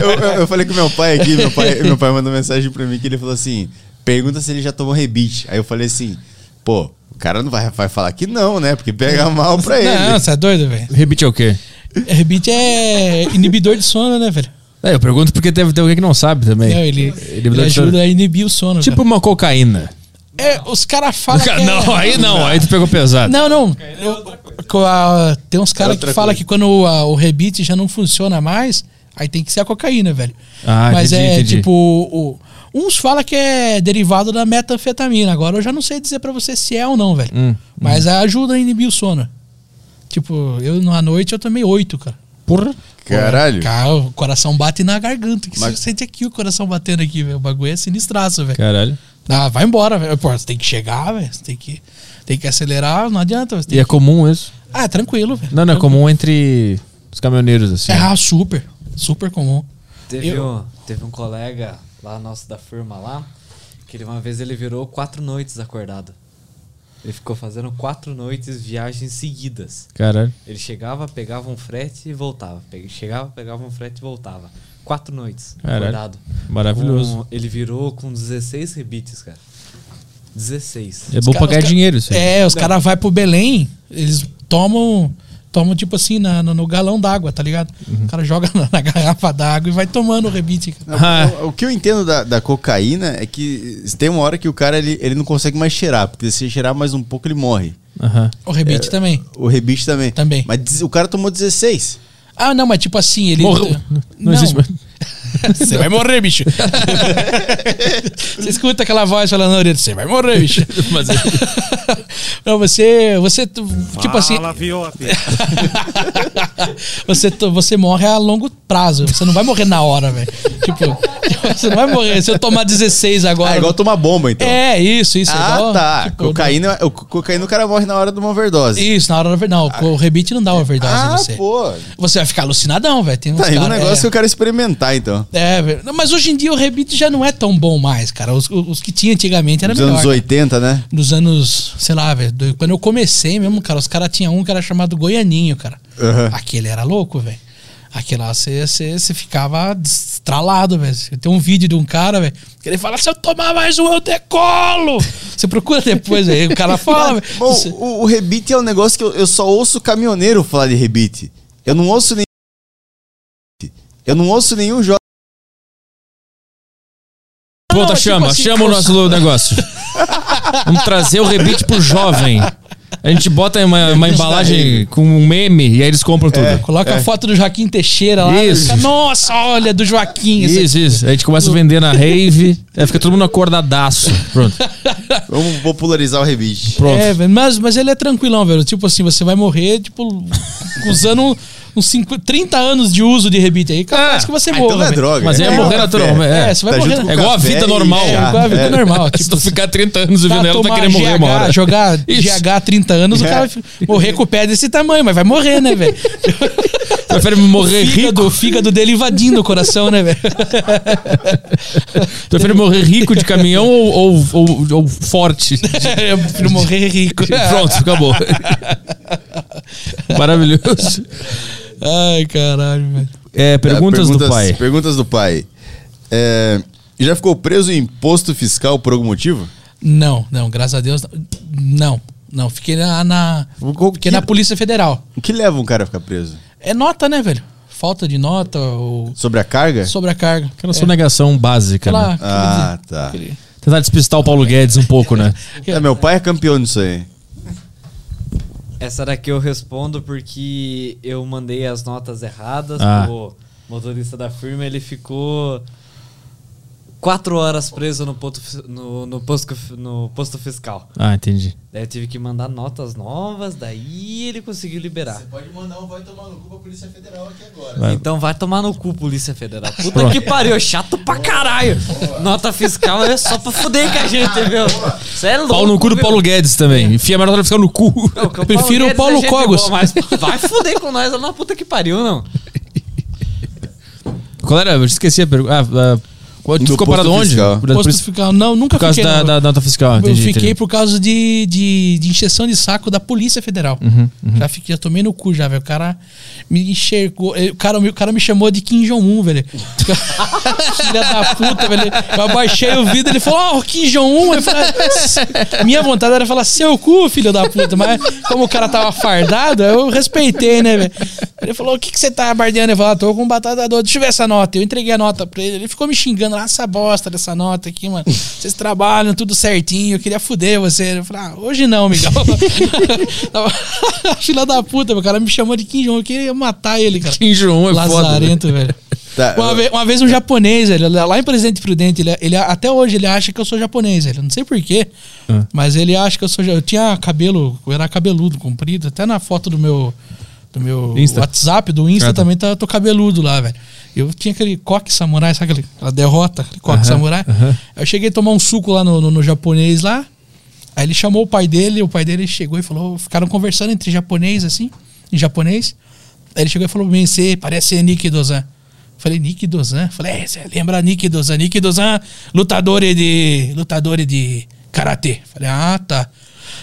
eu, eu, eu falei com meu pai aqui, meu pai, meu pai mandou mensagem pra mim que ele falou assim: pergunta se ele já tomou rebite. Aí eu falei assim, pô, o cara não vai, vai falar que não, né? Porque pega mal pra ele. Não, você é doido, velho. Rebite é o quê? Rebite é inibidor de sono, né, velho? É, eu pergunto porque deve ter alguém que não sabe também. Não, ele, Ele ele ajuda a inibir o sono. Tipo cara. uma cocaína. É, os caras falam. que é- Não, aí não, aí tu pegou pesado. Não, não. Eu- a- tem uns caras que outra falam que quando a- o rebite já não funciona mais, aí tem que ser a cocaína, velho. Ah, Mas entendi, é entendi. tipo. o- uns falam que é derivado da metanfetamina. Agora eu já não sei dizer pra você se é ou não, velho. Hum, Mas ajuda a inibir o sono. Tipo, eu na noite eu tomei oito, cara. Porra. Caralho. Cara, o coração bate na garganta. Que Mas- você sente aqui o coração batendo aqui, velho. O bagulho é sinistraço, velho. Caralho. Ah, vai embora, velho. Pô, você tem que chegar, velho. Você tem que, tem que acelerar, não adianta. Você tem E é que- comum isso? Ah, é tranquilo, velho. Não, não é comum entre os caminhoneiros, assim. É, ah, super. Super comum. Teve, Eu- um, teve um colega lá nosso da firma lá, que ele, uma vez ele virou quatro noites acordado. Ele ficou fazendo quatro noites viagens seguidas. Caralho. Ele chegava, pegava um frete e voltava. Chegava, pegava um frete e voltava. Quatro noites Caralho. acordado. Maravilhoso. Com- ele virou com 16 rebites, cara. 16. É bom ca- dinheiro isso aí. É, os caras vão pro Belém, eles tomam, tomam tipo assim, na- no, no galão d'água, tá ligado? Uhum. O cara joga na, na garrafa d'água e vai tomando o rebite. cara. Não, Ah. o, o que eu entendo da, da cocaína é que tem uma hora que o cara ele, ele não consegue mais cheirar, porque se cheirar mais um pouco ele morre. Aham. O rebite também. O rebite também. Também. Mas o cara tomou 16. Ah, não, mas tipo assim, ele. Morreu. Não, existe mais. Você vai morrer, bicho. você escuta aquela voz falando na orelha, você vai morrer, bicho. Mas Não, você. Você. Tipo assim. Fala, você, você morre a longo prazo. Você não vai morrer na hora, velho. Tipo, você não vai morrer. Se eu tomar 16 agora. Ah, igual tomar bomba, então. É, isso, isso. ah, igual, tá. tipo, cocaína, o cocaína o cara morre na hora de uma overdose. Isso, na hora da overdose. Não, o rebite não dá overdose ah, em você. pô. Você vai ficar alucinadão, velho. Tá aí um cara- negócio é. que eu quero experimentar, então. É, mas hoje em dia o rebite já não é tão bom mais, cara. Os, os que tinha antigamente era Nos melhor. anos cara. 80, né? Nos anos, sei lá, velho. do- Quando eu comecei mesmo, cara, os caras tinham um que era chamado Goianinho, cara. Aham. Aquele era louco, velho. Aquela você, você, ficava estralado, velho. Tem um vídeo de um cara, velho, que ele fala: se eu tomar mais um, eu decolo. Você procura depois, aí o cara fala. Bom, Você- o, o rebite é um negócio que eu, eu só ouço caminhoneiro falar de rebite. Eu não ouço nem. Eu não ouço nenhum jovem. Puta, Não, é tipo chama, assim, chama o nosso negócio. Vamos trazer o rebite pro jovem. A gente bota uma, uma embalagem com um meme e aí eles compram tudo. Coloca a foto do Joaquim Teixeira lá. Isso. Fica, Nossa, olha, do Joaquim. Isso, isso. A gente começa a vender na rave, aí fica todo mundo acordadaço. Pronto. Vamos popularizar o rebite. Pronto. É, velho, mas, mas ele é tranquilão, velho. Tipo assim, você vai morrer, tipo, usando uns 50, 30 anos de uso de rebite aí. Capaz Ah, que você Ah, morra. então não é droga. Mas é morrer naturalmente, É, é. você vai Tá morrer. É igual a vida e normal. É, igual a vida É. normal. Se Tipo, tu ficar 30 anos tá, vivendo ela, tu vai querer morrer uma hora. jogar Isso. GH 30 anos, o É. cara vai morrer com o pé desse tamanho, mas vai morrer, né, velho? Prefere morrer O rico. fígado, o fígado dele invadindo o coração, né, velho? Prefere morrer rico de caminhão ou, ou, ou, ou forte? Eu prefiro morrer rico. Pronto, acabou. Maravilhoso. Ai, caralho, velho. É, perguntas, É, do pai. Perguntas do pai. É, já ficou preso em imposto fiscal por algum motivo? Não, não, graças a Deus. Não, não. Fiquei na, na, fiquei que, na Polícia Federal. o que leva um cara a ficar preso? É nota, né, velho? Falta de nota ou Sobre a carga? sobre a carga. Aquela é. sonegação básica, Aquela- né? Ah, tá. aquele- Tentar despistar o Paulo Guedes um pouco, né? É, meu pai é campeão disso aí. Essa daqui eu respondo porque eu mandei as notas erradas Ah. pro motorista da firma, ele ficou quatro horas preso no, ponto, fi- no, no posto, no posto fiscal. Ah, entendi. Daí eu tive que mandar notas novas, daí ele conseguiu liberar. pode mandar um vai tomar no cu pra Polícia Federal aqui agora. Vai. Então vai tomar no cu, Polícia Federal. Puta Pronto. que pariu, chato pra caralho. Nota fiscal é só pra fuder com a gente, viu? Você é louco. Pau no cu do? Paulo Guedes também. Enfia a nota fiscal no cu. Não, que Prefiro o Guedes Paulo é Cogos. boa, mas vai fuder com nós lá na puta que pariu, não. Qual era? Eu esqueci a pergunta. Ah, ah, qual- tu Do ficou parado onde? fiscal. Por, Posto fiscal. Não, nunca por causa fiquei. da, não. da nota fiscal. eu entendi, fiquei entendi. por causa de, de, de injeção de saco da Polícia Federal. Uhum, Já, fiquei, já tomei no cu já, velho. O cara me enxergou. eh, O cara, o cara me chamou de Kim Jong-un, velho. Filha da puta, velho. Eu abaixei o vidro ele falou, ó, Kim Jong-un. Eu falei, "Ah, Minha vontade era falar, seu cu, filho da puta. Mas como o cara tava fardado, eu respeitei, né, velho? Ele falou, o que, que você tá bardeando? Eu falei, ah, tô com batata doce. Deixa eu ver essa nota. Eu entreguei a nota pra ele. Ele ficou me xingando, ah, essa bosta dessa nota aqui, mano. Vocês trabalham tudo certinho. Eu queria fuder você. Eu falei, ah, hoje não, Miguel. Filha da puta, o cara me chamou de Kim Jong. Eu queria matar ele, cara. Kim Jong-un é foda. Lazarento, velho. Tá, Uma, eu- vez, uma vez um japonês, velho, lá em Presidente Prudente, ele, ele- até hoje ele acha que eu sou japonês, velho. Não sei porquê, Ah. mas ele acha que eu sou. ja- Eu tinha cabelo, eu era cabeludo, comprido. Até na foto do meu, do meu Insta. WhatsApp, do Insta Ah, tá. também tá, tô cabeludo lá, velho. Eu tinha aquele coque samurai, sabe aquele, aquela derrota, aquele coque Aham, samurai. aham. Eu cheguei a tomar um suco lá no, no- no japonês lá. Aí ele chamou o pai dele, o pai dele chegou e falou, ficaram conversando entre japonês, assim, em japonês. Aí ele chegou e falou mim, você parece ser Nick Dozan. Falei, Nick Dozan? Falei, é, você lembra Nick Dozan? Nick Dozan, lutador de. lutador de karatê. Falei, ah, tá.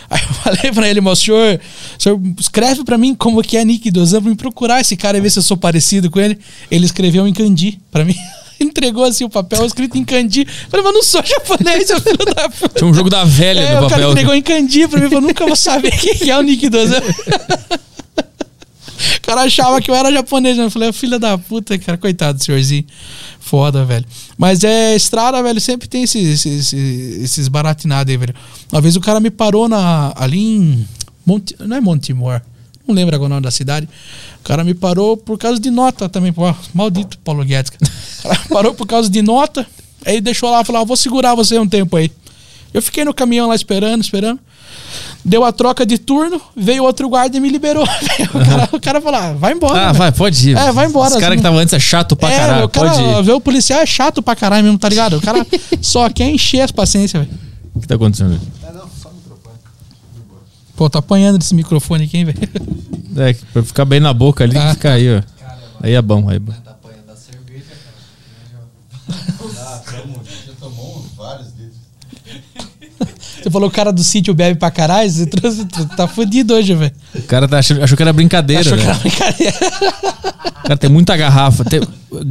Aí eu falei pra ele, mas o senhor, senhor escreve pra mim como que é Nick Dozan pra me procurar esse cara e ver se eu sou parecido com ele. Ele escreveu em kanji pra mim. Entregou assim o papel escrito em kanji. Falei, mas não sou japonês, seu filho da puta. Tinha um jogo da velha É, no o cara papel. entregou em kanji pra mim, eu nunca vou saber quem que é o Nick Dozan. O cara achava que eu era japonês, né? Eu falei, filha da puta, cara, coitado do senhorzinho. Foda, velho. Mas é, estrada, velho, sempre tem esses, esses, esses baratinados aí, velho. Uma vez o cara me parou na, ali em. Monte, não é Montemor, não lembro agora o nome da cidade. O cara me parou por causa de nota também. Pô, maldito Paulo Guedes. parou por causa de nota. Aí deixou lá, falou, ah, vou segurar você um tempo aí. Eu fiquei no caminhão lá esperando, esperando. Deu a troca de turno, veio outro guarda e me liberou. o, cara, o cara falou, ah, vai embora. Ah, né? vai, pode ir. É, vai embora, Os caras assim. que estavam antes é chato pra é, caralho. o cara, Pode ir. ver o policial é chato pra caralho mesmo, tá ligado? O cara só quer encher as paciências, velho. O que tá acontecendo? Pô, tô apanhando desse microfone aqui, hein, velho. É, pra ficar bem na boca ali, Ah. fica aí, ó. Aí é bom, aí é bom. Tá apanhando a cerveja, cara. Ah, já tomou vários dedos. Você falou que o cara do sítio bebe pra caralho, você trouxe, tá fudido hoje, velho. O cara tá achando, achou que era brincadeira. Achou que era brincadeira. Cara, tem muita garrafa. Tem-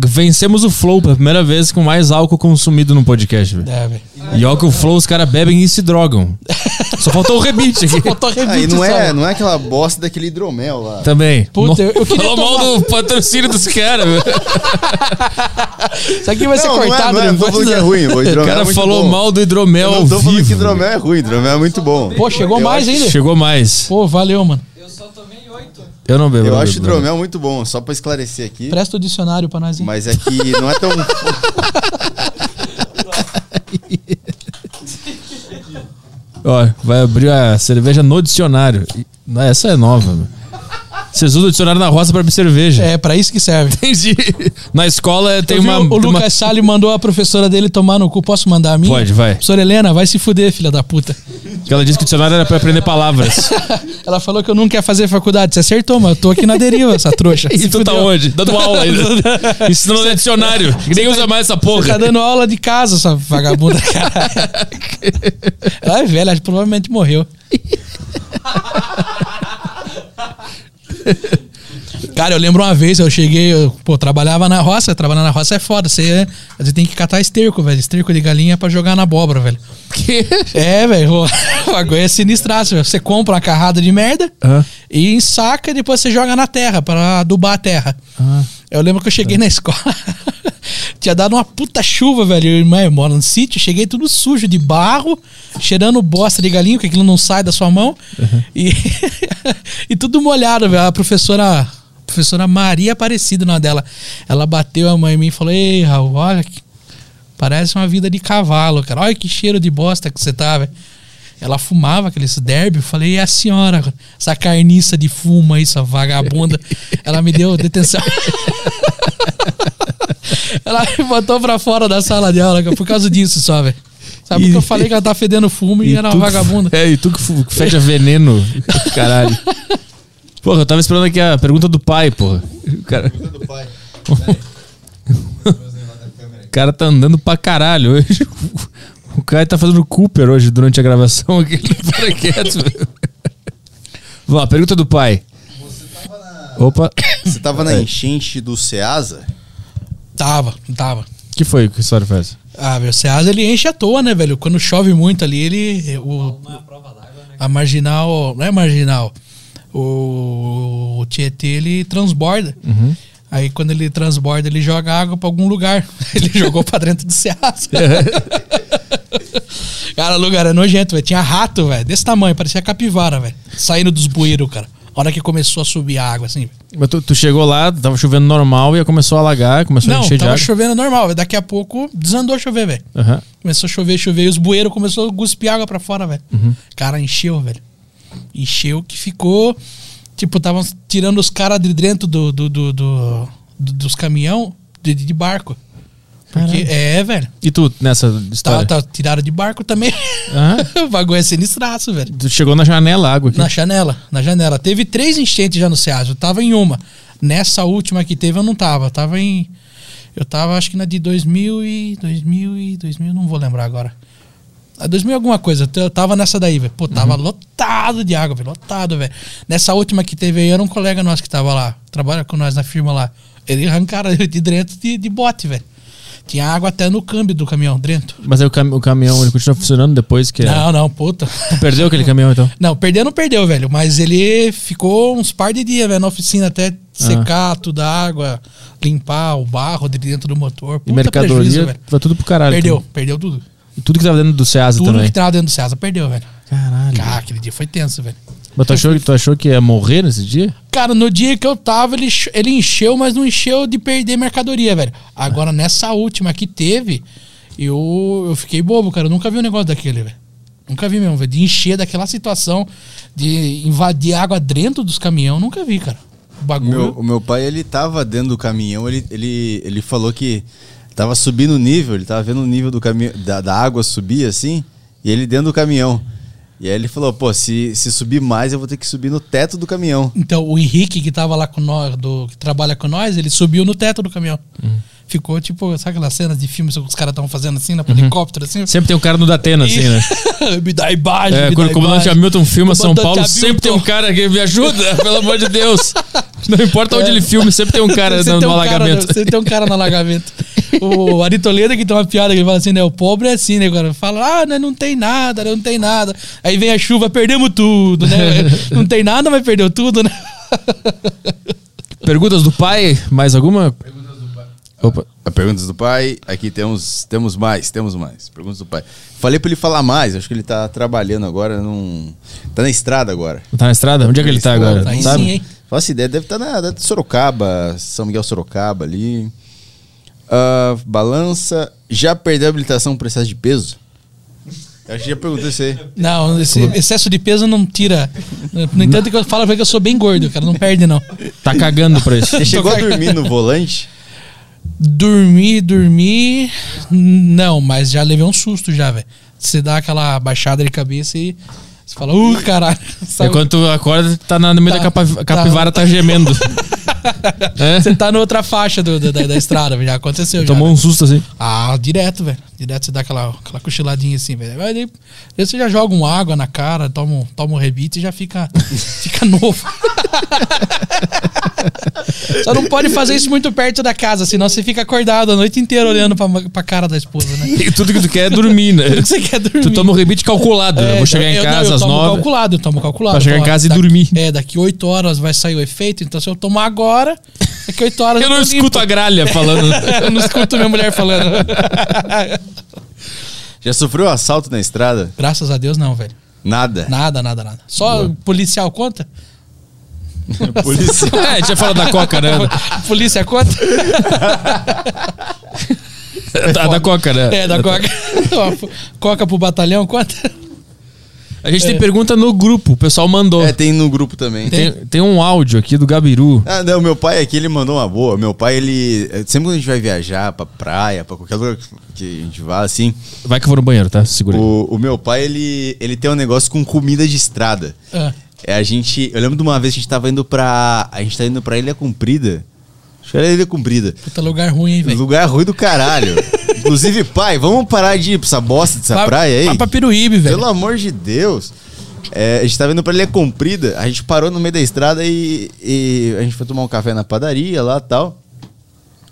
Vencemos o Flow pela primeira vez com mais álcool consumido no podcast, velho. É, velho. E ó que o Flow os caras bebem e se drogam. Só faltou o rebite aqui. Faltou Aí rebite não só, é, não é aquela bosta daquele hidromel lá. Também. Puta, No- eu- eu queria Falou mal tomar- do patrocínio dos caras, velho. Isso aqui vai ser Não, não é, cortado não é, não falando que é ruim. O O cara é falou bom. mal do hidromel Eu ao não tô falando que vivo. hidromel é ruim, hidromel é muito bom. Pô, chegou Eu mais acho- ainda? Chegou mais. Pô, valeu, mano. Eu só tomei oito. Eu não bebo. Eu não acho bebo, hidromel muito bom, só pra esclarecer aqui. Presta o dicionário pra nós. hein? Mas é que não é tão. Ó, vai abrir a cerveja no dicionário. Essa é nova, meu. Vocês usam o dicionário na roça pra abrir cerveja. É, pra isso que serve. Entendi. Na escola tem uma. o tem uma- Lucas Salles mandou a professora dele tomar no cu. Posso mandar a minha? Pode, vai. Professora Helena, vai se fuder, filha da puta. que ela disse que o dicionário era pra aprender palavras. Ela falou que eu não quero fazer faculdade. Você acertou, mas eu tô aqui na deriva, essa trouxa. E Se tu tá fudeu. onde? Dando aula ainda. Ensinando no dicionário. Ninguém usa mais essa Você porra. tá dando aula de casa, essa vagabunda, caralho. Ela é velha, provavelmente morreu. Cara, eu lembro uma vez, eu cheguei, eu, pô, trabalhava na roça, trabalhar na roça é foda, você, você tem que catar esterco, velho, esterco de galinha pra jogar na abóbora, velho. Que? É, velho, o bagulho é sinistraço, velho. Você compra uma carrada de merda Hã? e ensaca e depois você joga na terra pra adubar a terra. Ah. Eu lembro que eu cheguei na escola, tinha dado uma puta chuva, velho. Eu, irmão, eu moro no sítio, cheguei tudo sujo de barro, cheirando bosta de galinha, porque aquilo não sai da sua mão. E, e tudo molhado, velho. A professora, a professora Maria Aparecida, na dela, ela bateu a mãe em mim e falou: Ei, Raul, olha que parece uma vida de cavalo, cara. Olha que cheiro de bosta que você tá, velho. Ela fumava aqueles derby, eu falei, e a senhora, essa carniça de fumo aí, essa vagabunda. Ela me deu detenção. ela me botou pra fora da sala de aula por causa disso só, velho. Sabe E- porque eu falei que ela tá fedendo fumo e, era tu uma que- vagabunda. É, e tu que que fede a veneno. Caralho. Porra, eu tava esperando aqui a pergunta do pai, porra. O cara, o cara tá andando pra caralho hoje. O cara tá fazendo Cooper hoje durante a gravação aqui. Para quieto. velho. Vamos lá, pergunta do pai. Opa, Você tava na enchente do Ceasa? Tava, tava. que foi? Que história foi essa? Ah, meu Ceasa ele enche à toa, né, velho? Quando chove muito ali, ele. O, é a marginal. Não é marginal. O, o Tietê ele transborda. Aí quando ele transborda, ele joga água pra algum lugar. Ele jogou pra dentro do Ceasa. cara, o lugar é nojento, velho. Tinha rato, velho. Desse tamanho, parecia capivara, velho. Saindo dos bueiros, cara. A hora que começou a subir a água, assim. Mas tu, tu chegou lá, tava chovendo normal e começou a alagar, começou a Não, encher de tava água. chovendo normal. velho. Daqui a pouco desandou a chover, velho. Aham. Começou a chover, chover, e os bueiros começou a cuspir água pra fora, velho. Cara, encheu, velho. Encheu que ficou. Tipo, estavam tirando os caras de dentro do, do, do- do- do- dos caminhão de, de barco. Porque, é, velho. E tu, nessa Tá, história? tá, tiraram de barco também. Aham. o bagulho é sinistraço, velho. Tu chegou na janela água aqui. Na janela, na janela. Teve três enchentes já no Ceasa. Eu tava em uma. Nessa última que teve, eu não tava. Eu tava em. Eu tava, acho que na de 2000 e. 2000 e. 2000, não vou lembrar agora. A 2000 alguma coisa. Eu tava nessa daí, velho. Pô, tava lotado de água, velho. Lotado, velho. Nessa última que teve aí, era um colega nosso que tava lá. Trabalha com nós na firma lá. Ele arrancaram de dentro de, de bote, velho. Tinha água até no câmbio do caminhão, dentro. Mas aí o, cam- o caminhão ele continua funcionando depois que. Não, não, puta. Tu perdeu aquele caminhão então? Não, perder não perdeu, velho. Mas ele ficou uns par de dias, velho, na oficina até secar toda a água, limpar o barro de dentro do motor. E Puta mercadoria prejuízo, velho. foi tudo pro caralho. Perdeu, Tudo, perdeu tudo. tudo que tava dentro do Ceasa Tudo também. que tava dentro do César perdeu, velho. Caralho. Ah, aquele dia foi tenso, velho. Mas tu achou, tu achou que ia morrer nesse dia? Cara, no dia que eu tava, ele, ele encheu, mas não encheu de perder mercadoria, velho. Agora, nessa última que teve, eu, eu fiquei bobo, cara. Eu nunca vi um negócio daquele, velho. Nunca vi mesmo, velho. De encher daquela situação, de invadir água dentro dos caminhões, nunca vi, cara. O O bagulho. meu, o meu pai, ele tava dentro do caminhão, ele, ele, ele falou que tava subindo o nível, ele tava vendo o nível do caminhão, da, da água subir assim, e ele dentro do caminhão. E aí ele falou, pô, se, se subir mais, eu vou ter que subir no teto do caminhão. Então, o Henrique, que tava lá com nós, do, que trabalha com nós, ele subiu no teto do caminhão. Ficou tipo, sabe aquelas cenas de filmes que os caras estão fazendo assim, na helicóptero, assim? Sempre tem um cara no Datena, assim, né? me dá imagem, É, quando o comandante. Hamilton filma São Paulo, sempre tem um Hamilton. cara que me ajuda, pelo amor de Deus. Não importa onde ele filme, sempre tem um cara no, um cara- alagamento. Sempre tem um cara no alagamento. o Ari Toledo que tem uma piada que ele fala assim, né? O pobre é assim, né? Agora fala, ah, né, não tem nada, não tem nada. Aí vem a chuva, perdemos tudo, né? não tem nada, mas perdeu tudo, né? Perguntas do pai? Mais alguma? Opa. A Perguntas do pai, aqui temos, temos mais, temos mais. Perguntas do pai. Falei pra ele falar mais, acho que ele tá trabalhando agora, num... tá na estrada agora. Tá na estrada? Onde é que ele tá agora? Aí Sabe? sim, hein? Faço ideia, deve estar na deve tá Sorocaba, São Miguel Sorocaba ali. Ah, balança, já perdeu a habilitação por excesso de peso? Eu acho que já perguntei isso aí. Não, esse excesso de peso não tira. No entanto, que eu falo que eu sou bem gordo, cara. Não perde, não. Tá cagando pra isso. Você chegou a dormir no volante? Dormir, dormir. Não, mas já levei um susto já, velho. Você dá aquela baixada de cabeça e você fala, uh, caralho. É Sabe? quando tu acorda, tá no meio Tá, da tá. capivara, tá, gemendo. é? Você tá na outra faixa do- do- da, da estrada, já aconteceu. já, Tomou velho. um susto assim. Ah, direto, velho. Direto você dá aquela, aquela cochiladinha assim, velho. Aí daí você já joga uma água na cara, toma, toma um rebite e já fica, fica novo. Só não pode fazer isso muito perto da casa, senão você fica acordado a noite inteira olhando pra, pra cara da esposa, né? E tudo que tu quer é dormir, né? Tudo que você quer dormir. Tu toma um rebite calculado. né? É, Eu vou chegar em eu- não, casa eu às tomo nove. calculado, eu tomo calculado. Pra chegar Então, em casa e daqui- dormir. É, daqui 8 horas vai sair o efeito, então se eu tomar agora, daqui 8 horas Eu não escuto a limpo. gralha falando. eu não escuto minha mulher falando. Já sofreu assalto na estrada? Graças a Deus, não, velho. Nada. Nada, nada, nada. Só policial conta? Polícia. é, a gente já falou da coca, né? Polícia conta? Da, da coca, né? É, da coca. Coca pro batalhão conta? A gente tem pergunta no grupo, o pessoal mandou. É, tem no grupo também. Tem, tem um áudio aqui do Gabiru. Ah, não, meu pai aqui, ele mandou uma boa. Meu pai, ele. Sempre quando a gente vai viajar pra praia, pra qualquer lugar que a gente vá, assim. Vai que eu vou no banheiro, tá? Segura aí. O, o meu pai, ele, ele tem um negócio com comida de estrada. Ah, É a gente. Eu lembro de uma vez que a gente tava indo pra. A gente tá indo pra Ilha Comprida. Acho que era Ilha Comprida. puta lugar ruim, hein, velho. Lugar ruim do caralho. Inclusive, pai, vamos parar de ir pra essa bosta dessa Vai- praia aí? Vai pra Piruíbe, velho. Pelo amor de Deus. É, a gente tava indo pra Ilha Comprida, a gente parou no meio da estrada e, e a gente foi tomar um café na padaria lá e tal.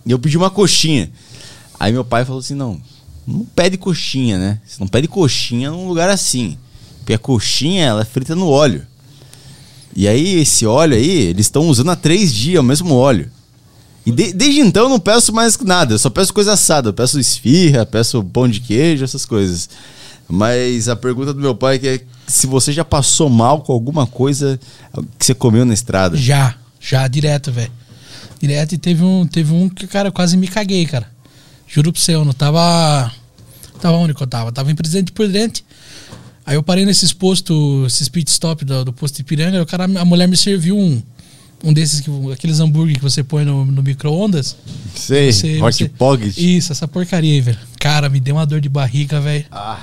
E eu pedi uma coxinha. Aí meu pai falou assim: não, não pede coxinha, né? Você não pede coxinha num lugar assim. Porque a coxinha, ela é frita no óleo. E aí, esse óleo aí, eles estão usando há três dias o mesmo óleo. E de- desde então eu não peço mais nada, eu só peço coisa assada. Eu peço esfirra, peço pão de queijo, essas coisas. Mas a pergunta do meu pai é que é se você já passou mal com alguma coisa que você comeu na estrada. Já, já, direto, velho. Direto e teve um, teve um que, cara, eu quase me caguei, cara. Juro pra você, eu não tava. Tava onde que eu tava? Tava em Presidente Prudente. Aí eu parei nesses postos, esses pit stop do, do posto Ipiranga, e o cara, a mulher me serviu um. Um desses, que, aqueles hambúrguer que você põe no, no micro-ondas. Sei, Você- hot você- pocket. Isso, essa porcaria aí, velho. Cara, me deu uma dor de barriga, velho. Ah,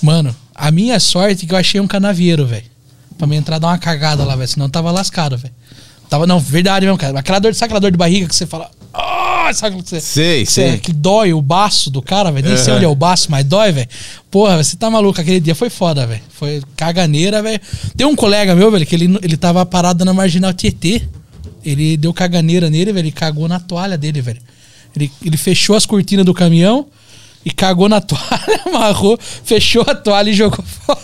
Mano, a minha sorte é que eu achei um canavieiro, velho. Pra me entrar dar uma cagada lá, velho. Senão eu tava lascado, velho. Tava, não, verdade mesmo, cara. Aquela dor, sabe aquela dor de barriga que você fala. Ah, sabe o que você. sei, sei. que dói o baço do cara, velho. Nem sei Aham. onde é o baço, mas dói, velho. Porra, você tá maluco. Aquele dia foi foda, velho. Foi caganeira, velho. Tem um colega meu, velho, que ele, ele tava parado na marginal Tietê. Ele deu caganeira nele, velho. Ele cagou na toalha dele, velho. Ele, ele fechou as cortinas do caminhão e cagou na toalha, amarrou, fechou a toalha e jogou fora.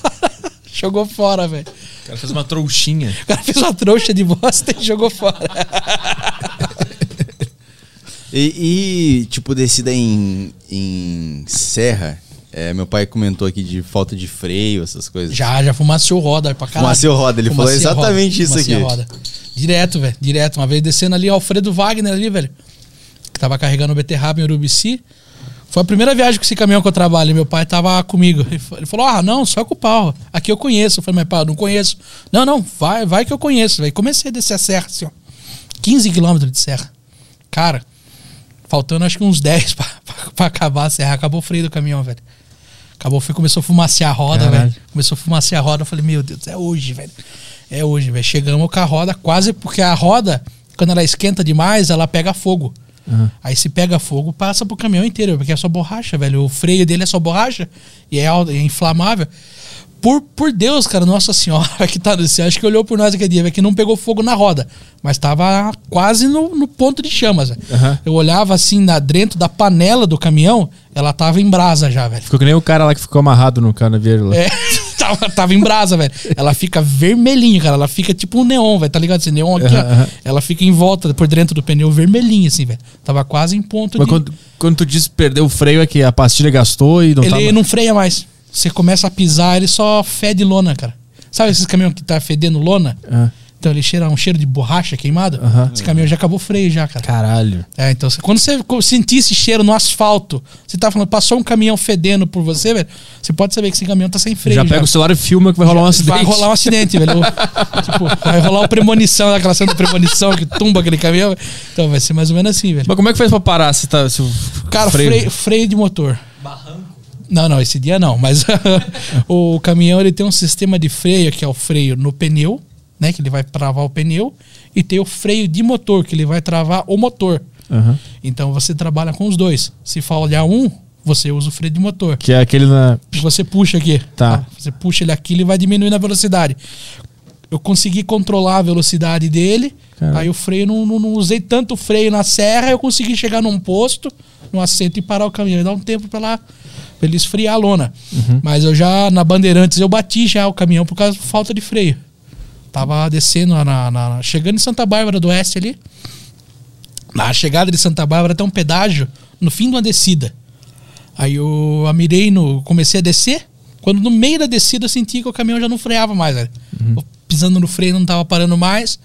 jogou fora, velho. O cara fez uma trouxinha. O cara fez uma trouxa de bosta e jogou fora. E, e, tipo, descida em, em serra, é, meu pai comentou aqui de falta de freio, essas coisas. Já, já fumaciou roda pra caralho. Fumaciou roda, ele falou exatamente isso fumacia aqui. roda. Direto, velho. Direto. Uma vez descendo ali, Alfredo Wagner ali, velho. Que tava carregando o beterraba em Urubici. Foi a primeira viagem com esse caminhão que eu trabalho. Meu pai tava comigo. Ele fa- ele falou: Ah, não, só com o pau. Aqui eu conheço. Eu falei, mas pai, não conheço. Não, não, vai, vai que eu conheço. velho. Comecei a descer a serra, assim, ó. 15 quilômetros de serra. Cara, faltando acho que uns 10 pra, pra, pra acabar a serra. Acabou o freio do caminhão, velho. Acabou, foi, começou a fumacear a roda, Caralho. velho. Começou a fumacear a roda. Eu falei, meu Deus, é hoje, velho. É hoje, velho. Chegamos com a roda quase porque a roda, quando ela esquenta demais, ela pega fogo. Aí se pega fogo, passa pro caminhão inteiro, porque é só borracha, velho. O freio dele é só borracha e é, é inflamável. Por, por Deus, cara, Nossa Senhora que tá no céu, acho que olhou por nós aquele dia, velho, que não pegou fogo na roda, mas tava quase no, no ponto de chamas. Aham. Eu olhava assim, na, dentro da panela do caminhão, ela tava em brasa já, velho. Ficou que nem o cara lá que ficou amarrado no canavieiro lá. É, tava, tava em brasa, velho. Ela fica vermelhinha, cara. Ela fica tipo um neon, velho. Tá ligado? Esse neon aqui, aham. ó. Ela fica em volta, por dentro do pneu, vermelhinha, assim, velho. Tava quase em ponto Mas de... quando, quando tu diz perdeu o freio é que a pastilha gastou e não Ele tava... não freia mais. Você começa a pisar, ele só fede lona, cara. Sabe esses caminhões que tá fedendo lona? Ah, Então ele cheira um cheiro de borracha queimada. Esse caminhão já acabou o freio já, cara. caralho. É, então quando você sentir esse cheiro no asfalto, você tá falando, passou um caminhão fedendo por você, velho, você pode saber que esse caminhão tá sem freio. já pega o celular e filma que vai rolar um acidente. Vai rolar um acidente, velho. tipo, vai rolar o premonição, aquela cena de premonição que tumba aquele caminhão. Então vai ser mais ou menos assim, velho. Mas como é que fez pra parar se, tá, se o Cara, freio, freio de motor. Não, não, esse dia não, mas o caminhão ele tem um sistema de freio que é o freio no pneu, né, que ele vai travar o pneu, e tem o freio de motor, que ele vai travar o motor. Aham. Então você trabalha com os dois. Se falhar um, você usa o freio de motor. Que é aquele na... Você puxa aqui. Tá. Você puxa ele aqui, ele vai diminuindo a velocidade. Eu consegui controlar a velocidade dele. Caralho. Aí o freio, não, não, não usei tanto freio na serra, eu consegui chegar num posto, no assento e parar o caminhão. Dar um tempo pra, lá, pra ele esfriar a lona. Uhum. Mas eu já, na Bandeirantes, eu bati já o caminhão por causa de falta de freio. Tava descendo na, na- chegando em Santa Bárbara do Oeste ali. Na chegada de Santa Bárbara tem um pedágio no fim de uma descida. Aí eu mirei no. Comecei a descer. Quando no meio da descida eu senti que o caminhão já não freava mais, velho. Eu Pisando no freio não tava parando mais.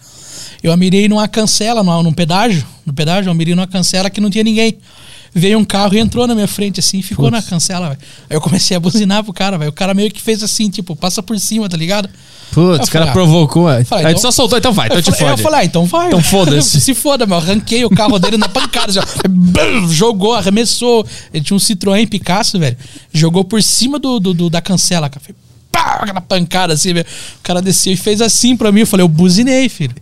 Eu mirei numa cancela, numa- num pedágio. No pedágio, eu mirei numa cancela que não tinha ninguém. Veio um carro e entrou na minha frente assim, ficou Putz. na cancela, velho. Aí eu comecei a buzinar pro cara, velho. O cara meio que fez assim, tipo, passa por cima, tá ligado? Putz, o cara falei, ah, provocou. Aí falei, tu então- só soltou, então vai, então eu te falei, fode. eu falei, ah, então vai. Então foda-se. Se foda, meu. Arranquei o carro dele na pancada. Já. Bum, Jogou, arremessou. Ele tinha um Citroën Picasso, velho. Jogou por cima do, do- do- da cancela, cara. Foi pá, aquela pancada assim, velho. O cara desceu e fez assim pra mim. Eu falei, eu buzinei, filho.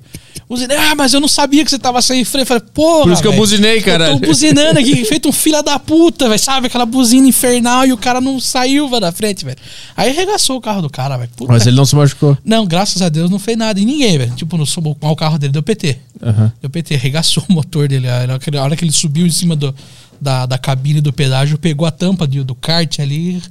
Buzinei. Ah, mas eu não sabia que você tava sem freio. Eu falei, porra. Por isso que eu buzinei, caralho. Eu tô buzinando aqui, feito um filho da puta, velho. Sabe? Aquela buzina infernal e o cara não saiu, velho, da frente, velho. Aí arregaçou o carro do cara, velho. Mas ele não se machucou. não, graças a Deus não fez nada em ninguém, velho. Tipo, no, com o carro dele deu PT. Aham. Deu PT, arregaçou o motor dele. A hora que ele subiu em cima do, da, da cabine do pedágio, pegou a tampa de- do kart ali,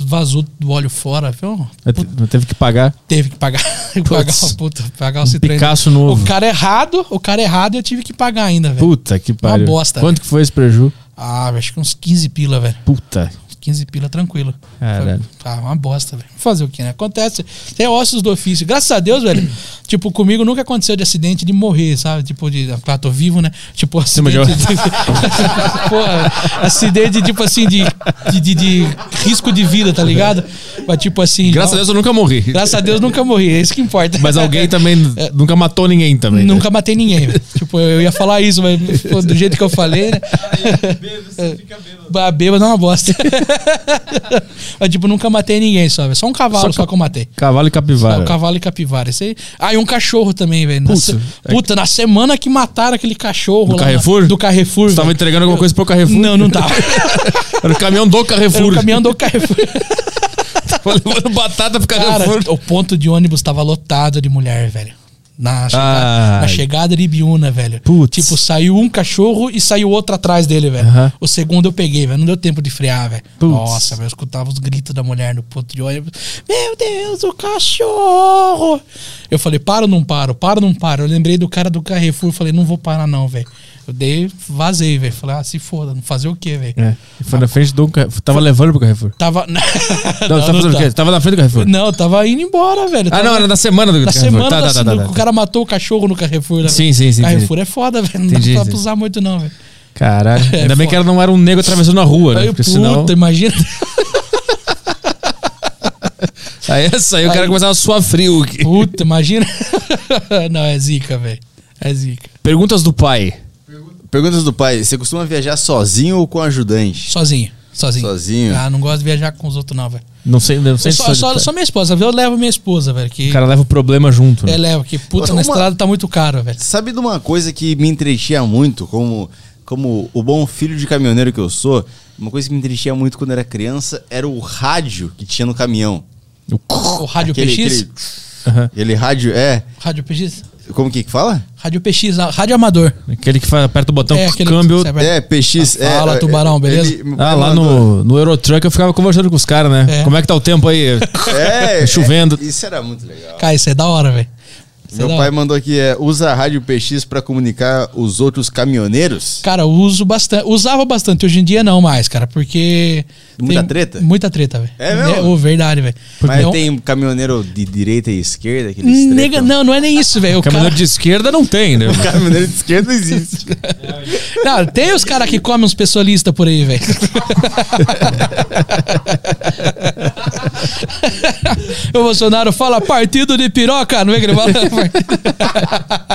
vazou do óleo fora. Um- Mas te- mas Teve que pagar. teve que pagar, pagar o puta, pagar o Citroën. Picasso novo. O cara errado, o cara errado eu tive que pagar ainda, velho. Puta que pariu. bosta, Quanto que foi esse preju? Ah, acho que uns 15 pila, velho. Puta. 15 pila tranquilo. Caralho. Foi- Ah, uma bosta, velho. Fazer o que, né? Acontece. Tem ossos do ofício. Graças a Deus, velho. tipo, comigo nunca aconteceu de acidente de morrer, sabe? Tipo, de. Ah, tô vivo, né? Tipo, acidente. De, Porra, acidente, tipo assim, de, de, de- de risco de vida, tá ligado? Mas, tipo assim. Graças a Deus eu nunca morri. Graças a Deus nunca morri. É isso que importa. Mas alguém também nunca matou ninguém também. né? Nunca matei ninguém, velho. Tipo, eu ia falar isso, mas pô, do jeito que eu falei, né? Você fica bêbado. Ba- Bêbado é uma bosta. mas, tipo, nunca matei ninguém só, velho. Só um cavalo Só só, que eu matei. Cavalo e Só capivara. o cavalo e capivara. Aí. Ah, e um cachorro também, velho. Na Putz, se- é- Puta, na semana que mataram aquele cachorro. Do lá na- Carrefour? do Carrefour. Você tava entregando alguma coisa pro Carrefour? Não, não tava. Era o caminhão do Era Carrefour. o caminhão do Carrefour. Tava levando batata pro Cara, Carrefour. o ponto de ônibus tava lotado de mulher, velho. Na chegada, na chegada de Ibiúna, velho. Putz. Tipo, saiu um cachorro e saiu outro atrás dele, velho. O segundo eu peguei, velho. Não deu tempo de frear, velho. Nossa, velho. Eu escutava os gritos da mulher no ponto de ônibus. Meu Deus, o cachorro! Eu falei, para ou não paro? Para ou não paro? Eu lembrei do cara do Carrefour. Falei, não vou parar, não, velho. Eu dei, vazei, velho. Falei, ah, se foda, não fazer o quê, velho? É. Foi na frente do Carrefour. Tava levando pro Carrefour. Tava. Não, tava fazendo o quê? Tava na frente do Carrefour. Não, tava indo embora, velho. Ah, Tava- não, era na semana do Na Carrefour. semana Tá, da- tá, tá, tá, do- tá. o cara matou o cachorro no Carrefour, né? Sim, sim, sim. Carrefour é foda, velho. Não Entendi, dá pra entendi. usar muito, não, velho. Caralho. Ainda É bem foda. que ela não era um negro atravessando a rua, né? Aí, Porque puta, senão. imagina. Aí essa aí o cara Aí- começava a suar frio. aqui. Puta, imagina. não, é zica, velho. É zica. Perguntas do pai. Perguntas do pai. Você costuma viajar sozinho ou com ajudante? Sozinho. Sozinho. Sozinho? Ah, não gosto de viajar com os outros, não, velho. Não sei, não sei Eu se Só, só, só minha esposa. Eu levo minha esposa, velho. Que O cara leva o problema junto. Né? é, leva, que puta, Uma- na estrada tá muito caro, velho. Sabe de uma coisa que me entretinha muito, como como o bom filho de caminhoneiro que eu sou, uma coisa que me entretinha muito quando era criança era o rádio que tinha no caminhão. O Rádio Aquele, PX? aquele, Aham. aquele rádio, é. Rádio PX? Como que que fala? Rádio PX, Rádio Amador. Aquele que faz, aperta o botão, É, aquele câmbio. É, PX. é, Fala, é, tubarão, beleza? ele- Ah, lá no, no Eurotruck eu ficava conversando com os caras, né? É. Como é que tá o tempo aí? É, Chovendo. é, isso era muito legal. Cara, isso é da hora, velho. Meu pai mandou aqui, é, usa a rádio PX pra comunicar os outros caminhoneiros. Cara, eu uso bastante. Usava bastante, hoje em dia não mais, cara, porque. Muita treta? Muita treta, velho. É mesmo? ô, verdade, velho. Mas Então, tem caminhoneiro de direita e esquerda, aqueles Nega, não, não é nem isso, velho. O Caminhoneiro cara- de esquerda não tem, né? Caminhoneiro de esquerda não existe. Não, tem os caras que comem uns pessoalistas por aí, velho. o Bolsonaro fala partido de piroca, não é que ele fala?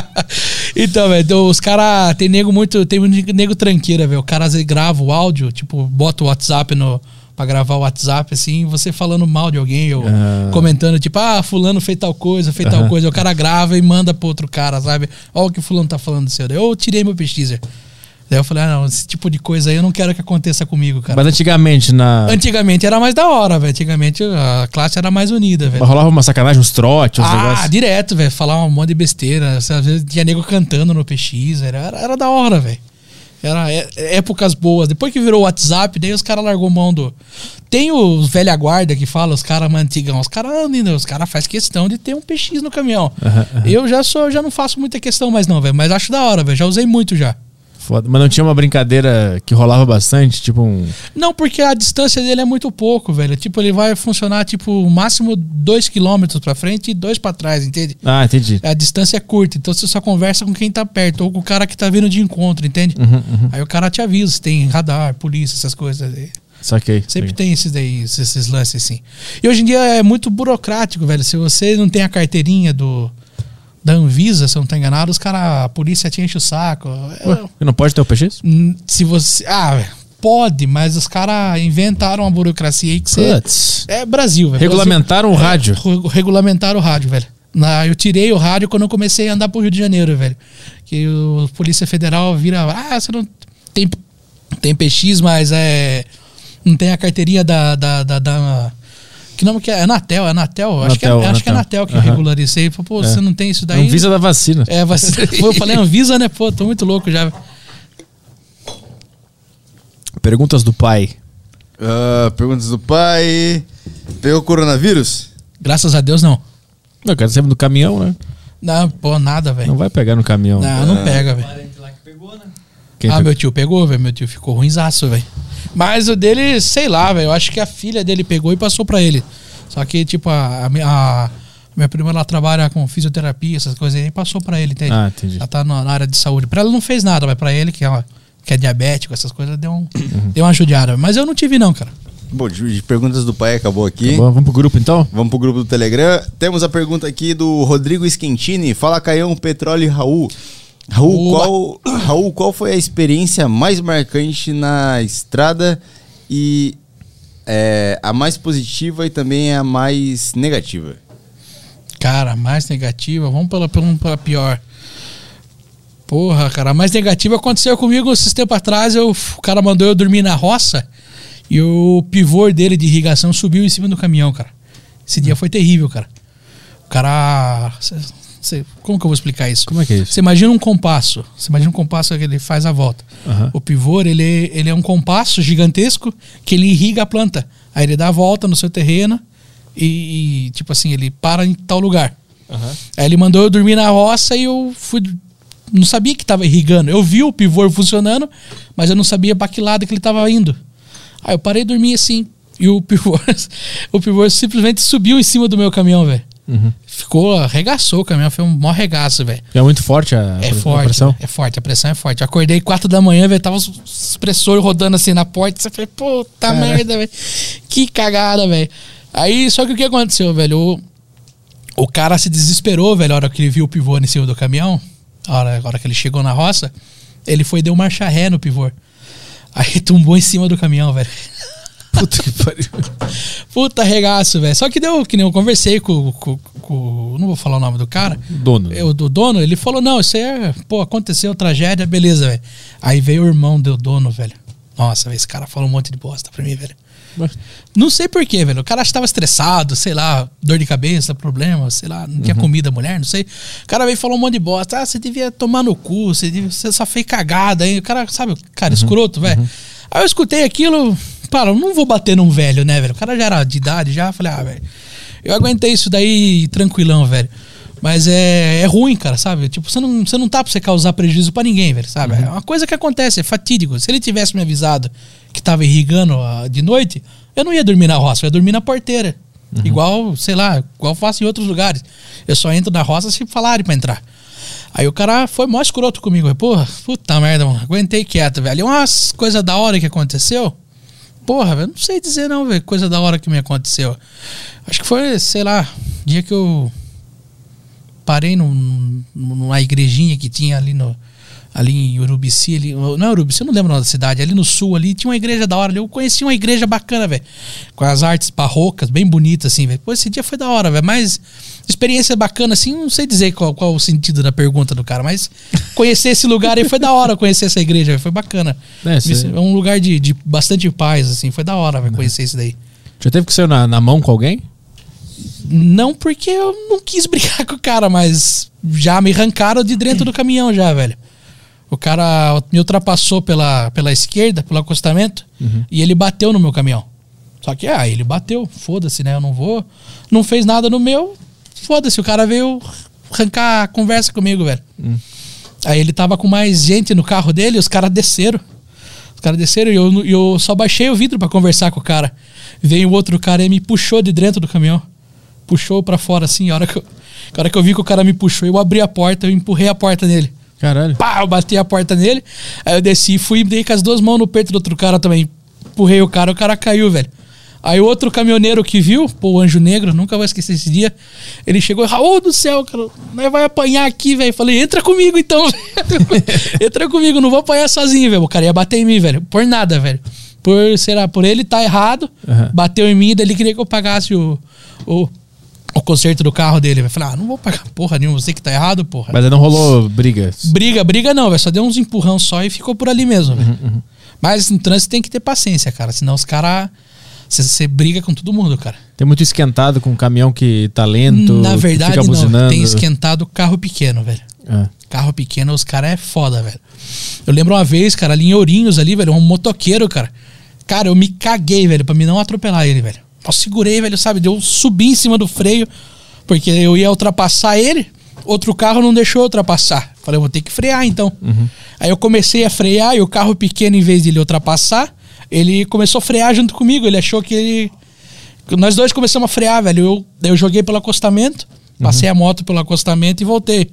então, velho, então, os caras. Tem nego muito. Tem muito nego tranqueira, velho. O cara grava o áudio, tipo, bota o WhatsApp no. Pra gravar o WhatsApp, assim, você falando mal de alguém, ou Ah. comentando, tipo, ah, fulano fez tal coisa, fez tal Aham. coisa. O cara grava e manda pro outro cara, sabe? Olha o que fulano tá falando do seu. Eu tirei meu pesquiser. Daí eu falei, ah, não, esse tipo de coisa aí eu não quero que aconteça comigo, cara. Mas antigamente, na. Antigamente era mais da hora, velho. Antigamente a classe era mais unida, velho. Rolava uma sacanagem, uns trotes, uns Ah, negócios. direto, velho. Falar um monte de besteira. Às vezes tinha nego cantando no PX. Era, era, era da hora, velho. Era é- épocas boas. Depois que virou o WhatsApp, daí os caras largou mão do. Tem os velha guarda que fala, os caras mais antigão. Os caras os caras fazem questão de ter um PX no caminhão. Aham, aham. Eu já sou, já não faço muita questão mais, não, velho. Mas acho da hora, velho. Já usei muito já. Foda. Mas não tinha uma brincadeira que rolava bastante, tipo um. Não, porque a distância dele é muito pouco, velho. Tipo, ele vai funcionar, tipo, o máximo 2 km pra frente e 2 pra trás, entende? Ah, entendi. A distância é curta, então você só conversa com quem tá perto ou com o cara que tá vindo de encontro, entende? Uhum, uhum. Aí o cara te avisa se tem radar, polícia, essas coisas. aí. Saquei. Sempre tem esses daí, esses lances assim. E hoje em dia é muito burocrático, velho. Se você não tem a carteirinha do da Anvisa, se eu não tô enganado, os caras, a polícia te enche o saco. É- Ué, não pode ter o PX? Se você. Ah, velho, pode, mas os caras inventaram uma burocracia aí que você. É Brasil, velho. Regulamentaram o Brasil- rádio. É, re- regulamentaram o rádio, velho. Na, eu tirei o rádio quando eu comecei a andar pro Rio de Janeiro, velho. Que o Polícia Federal vira. Ah, você não tem, tem PX, mas é. Não tem a carteirinha da. da, da, da- que nome que é? Anatel, é Anatel? acho, que é, Anatel, acho que é Anatel. Anatel que regulariza aí. Pô, você não tem isso É daí. um visa da vacina. É, vacina. eu falei Anvisa, né? Pô, tô muito louco já. Perguntas do pai. Ah, perguntas do pai. Pegou coronavírus? Graças a Deus, não. Não, cara, sempre no caminhão, né? Não, pô, nada, Não velho. vai pegar no caminhão. Não, não pega, velho. Né? Ah, meu tio pegou, velho. Meu tio ficou ruimzaço, velho. Mas o dele, sei lá, velho. Eu acho que a filha dele pegou e passou pra ele. Só que, tipo, a, a minha- a minha prima ela trabalha com fisioterapia, essas coisas aí, e passou pra ele, entende? Ah, entendi. Ela tá na, na área de saúde. Pra ela não fez nada, mas pra ele, que é, uma- que é diabético, essas coisas, deu, um, Uhum. deu uma judiada. Mas eu não tive, não, cara. Bom, de, perguntas do pai acabou aqui. Bom, vamos pro grupo então? Vamos pro grupo do Telegram. Temos a pergunta aqui do Rodrigo Schentini. Fala Caião, Petróleo e Raul. Raul qual, Raul, qual foi a experiência mais marcante na estrada e é, a mais positiva e também a mais negativa? Cara, mais negativa, vamos pela, pela, pela pior. Porra, cara, a mais negativa aconteceu comigo esses tempos atrás. Eu, o cara mandou eu dormir na roça e o pivô dele de irrigação subiu em cima do caminhão, cara. Esse dia foi terrível, cara. O cara. Cê- cê- como que eu vou explicar isso? Como é que é isso? Você imagina um compasso. Você imagina um compasso que ele faz a volta. Aham. O pivô, ele, ele é um compasso gigantesco que ele irriga a planta. Aí ele dá a volta no seu terreno e, e, tipo assim, ele para em tal lugar. Aí ele mandou eu dormir na roça e eu fui. Não sabia que estava irrigando. Eu vi o pivô funcionando, mas eu não sabia para que lado que ele estava indo. Aí eu parei de dormir assim. E o pivô, o pivô simplesmente subiu em cima do meu caminhão, velho. Uhum. Ficou, arregaçou o caminhão, foi um maior regaço, velho. É muito forte a, É a forte, pressão? é forte, a pressão é forte. Eu acordei 4 da manhã, velho, tava os expressores rodando assim na porta. Você falei, puta merda, velho. Que cagada, velho. Aí, só que o que aconteceu, velho? O, o cara se desesperou, velho, a hora que ele viu o pivô em cima do caminhão. A hora, a hora que ele chegou na roça, ele foi e deu marcha ré no pivô. Aí tumbou em cima do caminhão, velho. Puta que pariu. Puta regaço, velho. Só que deu, que nem eu conversei com, com, com- Não vou falar o nome do cara. Dono. Eu, do dono, ele falou: não, isso aí é. Pô, aconteceu tragédia, beleza, velho. Aí veio o irmão do dono, velho. Nossa, esse cara falou um monte de bosta pra mim, velho. Não sei porquê, velho. O cara estava estressado, sei lá, dor de cabeça, problema, sei lá, não tinha comida, mulher, não sei. O cara veio e falou um monte de bosta. Ah, você devia tomar no cu, você, devia, você só fez cagada aí. O cara, sabe, cara escroto, velho. Aí eu escutei aquilo, para, eu não vou bater num velho, né, velho? O cara já era de idade, já. Falei, ah, velho. Eu aguentei isso daí tranquilão, velho. Mas é, é ruim, cara, sabe? Tipo, você não, você não tá pra você causar prejuízo pra ninguém, velho, sabe? É uma coisa que acontece, é fatídico. Se ele tivesse me avisado que tava irrigando ah, de noite, eu não ia dormir na roça, eu ia dormir na porteira. Igual, sei lá, igual eu faço em outros lugares. Eu só entro na roça se falarem pra entrar. Aí o cara foi mó escroto comigo. Porra, puta merda, mano. Aguentei quieto, velho. E umas coisas da hora que aconteceu. Porra, velho, não sei dizer não, velho. Coisa da hora que me aconteceu. Acho que foi, sei lá, dia que eu parei num- numa igrejinha que tinha ali no ali em Urubici, ali, não é Urubici, eu não lembro da cidade, ali no sul ali, tinha uma igreja da hora eu conheci uma igreja bacana, velho, com as artes barrocas, bem bonitas assim, velho. Pô, esse dia foi da hora, velho, mas experiência bacana assim, não sei dizer qual, qual o sentido da pergunta do cara, mas conhecer esse lugar aí foi da hora, conhecer essa igreja, foi bacana. É, cê- É um lugar de, de bastante paz, assim, foi da hora, velho, conhecer isso daí. Já teve que sair na, na mão com alguém? Não porque eu não quis brigar com o cara, mas já me arrancaram de dentro do caminhão já, velho. O cara me ultrapassou pela, pela esquerda, pelo acostamento, e ele bateu no meu caminhão. Só que, ah, ele bateu, foda-se, né? Eu não vou. Não fez nada no meu, foda-se. O cara veio arrancar a conversa comigo, velho. Aí ele tava com mais gente no carro dele, os caras desceram. Os caras desceram e eu, eu só baixei o vidro pra conversar com o cara. Veio o outro cara e me puxou de dentro do caminhão. Puxou pra fora assim. A hora, que eu, a hora que eu vi que o cara me puxou, eu abri a porta, eu empurrei a porta nele. Caralho. Pá, eu bati a porta nele. Aí eu desci e fui e dei com as duas mãos no peito do outro cara também. Empurrei o cara, o cara caiu, velho. Aí outro caminhoneiro que viu, pô, o Anjo Negro, nunca vou esquecer esse dia. Ele chegou e Raul do céu, cara, nós vai apanhar aqui, velho. Falei, entra comigo então, velho. entra comigo, não vou apanhar sozinho, velho. O cara ia bater em mim, velho. Por nada, velho. Por, será, por ele tá errado, Aham. bateu em mim, daí ele queria que eu pagasse o, o, o conserto do carro dele. Eu falei, ah, não vou pagar porra nenhuma, você que tá errado, porra. Mas aí não rolou briga. Briga, briga não, velho. Só deu uns empurrão só e ficou por ali mesmo, velho. Mas no trânsito tem que ter paciência, cara. Senão os caras. Você briga com todo mundo, cara. Tem muito esquentado com caminhão que tá lento. Na verdade, fica não. buzinando. Tem esquentado carro pequeno, velho. É. Carro pequeno, os caras é foda, velho. Eu lembro uma vez, cara, ali em Ourinhos, ali, velho, um motoqueiro, cara. Cara, eu me caguei, velho, pra me não atropelar ele, velho. Eu segurei, velho, sabe? Deu subi em cima do freio, porque eu ia ultrapassar ele, outro carro não deixou ultrapassar. Falei, eu vou ter que frear então. Aí eu comecei a frear e o carro pequeno, em vez de ele ultrapassar, ele começou a frear junto comigo. Ele achou que ele. Nós dois começamos a frear, velho. Eu, daí eu joguei pelo acostamento, passei a moto pelo acostamento e voltei.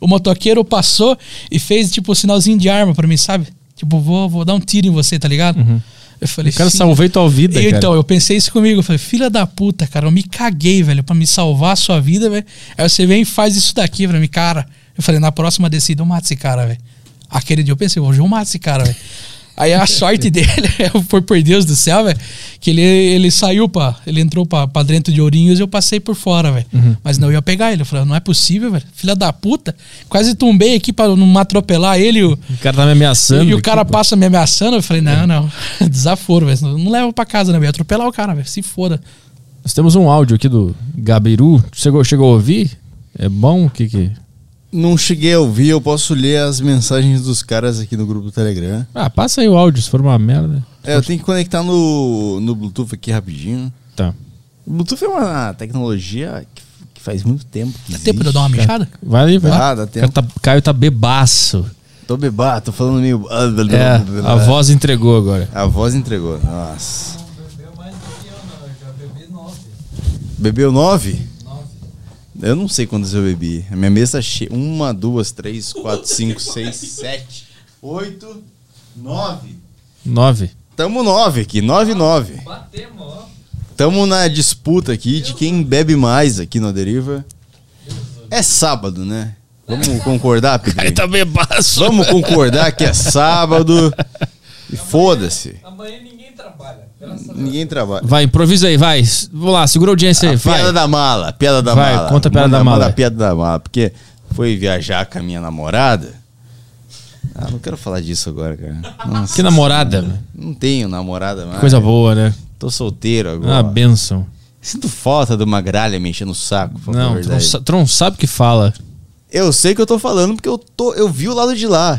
O motoqueiro passou e fez, tipo, um sinalzinho de arma pra mim, sabe? Tipo, vou, vou dar um tiro em você, tá ligado? Eu falei, O cara "Filho salvei tua vida, e, cara. Então, eu pensei isso comigo. Eu falei, filha da puta, cara, eu me caguei, velho, pra me salvar a sua vida, velho. Aí você vem e faz isso daqui pra mim, cara. Eu falei, na próxima descida eu mato esse cara, velho. Aquele dia eu pensei, hoje eu mato esse cara, velho. Aí a sorte dele, foi por Deus do céu, velho, que ele, ele saiu pra. Ele entrou pra, pra dentro de Ourinhos e eu passei por fora, velho. Uhum. Mas não ia pegar ele. Eu falei, não é possível, velho. Filha da puta. Quase tumbei aqui pra não atropelar ele. o- O cara tá me ameaçando. e o cara pô. passa me ameaçando, eu falei, não, não. Desaforo, velho. Não não leva pra casa, né, velho? Atropelar o cara, velho. Se foda. Nós temos um áudio aqui do Gabiru. Chegou, chegou a ouvir? É bom? O que que... Não cheguei a ouvir, eu posso ler as mensagens dos caras aqui no grupo do Telegram. Ah, passa aí o áudio, se for uma merda. É, eu tenho que conectar no, no Bluetooth aqui rapidinho. Tá. O Bluetooth é uma tecnologia que, que faz muito tempo. Que Dá tempo de eu dar uma existe. mijada? Vai ali, vai. Ah, dá O tempo. cara tá- Caio tá bebaço. Tô bebado, tô falando meio. É, a voz entregou agora. A voz entregou. Nossa. Bebeu nove? Eu não sei quantas eu bebi. A minha mesa cheia. Uma, duas, três, quatro, cinco, seis, sete, oito, nove. Nove. Tamo nove aqui, nove, nove. Batemos, ó. Tamo na disputa aqui de quem bebe mais aqui na deriva. É sábado, né? Vamos concordar, Pedrinho? tá bebaço. Vamos concordar que é sábado. E foda-se. Amanhã ninguém trabalha. Ninguém trabalha. Vai, improvisa aí, vai. Vamos lá, segura a audiência aí, A vai. piada da mala, piada da Vai, mala. conta a piada Manda- da mala. manda a piada da mala, porque foi viajar com a minha namorada. Ah, não quero falar disso agora, cara. Nossa, Que namorada, Não tenho namorada mais. coisa boa, né? Tô solteiro agora. Ah, benção. Sinto falta de uma gralha me enchendo o saco, Não, tu não, verdade. sa- tu não sabe o que fala. Eu sei que eu tô falando porque eu, tô, eu vi o lado de lá.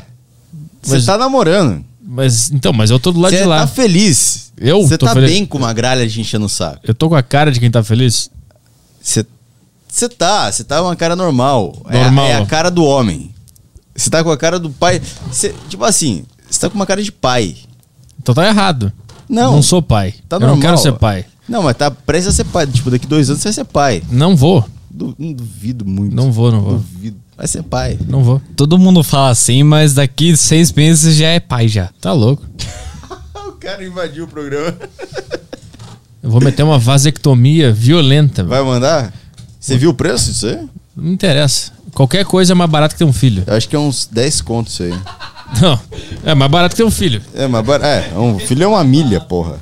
Você tá namorando. Mas, então, mas eu tô do lado Você de lá. tá feliz. Eu Você tá feliz. bem com uma gralha te enchendo o saco. Eu tô com a cara de quem tá feliz? Você você tá, você tá uma cara normal. É a- Normal. É, a cara do homem. Você tá com a cara do pai. Você- tipo assim, você tá com uma cara de pai. Então tá errado. Não. Não sou pai. Tá eu normal. não quero ser pai. Não, mas tá prestes a ser pai. Tipo, daqui dois anos você vai ser pai. Não vou. Du- não duvido muito. Não vou, não vou. Duvido. Vai ser pai. Não vou. Todo mundo fala assim, mas daqui seis meses já é pai já. Tá louco. Cara invadiu o programa. Eu vou meter uma vasectomia violenta. Vai mandar? Você viu o preço disso aí? Não me interessa. Qualquer coisa é mais barato que ter um filho. Eu acho que é uns 10 contos isso aí. Não. É mais barato que ter um filho. É, mas bar- é, um filho é uma milha, porra.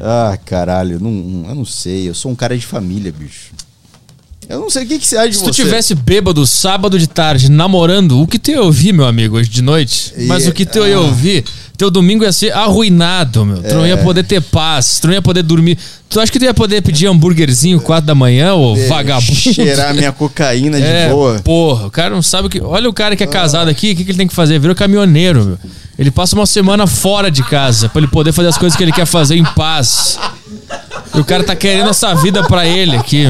Ah, caralho, não, eu não sei. Eu sou um cara de família, bicho. Eu não sei o que, que você acha de Se você. tu tivesse bêbado sábado de tarde, namorando, o que tu ia ouvir, meu amigo, hoje de noite? Mas E- o que tu ia ouvir, teu domingo ia ser arruinado, meu. Tu não ia poder ter paz, tu não ia poder dormir. Tu acha que tu ia poder pedir hambúrguerzinho 4 da manhã, ô É, vagabundo? Cheirar minha cocaína de É, boa. porra, o cara não sabe o que. Olha o cara que é casado aqui, o que, que ele tem que fazer? Virou caminhoneiro, meu. Ele passa uma semana fora de casa pra ele poder fazer as coisas que ele quer fazer em paz. E o cara tá querendo essa vida pra ele aqui.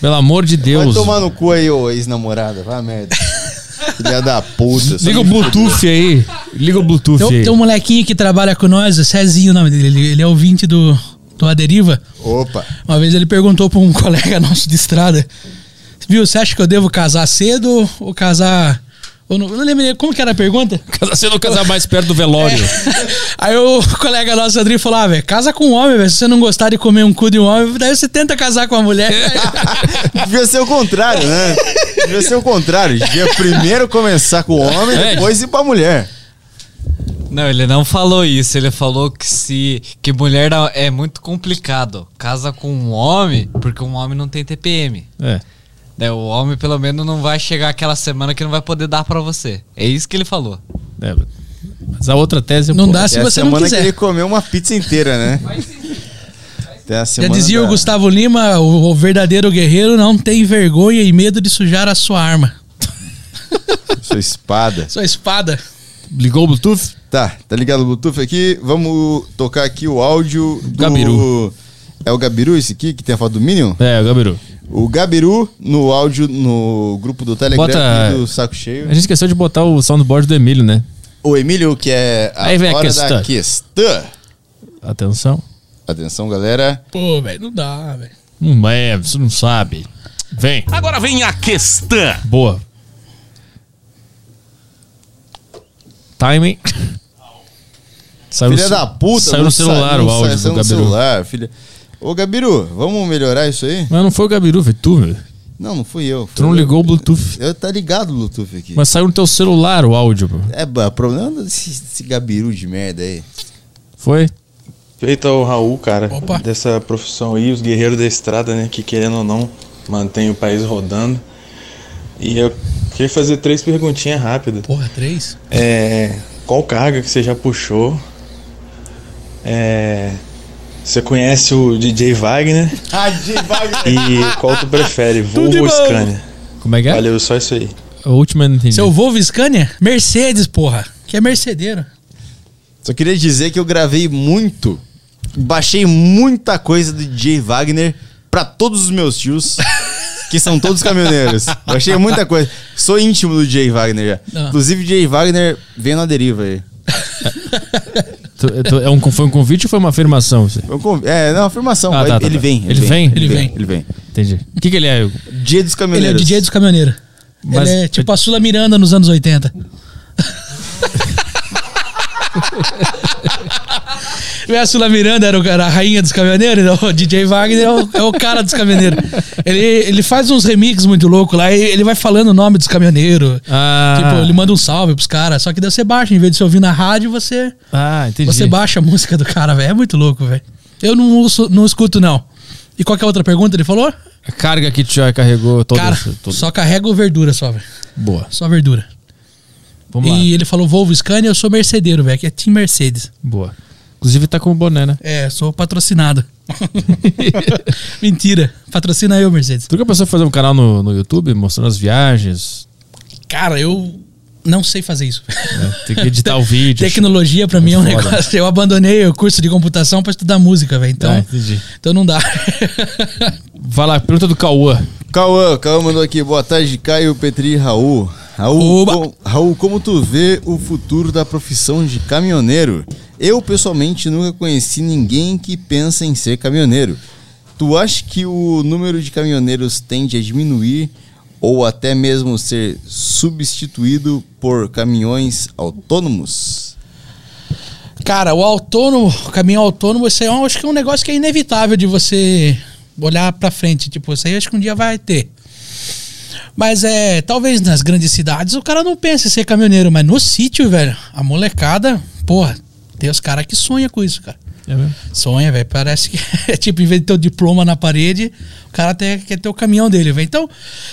Pelo amor de Vai Deus. tomar no cu aí, ô ex-namorada. Vai merda. Filha da puta. Liga o Bluetooth aí. Liga o Bluetooth Tem, aí. tem um molequinho que trabalha com nós, o Cezinho, o nome dele. Ele, ele é ouvinte do, do Aderiva. Opa. Uma vez ele perguntou pra um colega nosso de estrada: Viu, você acha que eu devo casar cedo ou casar. Eu não, eu não lembro nem- como que era a pergunta? Casar cedo ou casar mais perto do velório. Aí o colega nosso, André, falou: Ah, velho, casa com um homem, velho. Se você não gostar de comer um cu de um homem, daí você tenta casar com a mulher. Devia ser o contrário, né? Devia ser o contrário. Devia primeiro começar com o homem, É. depois ir pra mulher. Não, ele não falou isso. Ele falou que se que mulher não- é muito complicado. Casa com um homem, porque um homem não tem TPM. É. Né, o homem pelo menos não vai chegar aquela semana que não vai poder dar pra você. É isso que ele falou. é. Mas a outra tese é Não pô, dá se Tem a você não semana quiser. que ele comeu uma pizza inteira, né? Já semana dizia da- o Gustavo Lima: o, o verdadeiro guerreiro não tem vergonha e medo de sujar a sua arma. Sua espada. Sua espada. Ligou o Bluetooth? Tá, tá ligado o Bluetooth aqui? Vamos tocar aqui o áudio do... Gabiru. É o Gabiru esse aqui, que tem a foto do Minion? É, Gabiru. O Gabiru no áudio no grupo do Telegram Bota- do Saco Cheio. A gente esqueceu de botar o soundboard do Emílio, né? O Emílio, que é a Aí vem a hora questão. da questão. Atenção. Atenção, galera. Pô, velho, não dá, velho. Não é, você não sabe. Vem. Agora vem a questão. Boa. Timing. Saiu filha da puta. Saiu no celular o áudio do saiu no Gabiru. celular, filha. Ô, Gabiru, vamos melhorar isso aí? Mas não foi o Gabiru, foi tu, meu. Não, não fui eu. Tu não eu. ligou o Bluetooth. Eu tá ligado o Bluetooth aqui. Mas saiu no teu celular o áudio, meu. É, o problema desse, desse Gabiru de merda aí. Foi? Feito ao Raul, cara, Opa. dessa profissão aí, os guerreiros da estrada, né, que querendo ou não, mantém o país rodando. E eu queria fazer três perguntinhas rápidas. Porra, três? É, qual carga que você já puxou? É, você conhece o DJ Wagner? Ah, DJ Wagner. E qual tu prefere, Volvo ou. Scania? Como é que é? Valeu, só isso aí. A última eu não entendi. Seu Volvo Scania? Mercedes, porra. Que é mercedeiro. Só queria dizer que eu gravei muito, baixei muita coisa do DJ Wagner pra todos os meus tios, que são todos caminhoneiros. Baixei muita coisa. Sou íntimo do DJ Wagner já. Ah. Inclusive, DJ Wagner vem na deriva aí. É um, foi um convite ou foi uma afirmação? É, não, afirmação. Ah, tá, tá, ele, tá. vem, Ele vem? Ele vem. Ele vem. Entendi. O que, que ele é? Dia dos Ele é caminhoneiros. o DJ dos caminhoneiros. Mas- Ele é tipo a Sula Miranda nos anos 80. O Ursula Miranda era, o, era a rainha dos caminhoneiros, então o DJ Wagner é o, é o cara dos caminhoneiros. Ele, ele faz uns remixes muito loucos lá, e ele vai falando o nome dos caminhoneiros. Ah. Tipo, ele manda um salve pros caras, só que daí você baixa, em vez de você ouvir na rádio, você, Ah, entendi. você baixa a música do cara, velho. É muito louco, velho. Eu não, ouço- não escuto, não. E qual que é a outra pergunta? Ele falou? A carga que o Tio carregou toda. cara, toda- só carrego verdura só, velho. Boa. Só verdura. Vamos e lá. ele falou Volvo Scania, eu sou mercedeiro, velho, que é Team Mercedes. Boa. Inclusive tá com o boné, né? É, sou patrocinado. Mentira. Patrocina eu, Mercedes. Tu que pensou em fazer um canal no, no YouTube mostrando as viagens? Cara, eu não sei fazer isso. né? Tem que editar o vídeo. Tecnologia pra mim é um foda. negócio. Eu abandonei o curso de computação pra estudar música, velho. Então, Ah, então não dá. Vai lá, pergunta do Cauã. Cauã, Cauã mandou aqui. Boa tarde, Caio, Petri e Raul. Raul, com- Raul, como tu vê o futuro da profissão de caminhoneiro? Eu, pessoalmente, nunca conheci ninguém que pensa em ser caminhoneiro. Tu acha que o número de caminhoneiros tende a diminuir ou até mesmo ser substituído por caminhões autônomos? Cara, o autônomo, o caminhão autônomo, isso aí eu acho que é um negócio que é inevitável de você olhar pra frente. Tipo, isso aí acho que um dia vai ter. Mas é, talvez nas grandes cidades o cara não pense em ser caminhoneiro, mas no sítio, velho, a molecada, porra, tem os caras que sonham com isso, cara. É mesmo? Sonha, velho. Parece que é tipo, em vez de ter o diploma na parede, o cara até quer ter o caminhão dele, velho. Então,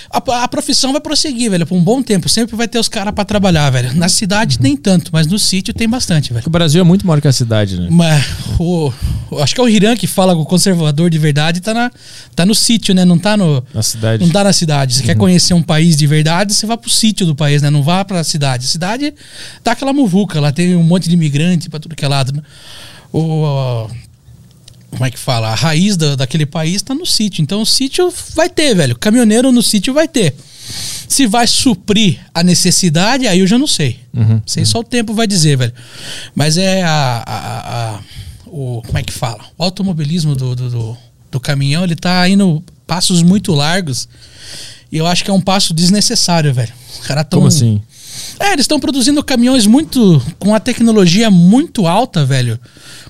a, a profissão vai prosseguir, velho, por um bom tempo. Sempre vai ter os caras pra trabalhar, velho. Na cidade nem tanto, mas no sítio tem bastante, velho. O Brasil é muito maior que a cidade, né? Mas o, acho que é o Hiran que fala com o conservador de verdade, tá, na, tá no sítio, né? Não tá no. Na cidade. Não tá na cidade. Você quer conhecer um país de verdade, você vai pro sítio do país, né? Não vá pra cidade. A cidade tá aquela muvuca, lá tem um monte de imigrante pra tudo que é lado. né? O, como é que fala? A raiz da, daquele país tá no sítio. Então o sítio vai ter, velho. Caminhoneiro no sítio vai ter. Se vai suprir a necessidade, aí eu já não sei. Uhum. Sei só o tempo vai dizer, velho. Mas é a. a- a- o, como é que fala? O automobilismo do, do, do, do caminhão, ele tá indo passos muito largos. E eu acho que é um passo desnecessário, velho. Os caras tão. Como assim? É, eles estão produzindo caminhões muito. com a tecnologia muito alta, velho.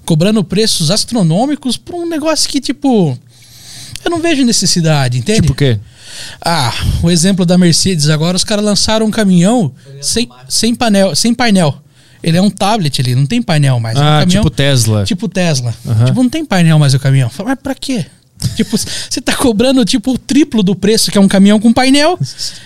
Cobrando preços astronômicos por um negócio que, tipo. Eu não vejo necessidade, entende? Tipo o quê? Ah, o exemplo da Mercedes agora, os caras lançaram um caminhão sem, sem painel, sem painel. Ele é um tablet ali, não tem painel mais. é um Ah, caminhão, tipo Tesla. tipo Tesla. Aham. Tipo, não tem painel mais o caminhão. Mas pra quê? Tipo, você tá cobrando tipo o triplo do preço que é um caminhão com painel.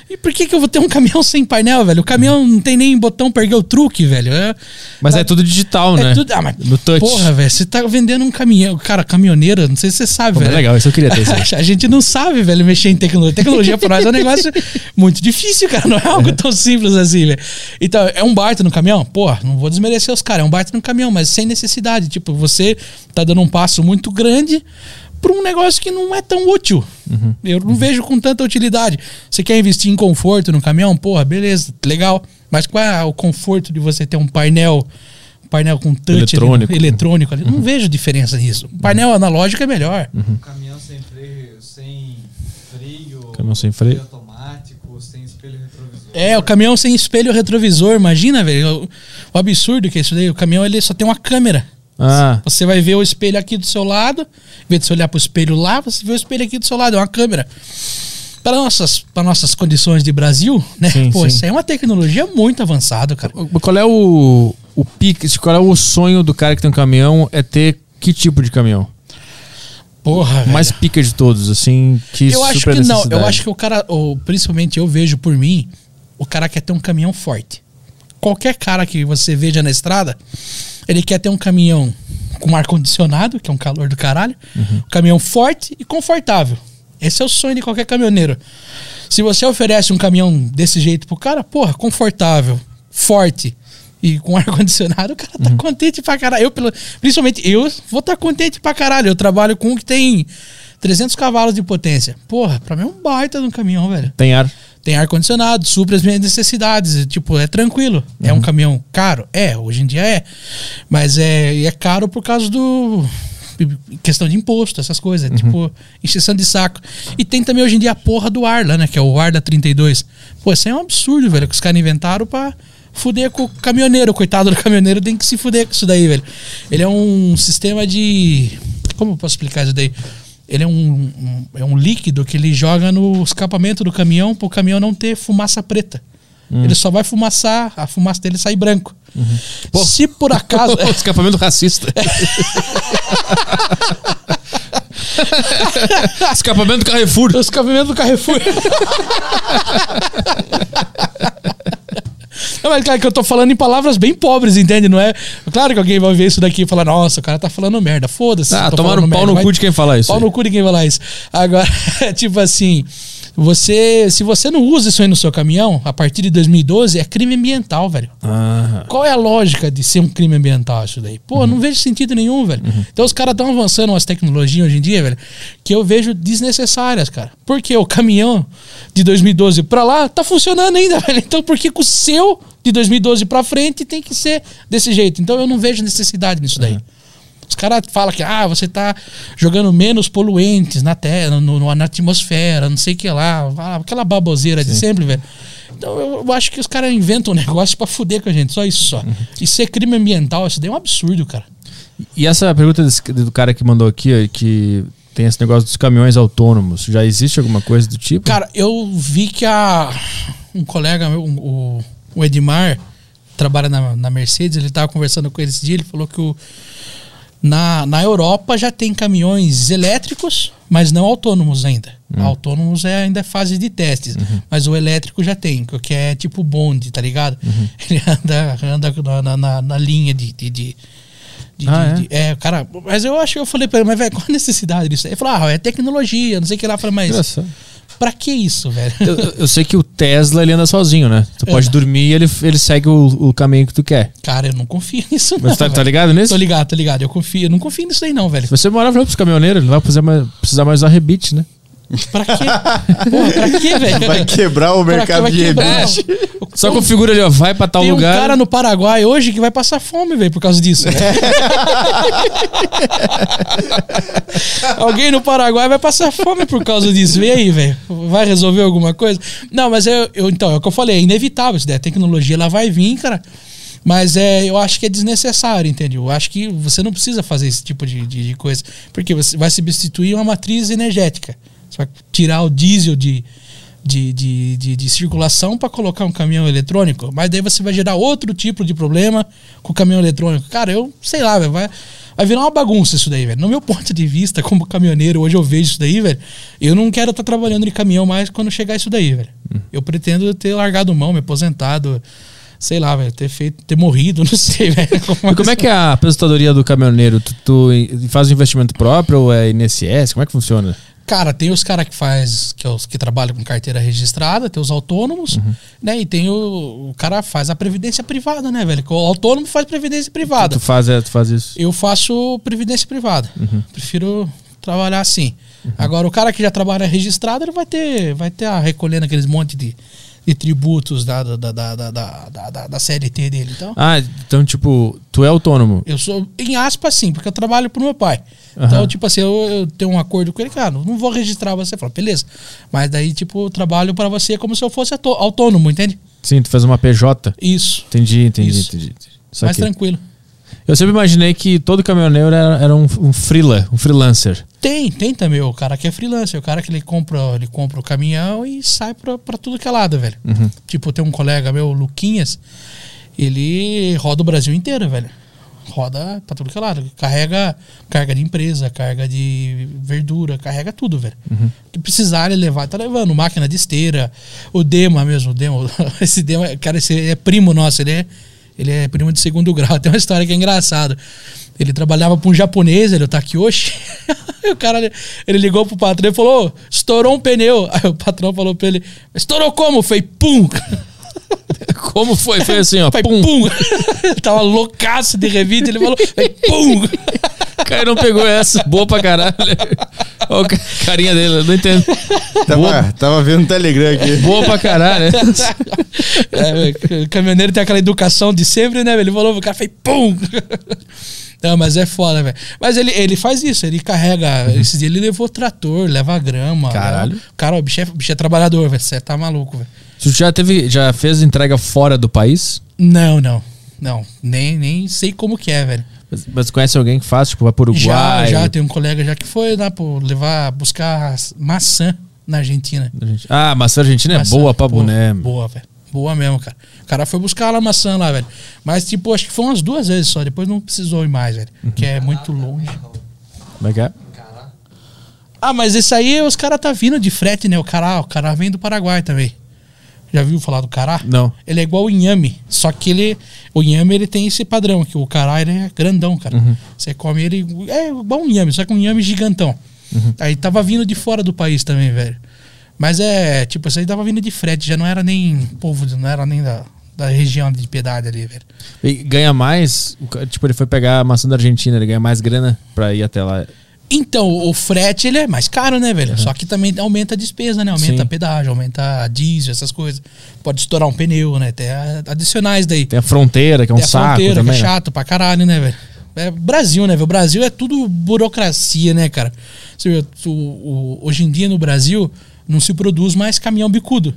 E por que que eu vou ter um caminhão sem painel, velho? O caminhão não tem nem botão pra erguer o truque, velho. É, Mas é tudo digital, é né? tudo. Ah, mas No touch. porra, velho, você tá vendendo um caminhão, cara, caminhoneiro, não sei se você sabe, Pô, mas velho. legal, isso eu queria ter. A gente não sabe, velho, mexer em tecnologia. Tecnologia pra nós é um negócio muito difícil, cara. Não é algo tão simples assim, velho. Então, é um baita no caminhão? Pô, não vou desmerecer os caras. É um baita no caminhão, mas sem necessidade. Tipo, você tá dando um passo muito grande pra um negócio que não é tão útil. Eu não vejo com tanta utilidade. Você quer investir em conforto no caminhão? Porra, beleza, legal. Mas qual é o conforto de você ter um painel... um Painel com touch ali, Eletrônico. eletrônico ali. Não vejo diferença nisso. Um painel analógico é melhor. Caminhão sem freio, sem freio. Caminhão sem freio. automático, sem espelho retrovisor. É, o caminhão sem espelho retrovisor, imagina, velho. O, o absurdo que é isso daí. O caminhão ele só tem uma câmera. Ah, Você vai ver o espelho aqui do seu lado, em vez de você olhar pro espelho lá, você vê o espelho aqui do seu lado, é uma câmera. Para nossas, para nossas condições de Brasil, né? Sim, Pô, sim. isso aí é uma tecnologia muito avançada, cara. qual é o, o pique, qual é o sonho do cara que tem um caminhão? É ter que tipo de caminhão? Porra, velho. Mais pica de todos, assim, que eu acho que não. Eu acho que o cara, ou, principalmente eu vejo por mim, o cara quer ter um caminhão forte. Qualquer cara que você veja na estrada, ele quer ter um caminhão com ar condicionado, que é um calor do caralho, Uhum. um caminhão forte e confortável. Esse é o sonho de qualquer caminhoneiro. Se você oferece um caminhão desse jeito pro cara, porra, confortável, forte e com ar condicionado, o cara Uhum. tá contente pra caralho. Eu, pelo- principalmente eu, vou estar contente pra caralho. Eu trabalho com um que tem 300 cavalos de potência. Porra, pra mim é um baita de um caminhão, velho. Tem ar. Tem ar-condicionado, supre as minhas necessidades. Tipo, é tranquilo. É um caminhão caro? É, hoje em dia é. Mas é, é caro por causa do. Questão de imposto, essas coisas. é Tipo, encheção de saco. E tem também hoje em dia a porra do ar lá, né? Que é o ar da 32. Pô, isso é um absurdo, velho, que os caras inventaram pra, fuder com o caminhoneiro. Coitado do caminhoneiro tem que se fuder com isso daí, velho. Ele é um sistema de. Como eu posso explicar isso daí? Ele é um, um- é um líquido que ele joga no escapamento do caminhão para o caminhão não ter fumaça preta. Ele só vai fumaçar, a fumaça dele sai branco. Se por acaso. O escapamento racista. escapamento do Carrefour. O escapamento do Carrefour. Não, mas claro que eu tô falando em palavras bem pobres, entende? Não é. Claro que alguém vai ver isso daqui e falar, nossa, o cara tá falando merda. Foda-se. Ah, tô tomar falando no pau merda, no cu de quem fala isso. Pau aí. no cu de quem falar isso. Agora, tipo assim, você. Se você não usa isso aí no seu caminhão, a partir de 2012, é crime ambiental, velho. Ah, Qual é a lógica de ser um crime ambiental isso daí? Pô, não vejo sentido nenhum, velho. Então os caras estão avançando umas tecnologias hoje em dia, velho, que eu vejo desnecessárias, cara. Porque o caminhão de 2012 pra lá tá funcionando ainda, velho. Então por que que o seu de 2012 pra frente tem que ser desse jeito? Então eu não vejo necessidade nisso daí. Os caras falam que ah, você tá jogando menos poluentes na terra, no, no- na atmosfera, não sei o que lá. Ah, Aquela baboseira de sempre, velho. Então eu, eu acho que os caras inventam um negócio pra fuder com a gente, só isso só. E ser crime ambiental, isso daí é um absurdo, cara. E essa pergunta desse- do cara que mandou aqui, que tem esse negócio dos caminhões autônomos, já existe alguma coisa do tipo? Cara, eu vi que a um colega meu, o, o Edmar, trabalha na, na Mercedes, ele tava conversando com ele esse dia, ele falou que o, na, na Europa já tem caminhões elétricos, mas não autônomos ainda. Autônomos é ainda fase de testes, mas o elétrico já tem, que é tipo bonde, tá ligado? Ele anda, anda na, na- na, linha de- de- de, de- Ah, de- de- é, cara, mas eu acho que eu falei pra ele, mas velho, qual a necessidade disso? Ele falou, ah, é tecnologia, não sei o que lá. Eu falei, mas Engraçado. Pra que isso, velho? Eu, eu- sei que o Tesla ele anda sozinho, né? Tu pode Anda. dormir e ele, ele segue o, o caminho que tu quer. Cara, eu não confio nisso, não. Mas tá, tá ligado nisso? Tô ligado, tô ligado. Eu confio, eu não confio nisso aí, não, velho. Se você morar pros caminhoneiros, ele não vai precisar mais, precisar mais usar rebite, né? Pra quê? Porra, pra quê, velho? Vai quebrar o mercado de rebite. Só configura ali, ó, vai pra tal Tem um lugar. cara no Paraguai hoje que vai passar fome, velho, por causa disso. velho. Alguém no Paraguai vai passar fome por causa disso. Vem aí, velho. Vai resolver alguma coisa? Não, mas eu, eu- então, é o que eu falei, é inevitável isso daí. A tecnologia ela vai vir, cara. Mas é, eu acho que é desnecessário, entendeu? Eu acho que você não precisa fazer esse tipo de, de, de coisa. Porque você vai substituir uma matriz energética. Você vai tirar o diesel de, de, de, de, de circulação para colocar um caminhão eletrônico, mas daí você vai gerar outro tipo de problema com o caminhão eletrônico. Cara, eu sei lá, velho, vai, vai virar uma bagunça isso daí, velho. No meu ponto de vista, como caminhoneiro, hoje eu vejo isso daí, velho. Eu não quero estar trabalhando de caminhão mais quando chegar isso daí, velho. Eu pretendo ter largado mão, me aposentado, sei lá, velho, ter feito, ter morrido, não sei, velho. E como é que é a aposentadoria do caminhoneiro? Tu, tu faz um investimento próprio ou é INSS? Como é que funciona? Cara, tem os caras que faz, que, é os que trabalham com carteira registrada, tem os autônomos, né? E tem o, o cara faz a previdência privada, né, velho? O autônomo faz previdência privada. Tu faz, é, tu faz isso? Eu faço previdência privada. Prefiro trabalhar assim. Agora, o cara que já trabalha registrado, ele vai ter, vai ter a recolhendo aqueles monte de, de tributos da, da, da, da, da, da, da- CLT dele. Então, Ah, então, tipo, tu é autônomo. eu sou, em aspas, sim, porque eu trabalho pro meu pai. Então, Aham. tipo assim, eu, eu tenho um acordo com ele, cara, não vou registrar você. Fala, beleza. Mas daí, tipo, eu trabalho pra você como se eu fosse autônomo, entende? Sim, tu faz uma PJ. Isso. Entendi, entendi, Isso. entendi. entendi. Mais tranquilo. Eu sempre imaginei que todo caminhoneiro era, era um, um freela, um freelancer. Tem, tem também o cara que é freelancer, o cara que ele compra, ele compra o caminhão e sai pra, pra tudo que é lado, velho. Tipo, tem um colega meu, Luquinhas, ele roda o Brasil inteiro, velho. Roda pra tudo que é lado. Carrega carga de empresa, carga de verdura, carrega tudo, velho. O que precisar ele levar, tá levando. Máquina de esteira, o Dema mesmo, o Dema. Esse Dema, cara, esse é primo nosso, ele é, ele é primo de segundo grau. Tem uma história que é engraçada. Ele trabalhava pra um japonês, ele o Takiyoshi. O cara, ele ligou pro patrão e falou, "Ô, estourou um pneu. Aí o patrão falou pra ele, estourou como? Foi pum! Como foi? Foi assim, ó. Foi pum. pum! ele tava loucaço de revide, ele falou, foi pum! O cara não pegou essa. Boa pra caralho. Olha a carinha dele, eu não entendo. Tava, tava vendo no Telegram aqui. Boa pra caralho, né? É, o caminhoneiro tem aquela educação de sempre, né? velho? Ele falou, o cara fez pum! Não, mas é foda, velho. Mas ele, ele faz isso, ele carrega. Esses dias ele levou trator, leva grama. Caralho. leva- Cara, o bicho é, o bicho é trabalhador, velho. Você tá maluco, velho. Tu já teve, já fez entrega fora do país? Não, não. Não, nem, nem sei como que é, velho. Mas, mas conhece alguém que faz, tipo, vai pro Já, Uruguai? já, tem um colega já que foi lá pro levar, buscar maçã na Argentina. Ah, maçã argentina é Maçã, boa pra boné. Boa, velho. Boa mesmo, cara. O cara foi buscar lá a maçã lá, velho. Mas, tipo, acho que foi umas duas vezes só. Depois não precisou ir mais, velho. Que é muito longe. Como é que é? Ah, mas esse aí os caras tá vindo de frete, né? O cará, o cará vem do Paraguai também. Já viu falar do cará? Não. Ele é igual o inhame, só que ele, o inhame ele tem esse padrão, que o cará ele é grandão, cara. Uhum. Você come ele, é igual um inhame, só que um inhame gigantão. Uhum. Aí tava vindo de fora do país também, velho. Mas é, tipo, isso aí tava vindo de frete, já não era nem povo, não era nem da, da região de piedade ali, velho. E ganha mais, tipo, ele foi pegar a maçã da Argentina, ele ganha mais grana pra ir até lá. Então, o frete ele é mais caro, né, velho? Só que também aumenta a despesa, né? Aumenta Sim. a pedágio, aumenta a diesel, essas coisas. Pode estourar um pneu, né? Tem adicionais daí. Tem a fronteira, que é um Tem a saco fronteira, também. que é né? chato pra caralho, né, velho? É Brasil, né, velho? O Brasil é tudo burocracia, né, cara? Você vê, o- o- hoje em dia no Brasil não se produz mais caminhão bicudo.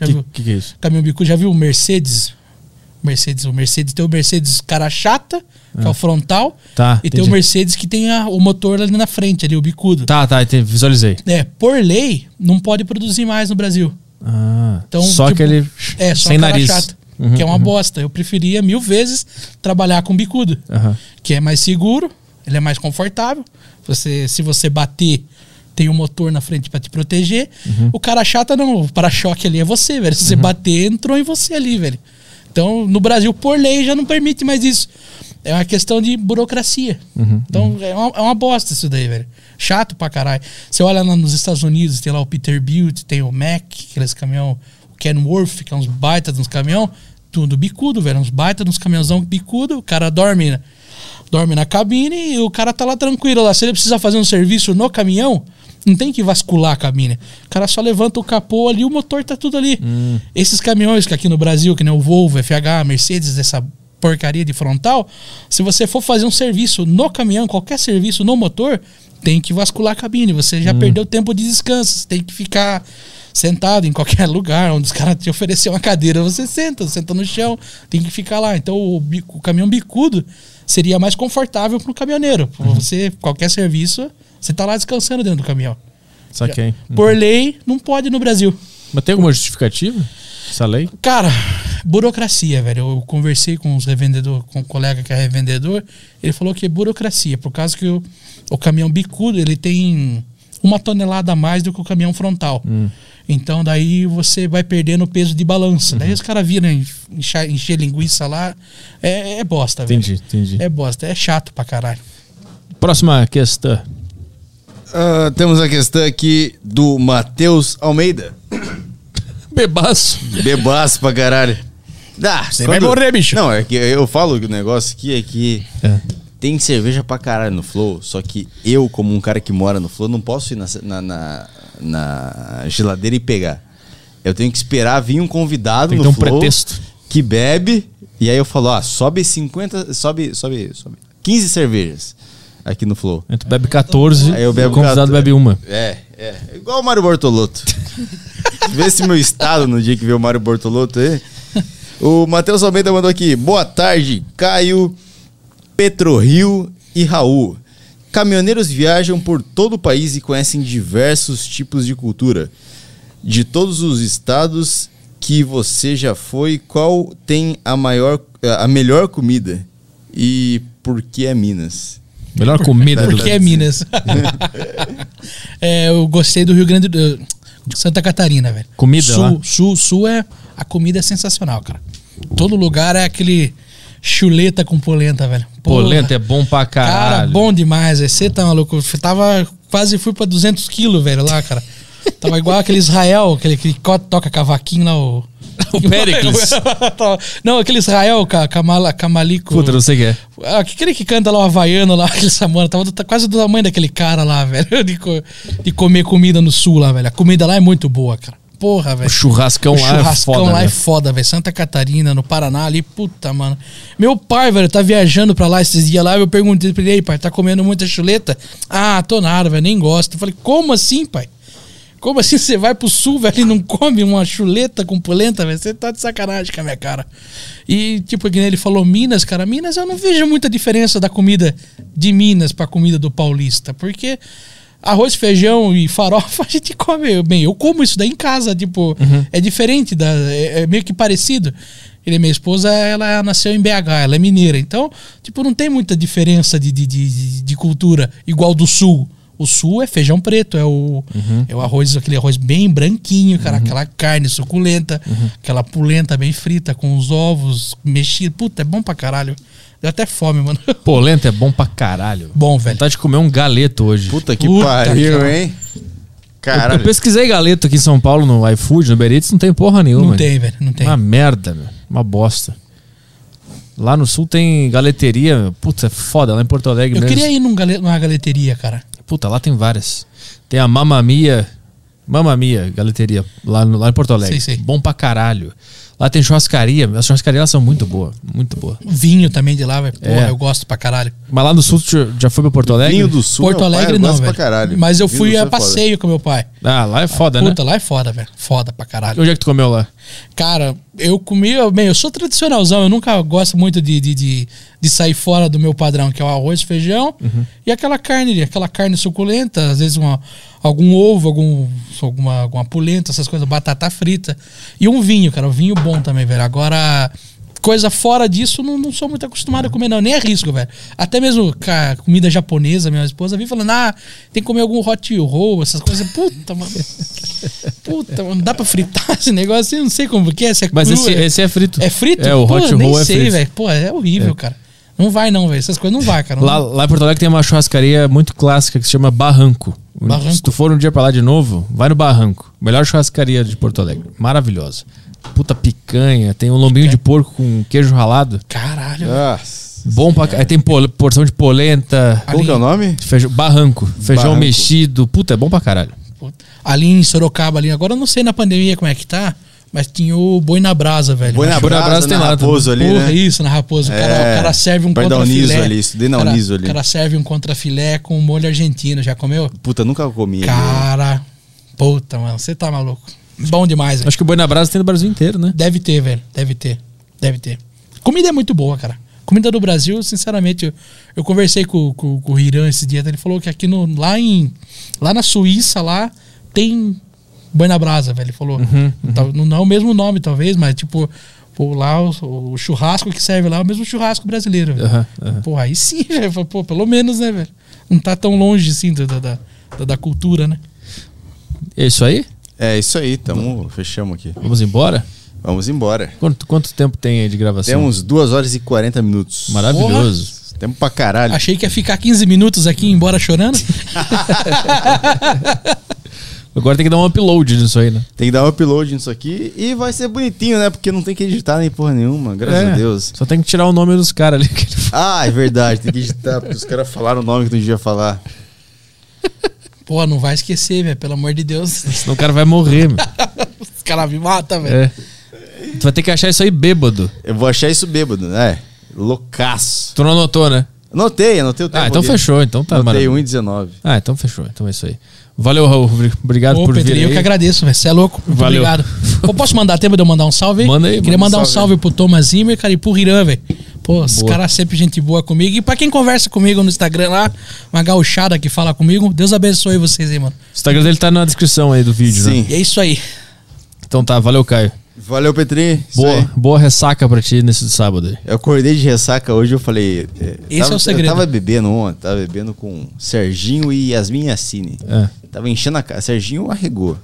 Já Que, viu? que que é isso? Caminhão bicudo, já viu o Mercedes? Mercedes, o Mercedes tem o Mercedes cara chata, que é o frontal, Tá, e tem o entendi. Mercedes que tem a- o motor ali na frente, ali, o bicudo. Tá, tá, entendi, visualizei. É, por lei, não pode produzir mais no Brasil. Ah, Então, só tipo, que ele É, só sem nariz. chata, Uhum, que é uma bosta. Eu preferia mil vezes trabalhar com bicudo, Aham. que é mais seguro, ele é mais confortável. Você, se você bater, tem um motor na frente pra te proteger. Uhum. O cara chata não, o para-choque ali é você, velho. Se você bater, entrou em você ali, velho. Então, no Brasil, por lei, já não permite mais isso. É uma questão de burocracia. Uhum, Então, é, uma, é uma bosta isso daí, velho. Chato pra caralho. Você olha lá nos Estados Unidos, tem lá o Peterbilt, tem o Mac, aqueles caminhão, o Kenworth, que é uns baitas nos caminhão, tudo bicudo, velho. Uns baitas nos caminhãozão bicudo, o cara dorme, né? dorme na cabine e o cara tá lá tranquilo lá. Se ele precisa fazer um serviço no caminhão, não tem que vascular a cabine. O cara só levanta o capô ali, o motor tá tudo ali. Esses caminhões que aqui no Brasil, que nem o Volvo, FH, Mercedes, essa porcaria de frontal, se você for fazer um serviço no caminhão, qualquer serviço no motor, tem que vascular a cabine. Você já perdeu tempo de descanso. Você tem que ficar sentado em qualquer lugar onde os caras te oferecer uma cadeira, você senta, senta no chão, tem que ficar lá. Então o, bico- o caminhão bicudo seria mais confortável para o caminhoneiro. Pra Você, qualquer serviço, você tá lá descansando dentro do caminhão. Saquei. Por lei, não pode no Brasil. Mas tem alguma justificativa? Essa lei? Cara, burocracia, velho. Eu conversei com os revendedores, com um colega que é revendedor, ele falou que é burocracia, por causa que o, o caminhão bicudo, ele tem uma tonelada a mais do que o caminhão frontal. Então daí você vai perdendo o peso de balança. Daí os caras viram encher, encher linguiça lá. É, é bosta, velho. Entendi, entendi. É bosta, é chato pra caralho. Próxima questão. Ah, temos a questão aqui do Matheus Almeida. Bebaço. Bebaço pra caralho. Ah, Você vai morrer, bicho. Não, é que eu falo que o negócio aqui é que É. tem cerveja pra caralho no Flow, só que eu, como um cara que mora no Flow, não posso ir na, na, na- na geladeira e pegar. Eu tenho que esperar vir um convidado Tem no um Flow pretexto. que bebe, e aí eu falo, ó, sobe 50, sobe, sobe, sobe 15 cervejas aqui no Flow. Aí tu bebe 14, Aí eu bebo o convidado 14. bebe uma. É, é. Igual o Mário Bortolotto. Vê se meu estado no dia que vê o Mário Bortolotto aí. O Matheus Almeida mandou aqui. Boa tarde, Caio, Petrorio e Raul. Caminhoneiros viajam por todo o país e conhecem diversos tipos de cultura. De todos os estados que você já foi, qual tem a maior a melhor comida? E por que é Minas? Melhor comida do Porque é Minas. é, eu gostei do Rio Grande do Santa Catarina, velho. Comida sul, lá? Sul, sul é. A comida é sensacional, cara. Todo lugar é aquele chuleta com polenta, velho. Porra. Polenta é bom pra caralho. Cara, bom demais, velho. Você tá maluco. Eu tava. Quase fui pra 200 quilos, velho, lá, cara. Tava igual aquele Israel, aquele que toca cavaquinho lá, o. O Péricles. Não, aquele Israel, Kamala, Kamalico. Puta, não sei o que é. Ah, aquele que canta lá o Havaiano lá, aquele Samana, tava tá quase do tamanho daquele cara lá, velho. De, de comer comida no sul lá, velho. A comida lá é muito boa, cara. Porra, velho. O churrascão O lá é churrascão foda, lá né? é foda, velho. Santa Catarina, no Paraná ali, puta, mano. Meu pai, velho, tá viajando pra lá esses dias lá. Eu perguntei pra ele, ei, pai, tá comendo muita chuleta? Ah, tô nada, velho, nem gosto. Eu falei, como assim, pai? Como assim você vai pro sul, velho, e não come uma chuleta com polenta, velho? Você tá de sacanagem com a minha cara. E, tipo, que ele falou Minas, cara. Minas eu não vejo muita diferença da comida de Minas pra comida do paulista. Porque arroz, feijão e farofa a gente come bem. Eu como isso daí em casa, tipo, é diferente, da, é, é meio que parecido. Ele, minha esposa, ela nasceu em BH, ela é mineira. Então, tipo, não tem muita diferença de, de, de, de cultura igual do sul. O sul é feijão preto, é o, é o arroz, aquele arroz bem branquinho, cara, aquela carne suculenta, aquela polenta bem frita com os ovos mexidos. Puta, é bom pra caralho. Deu até fome, mano. Polenta é bom pra caralho. Bom, velho. Vontade de comer um galeto hoje. Puta que Puta pariu, que- hein? Eu, Caralho. eu pesquisei galeto aqui em São Paulo no iFood, no Beritz, não tem porra nenhuma. Não tem, velho, não tem. Uma merda, meu. Uma bosta. Lá no sul tem galeteria, puta, é foda, lá em Porto Alegre Eu mesmo. queria ir num gale- numa galeteria, cara. Puta, lá tem várias. Tem a Mamamia, Mamamia, galeteria, lá, no- lá em Porto Alegre. Sei, sei. Bom pra caralho. Lá tem churrascaria, as churrascarias são muito boas, muito boas. Vinho também de lá, velho. Porra, É. eu gosto pra caralho. Mas lá no sul, tu já- foi pra Porto Alegre? Vinho do Sul. Porto Alegre eu não, gosto velho. Pra caralho. Mas eu Vinho fui a é foda. passeio com meu pai. Ah, lá é foda, Puta, né? lá é foda, velho. Foda pra caralho. Onde é que tu comeu lá? Cara, eu comi, bem, eu sou tradicionalzão, eu nunca gosto muito de, de, de, de sair fora do meu padrão, que é o arroz, feijão e aquela carne, aquela carne suculenta, às vezes uma, algum ovo, algum, alguma, alguma polenta, essas coisas, batata frita. E um vinho, cara, um vinho bom também, velho. Agora, coisa fora disso, não, não sou muito acostumado a comer, não, nem arrisco, velho. Até mesmo ca- comida japonesa, minha esposa vive falando, ah, tem que comer algum hot roll, essas coisas. Puta, mano. Puta, mano, não dá pra fritar esse negócio assim, não sei como que é, se é Mas cru, esse, é- esse é frito. é frito? É, o Pô, hot nem roll é sei, frito. velho. Pô, é horrível, cara. Não vai não, velho. Essas coisas não vai, cara. Não- Lá, lá em Porto Alegre tem uma churrascaria muito clássica que se chama Barranco. Barranco. Se tu for um dia pra lá de novo, vai no Barranco. Melhor churrascaria de Porto Alegre. Maravilhosa. Puta picanha, tem um lombinho de porco com queijo ralado. Caralho. Nossa. Bom pra Aí tem pol- porção de polenta. Como que é o nome? Feijão, barranco. Feijão Barranco. mexido. Puta, é bom pra caralho. Puta. Ali em Sorocaba, ali. Agora eu não sei na pandemia como é que tá, mas tinha o boi na brasa, velho. Boi na brasa, brasa tem na lá Raposo ali, Porra, né? isso, na Raposo. O cara, É, o cara serve um perto da contra Uniso filé. ali, estudei na Uniso ali. O cara serve um contra filé com molho argentino. Já comeu? Puta, nunca comi. Cara, puta, mano. Você tá maluco. Bom demais, velho. Acho que o boi na brasa tem no Brasil inteiro, né? Deve ter, velho. Deve ter. Deve ter. Comida é muito boa, cara. Comida do Brasil, sinceramente, eu, eu conversei com, com, com o Irã esse dia, ele falou que aqui no, lá em. Lá na Suíça, lá, tem boi na brasa, velho. Ele falou. Tal- Não é o mesmo nome, talvez, mas tipo, pô, lá o, o churrasco que serve lá é o mesmo churrasco brasileiro, aham. Pô, aí sim, velho. Pô, pelo menos, né, velho? Não tá tão longe assim da, da, da, da cultura, né? É isso aí? É isso aí, tamo, fechamos aqui. Vamos embora? Vamos embora. Quanto, quanto tempo tem aí de gravação? Temos 2 horas e 40 minutos. Maravilhoso. Tempo pra caralho. Achei que ia ficar 15 minutos aqui embora chorando. Agora tem que dar um upload nisso aí, né? Tem que dar um upload nisso aqui e vai ser bonitinho, né? Porque não tem que editar nem porra nenhuma, graças É, a Deus. Só tem que tirar o nome dos caras ali. Ah, é verdade, tem que editar, porque os caras falaram o nome que não devia falar. Pô, não vai esquecer, velho. Pelo amor de Deus. Senão o cara vai morrer, meu. Os caras me matam, velho. É. Tu vai ter que achar isso aí bêbado. Eu vou achar isso bêbado, né? Loucaço. Tu não anotou, né? Anotei, anotei o tempo. Ah, então fechou. Então tá Anotei maravilhoso. 1,19. Ah, então fechou. Então é isso aí. Valeu, Raul. Obrigado Ô, por vir Pedrinho, eu aí. que agradeço, velho. Você é louco. Muito Valeu. obrigado. Pô, posso mandar tempo de eu mandar um salve? Manda aí, Queria manda mandar um um salve salve pro Thomas Zimmer, cara, e pro Irã, velho. Pô, os caras sempre gente boa comigo. E pra quem conversa comigo no Instagram lá, uma gauchada que fala comigo, Deus abençoe vocês aí, mano. O Instagram dele tá na descrição aí do vídeo, Sim. né? E é isso aí. Então tá, valeu, Caio. Valeu, Petri. Boa, boa ressaca pra ti nesse sábado aí. Eu acordei de ressaca hoje, eu falei. é, Esse tava- é o segredo. Eu tava bebendo ontem, tava bebendo com Serginho e Yasmin Yassine. É. Tava enchendo a cara. Serginho arregou.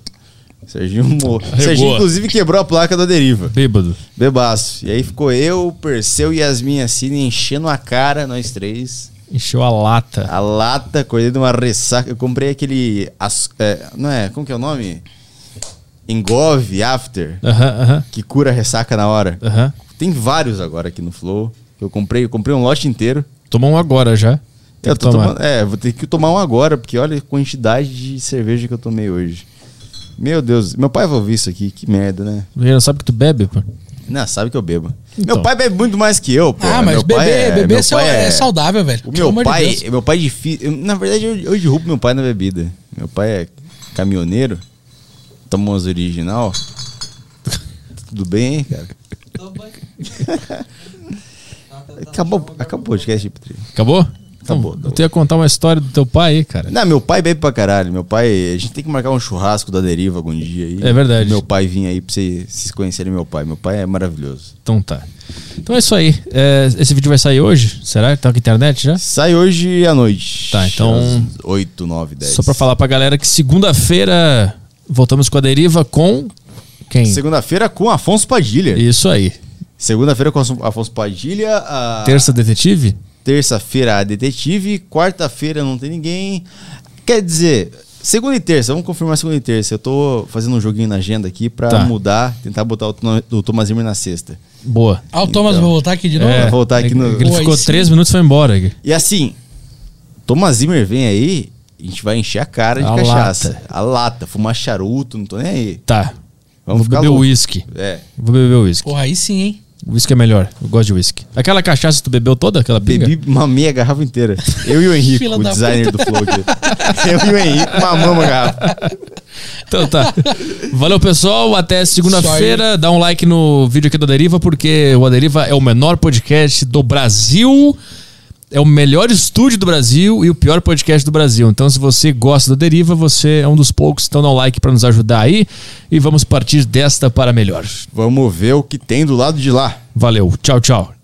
Serginho morreu. Serginho, inclusive, quebrou a placa da deriva. Bêbado. Bebaço. E aí ficou eu, Perseu e Yasmin Yassine enchendo a cara, nós três. Encheu a lata. A lata, acordei de uma ressaca. Eu comprei aquele. as- é, não é? Como que é o nome? Engove After, Aham, aham, que cura a ressaca na hora. aham. Tem vários agora aqui no Flow. Eu comprei, eu comprei um lote inteiro. Tomou um agora já. Eu tô tomando- é, vou ter que tomar um agora, porque olha a quantidade de cerveja que eu tomei hoje. Meu Deus, meu pai vai ouvir isso aqui, que merda, né? Ele não sabe que tu bebe, pô. Não, sabe que eu bebo. Então. Meu pai bebe muito mais que eu, pô. ah, mas meu pai beber, é, beber é, pai é saudável, velho. O meu amor de pai, Deus. meu pai é difícil. Na verdade, eu, eu derrubo meu pai na bebida. Meu pai é caminhoneiro. Thomas original. Tudo bem, hein, cara? Acabou, acabou o podcast, Petri. Acabou? Acabou, Então, acabou. Eu ia contar uma história do teu pai aí, cara. Não, meu pai bebe pra caralho. Meu pai, a gente tem que marcar um churrasco da deriva algum dia aí. É verdade. Meu pai vinha aí pra vocês conhecerem meu pai. Meu pai é maravilhoso. Então tá. Então é isso aí. É, esse vídeo vai sair hoje? Será? Tá com internet já? Sai hoje à noite. Tá, então- Às 8, 9, 10. Só pra falar pra galera que segunda-feira voltamos com a deriva com quem? Segunda-feira com Afonso Padilha. Isso aí. Segunda-feira com Afonso Padilha. a- Terça detetive? Terça-feira detetive. Quarta-feira não tem ninguém. Quer dizer, segunda e terça. Vamos confirmar segunda e terça. Eu tô fazendo um joguinho na agenda aqui pra Tá. mudar, tentar botar o, o Thomas Zimmer na sexta. Boa. Ah, o Thomas Então. vai voltar aqui de novo? Vai voltar aqui no- Ele ficou aí sim. três minutos e foi embora. E assim, Thomas Zimmer vem aí, a gente vai encher a cara de A cachaça. lata. A lata, fumar charuto, não tô nem aí. Tá. Vamos Vou ficar beber uísque. É. Vou beber uísque. Porra, aí sim, hein? Uísque é melhor. Eu gosto de uísque. Aquela cachaça tu bebeu toda? Aquela pinga? Bebi uma meia garrafa inteira. Eu e o Henrique, o da designer do Flow aqui. Eu e o Henrique, mamamos a garrafa. Então tá. Valeu, pessoal. Até segunda-feira. Dá um like no vídeo aqui do Deriva, porque o Aderiva é o menor podcast do Brasil. É o melhor estúdio do Brasil e o pior podcast do Brasil. Então, se você gosta do Deriva, você é um dos poucos. Então, dá um like pra nos ajudar aí. E vamos partir desta para melhor. Vamos ver o que tem do lado de lá. Valeu. Tchau, tchau.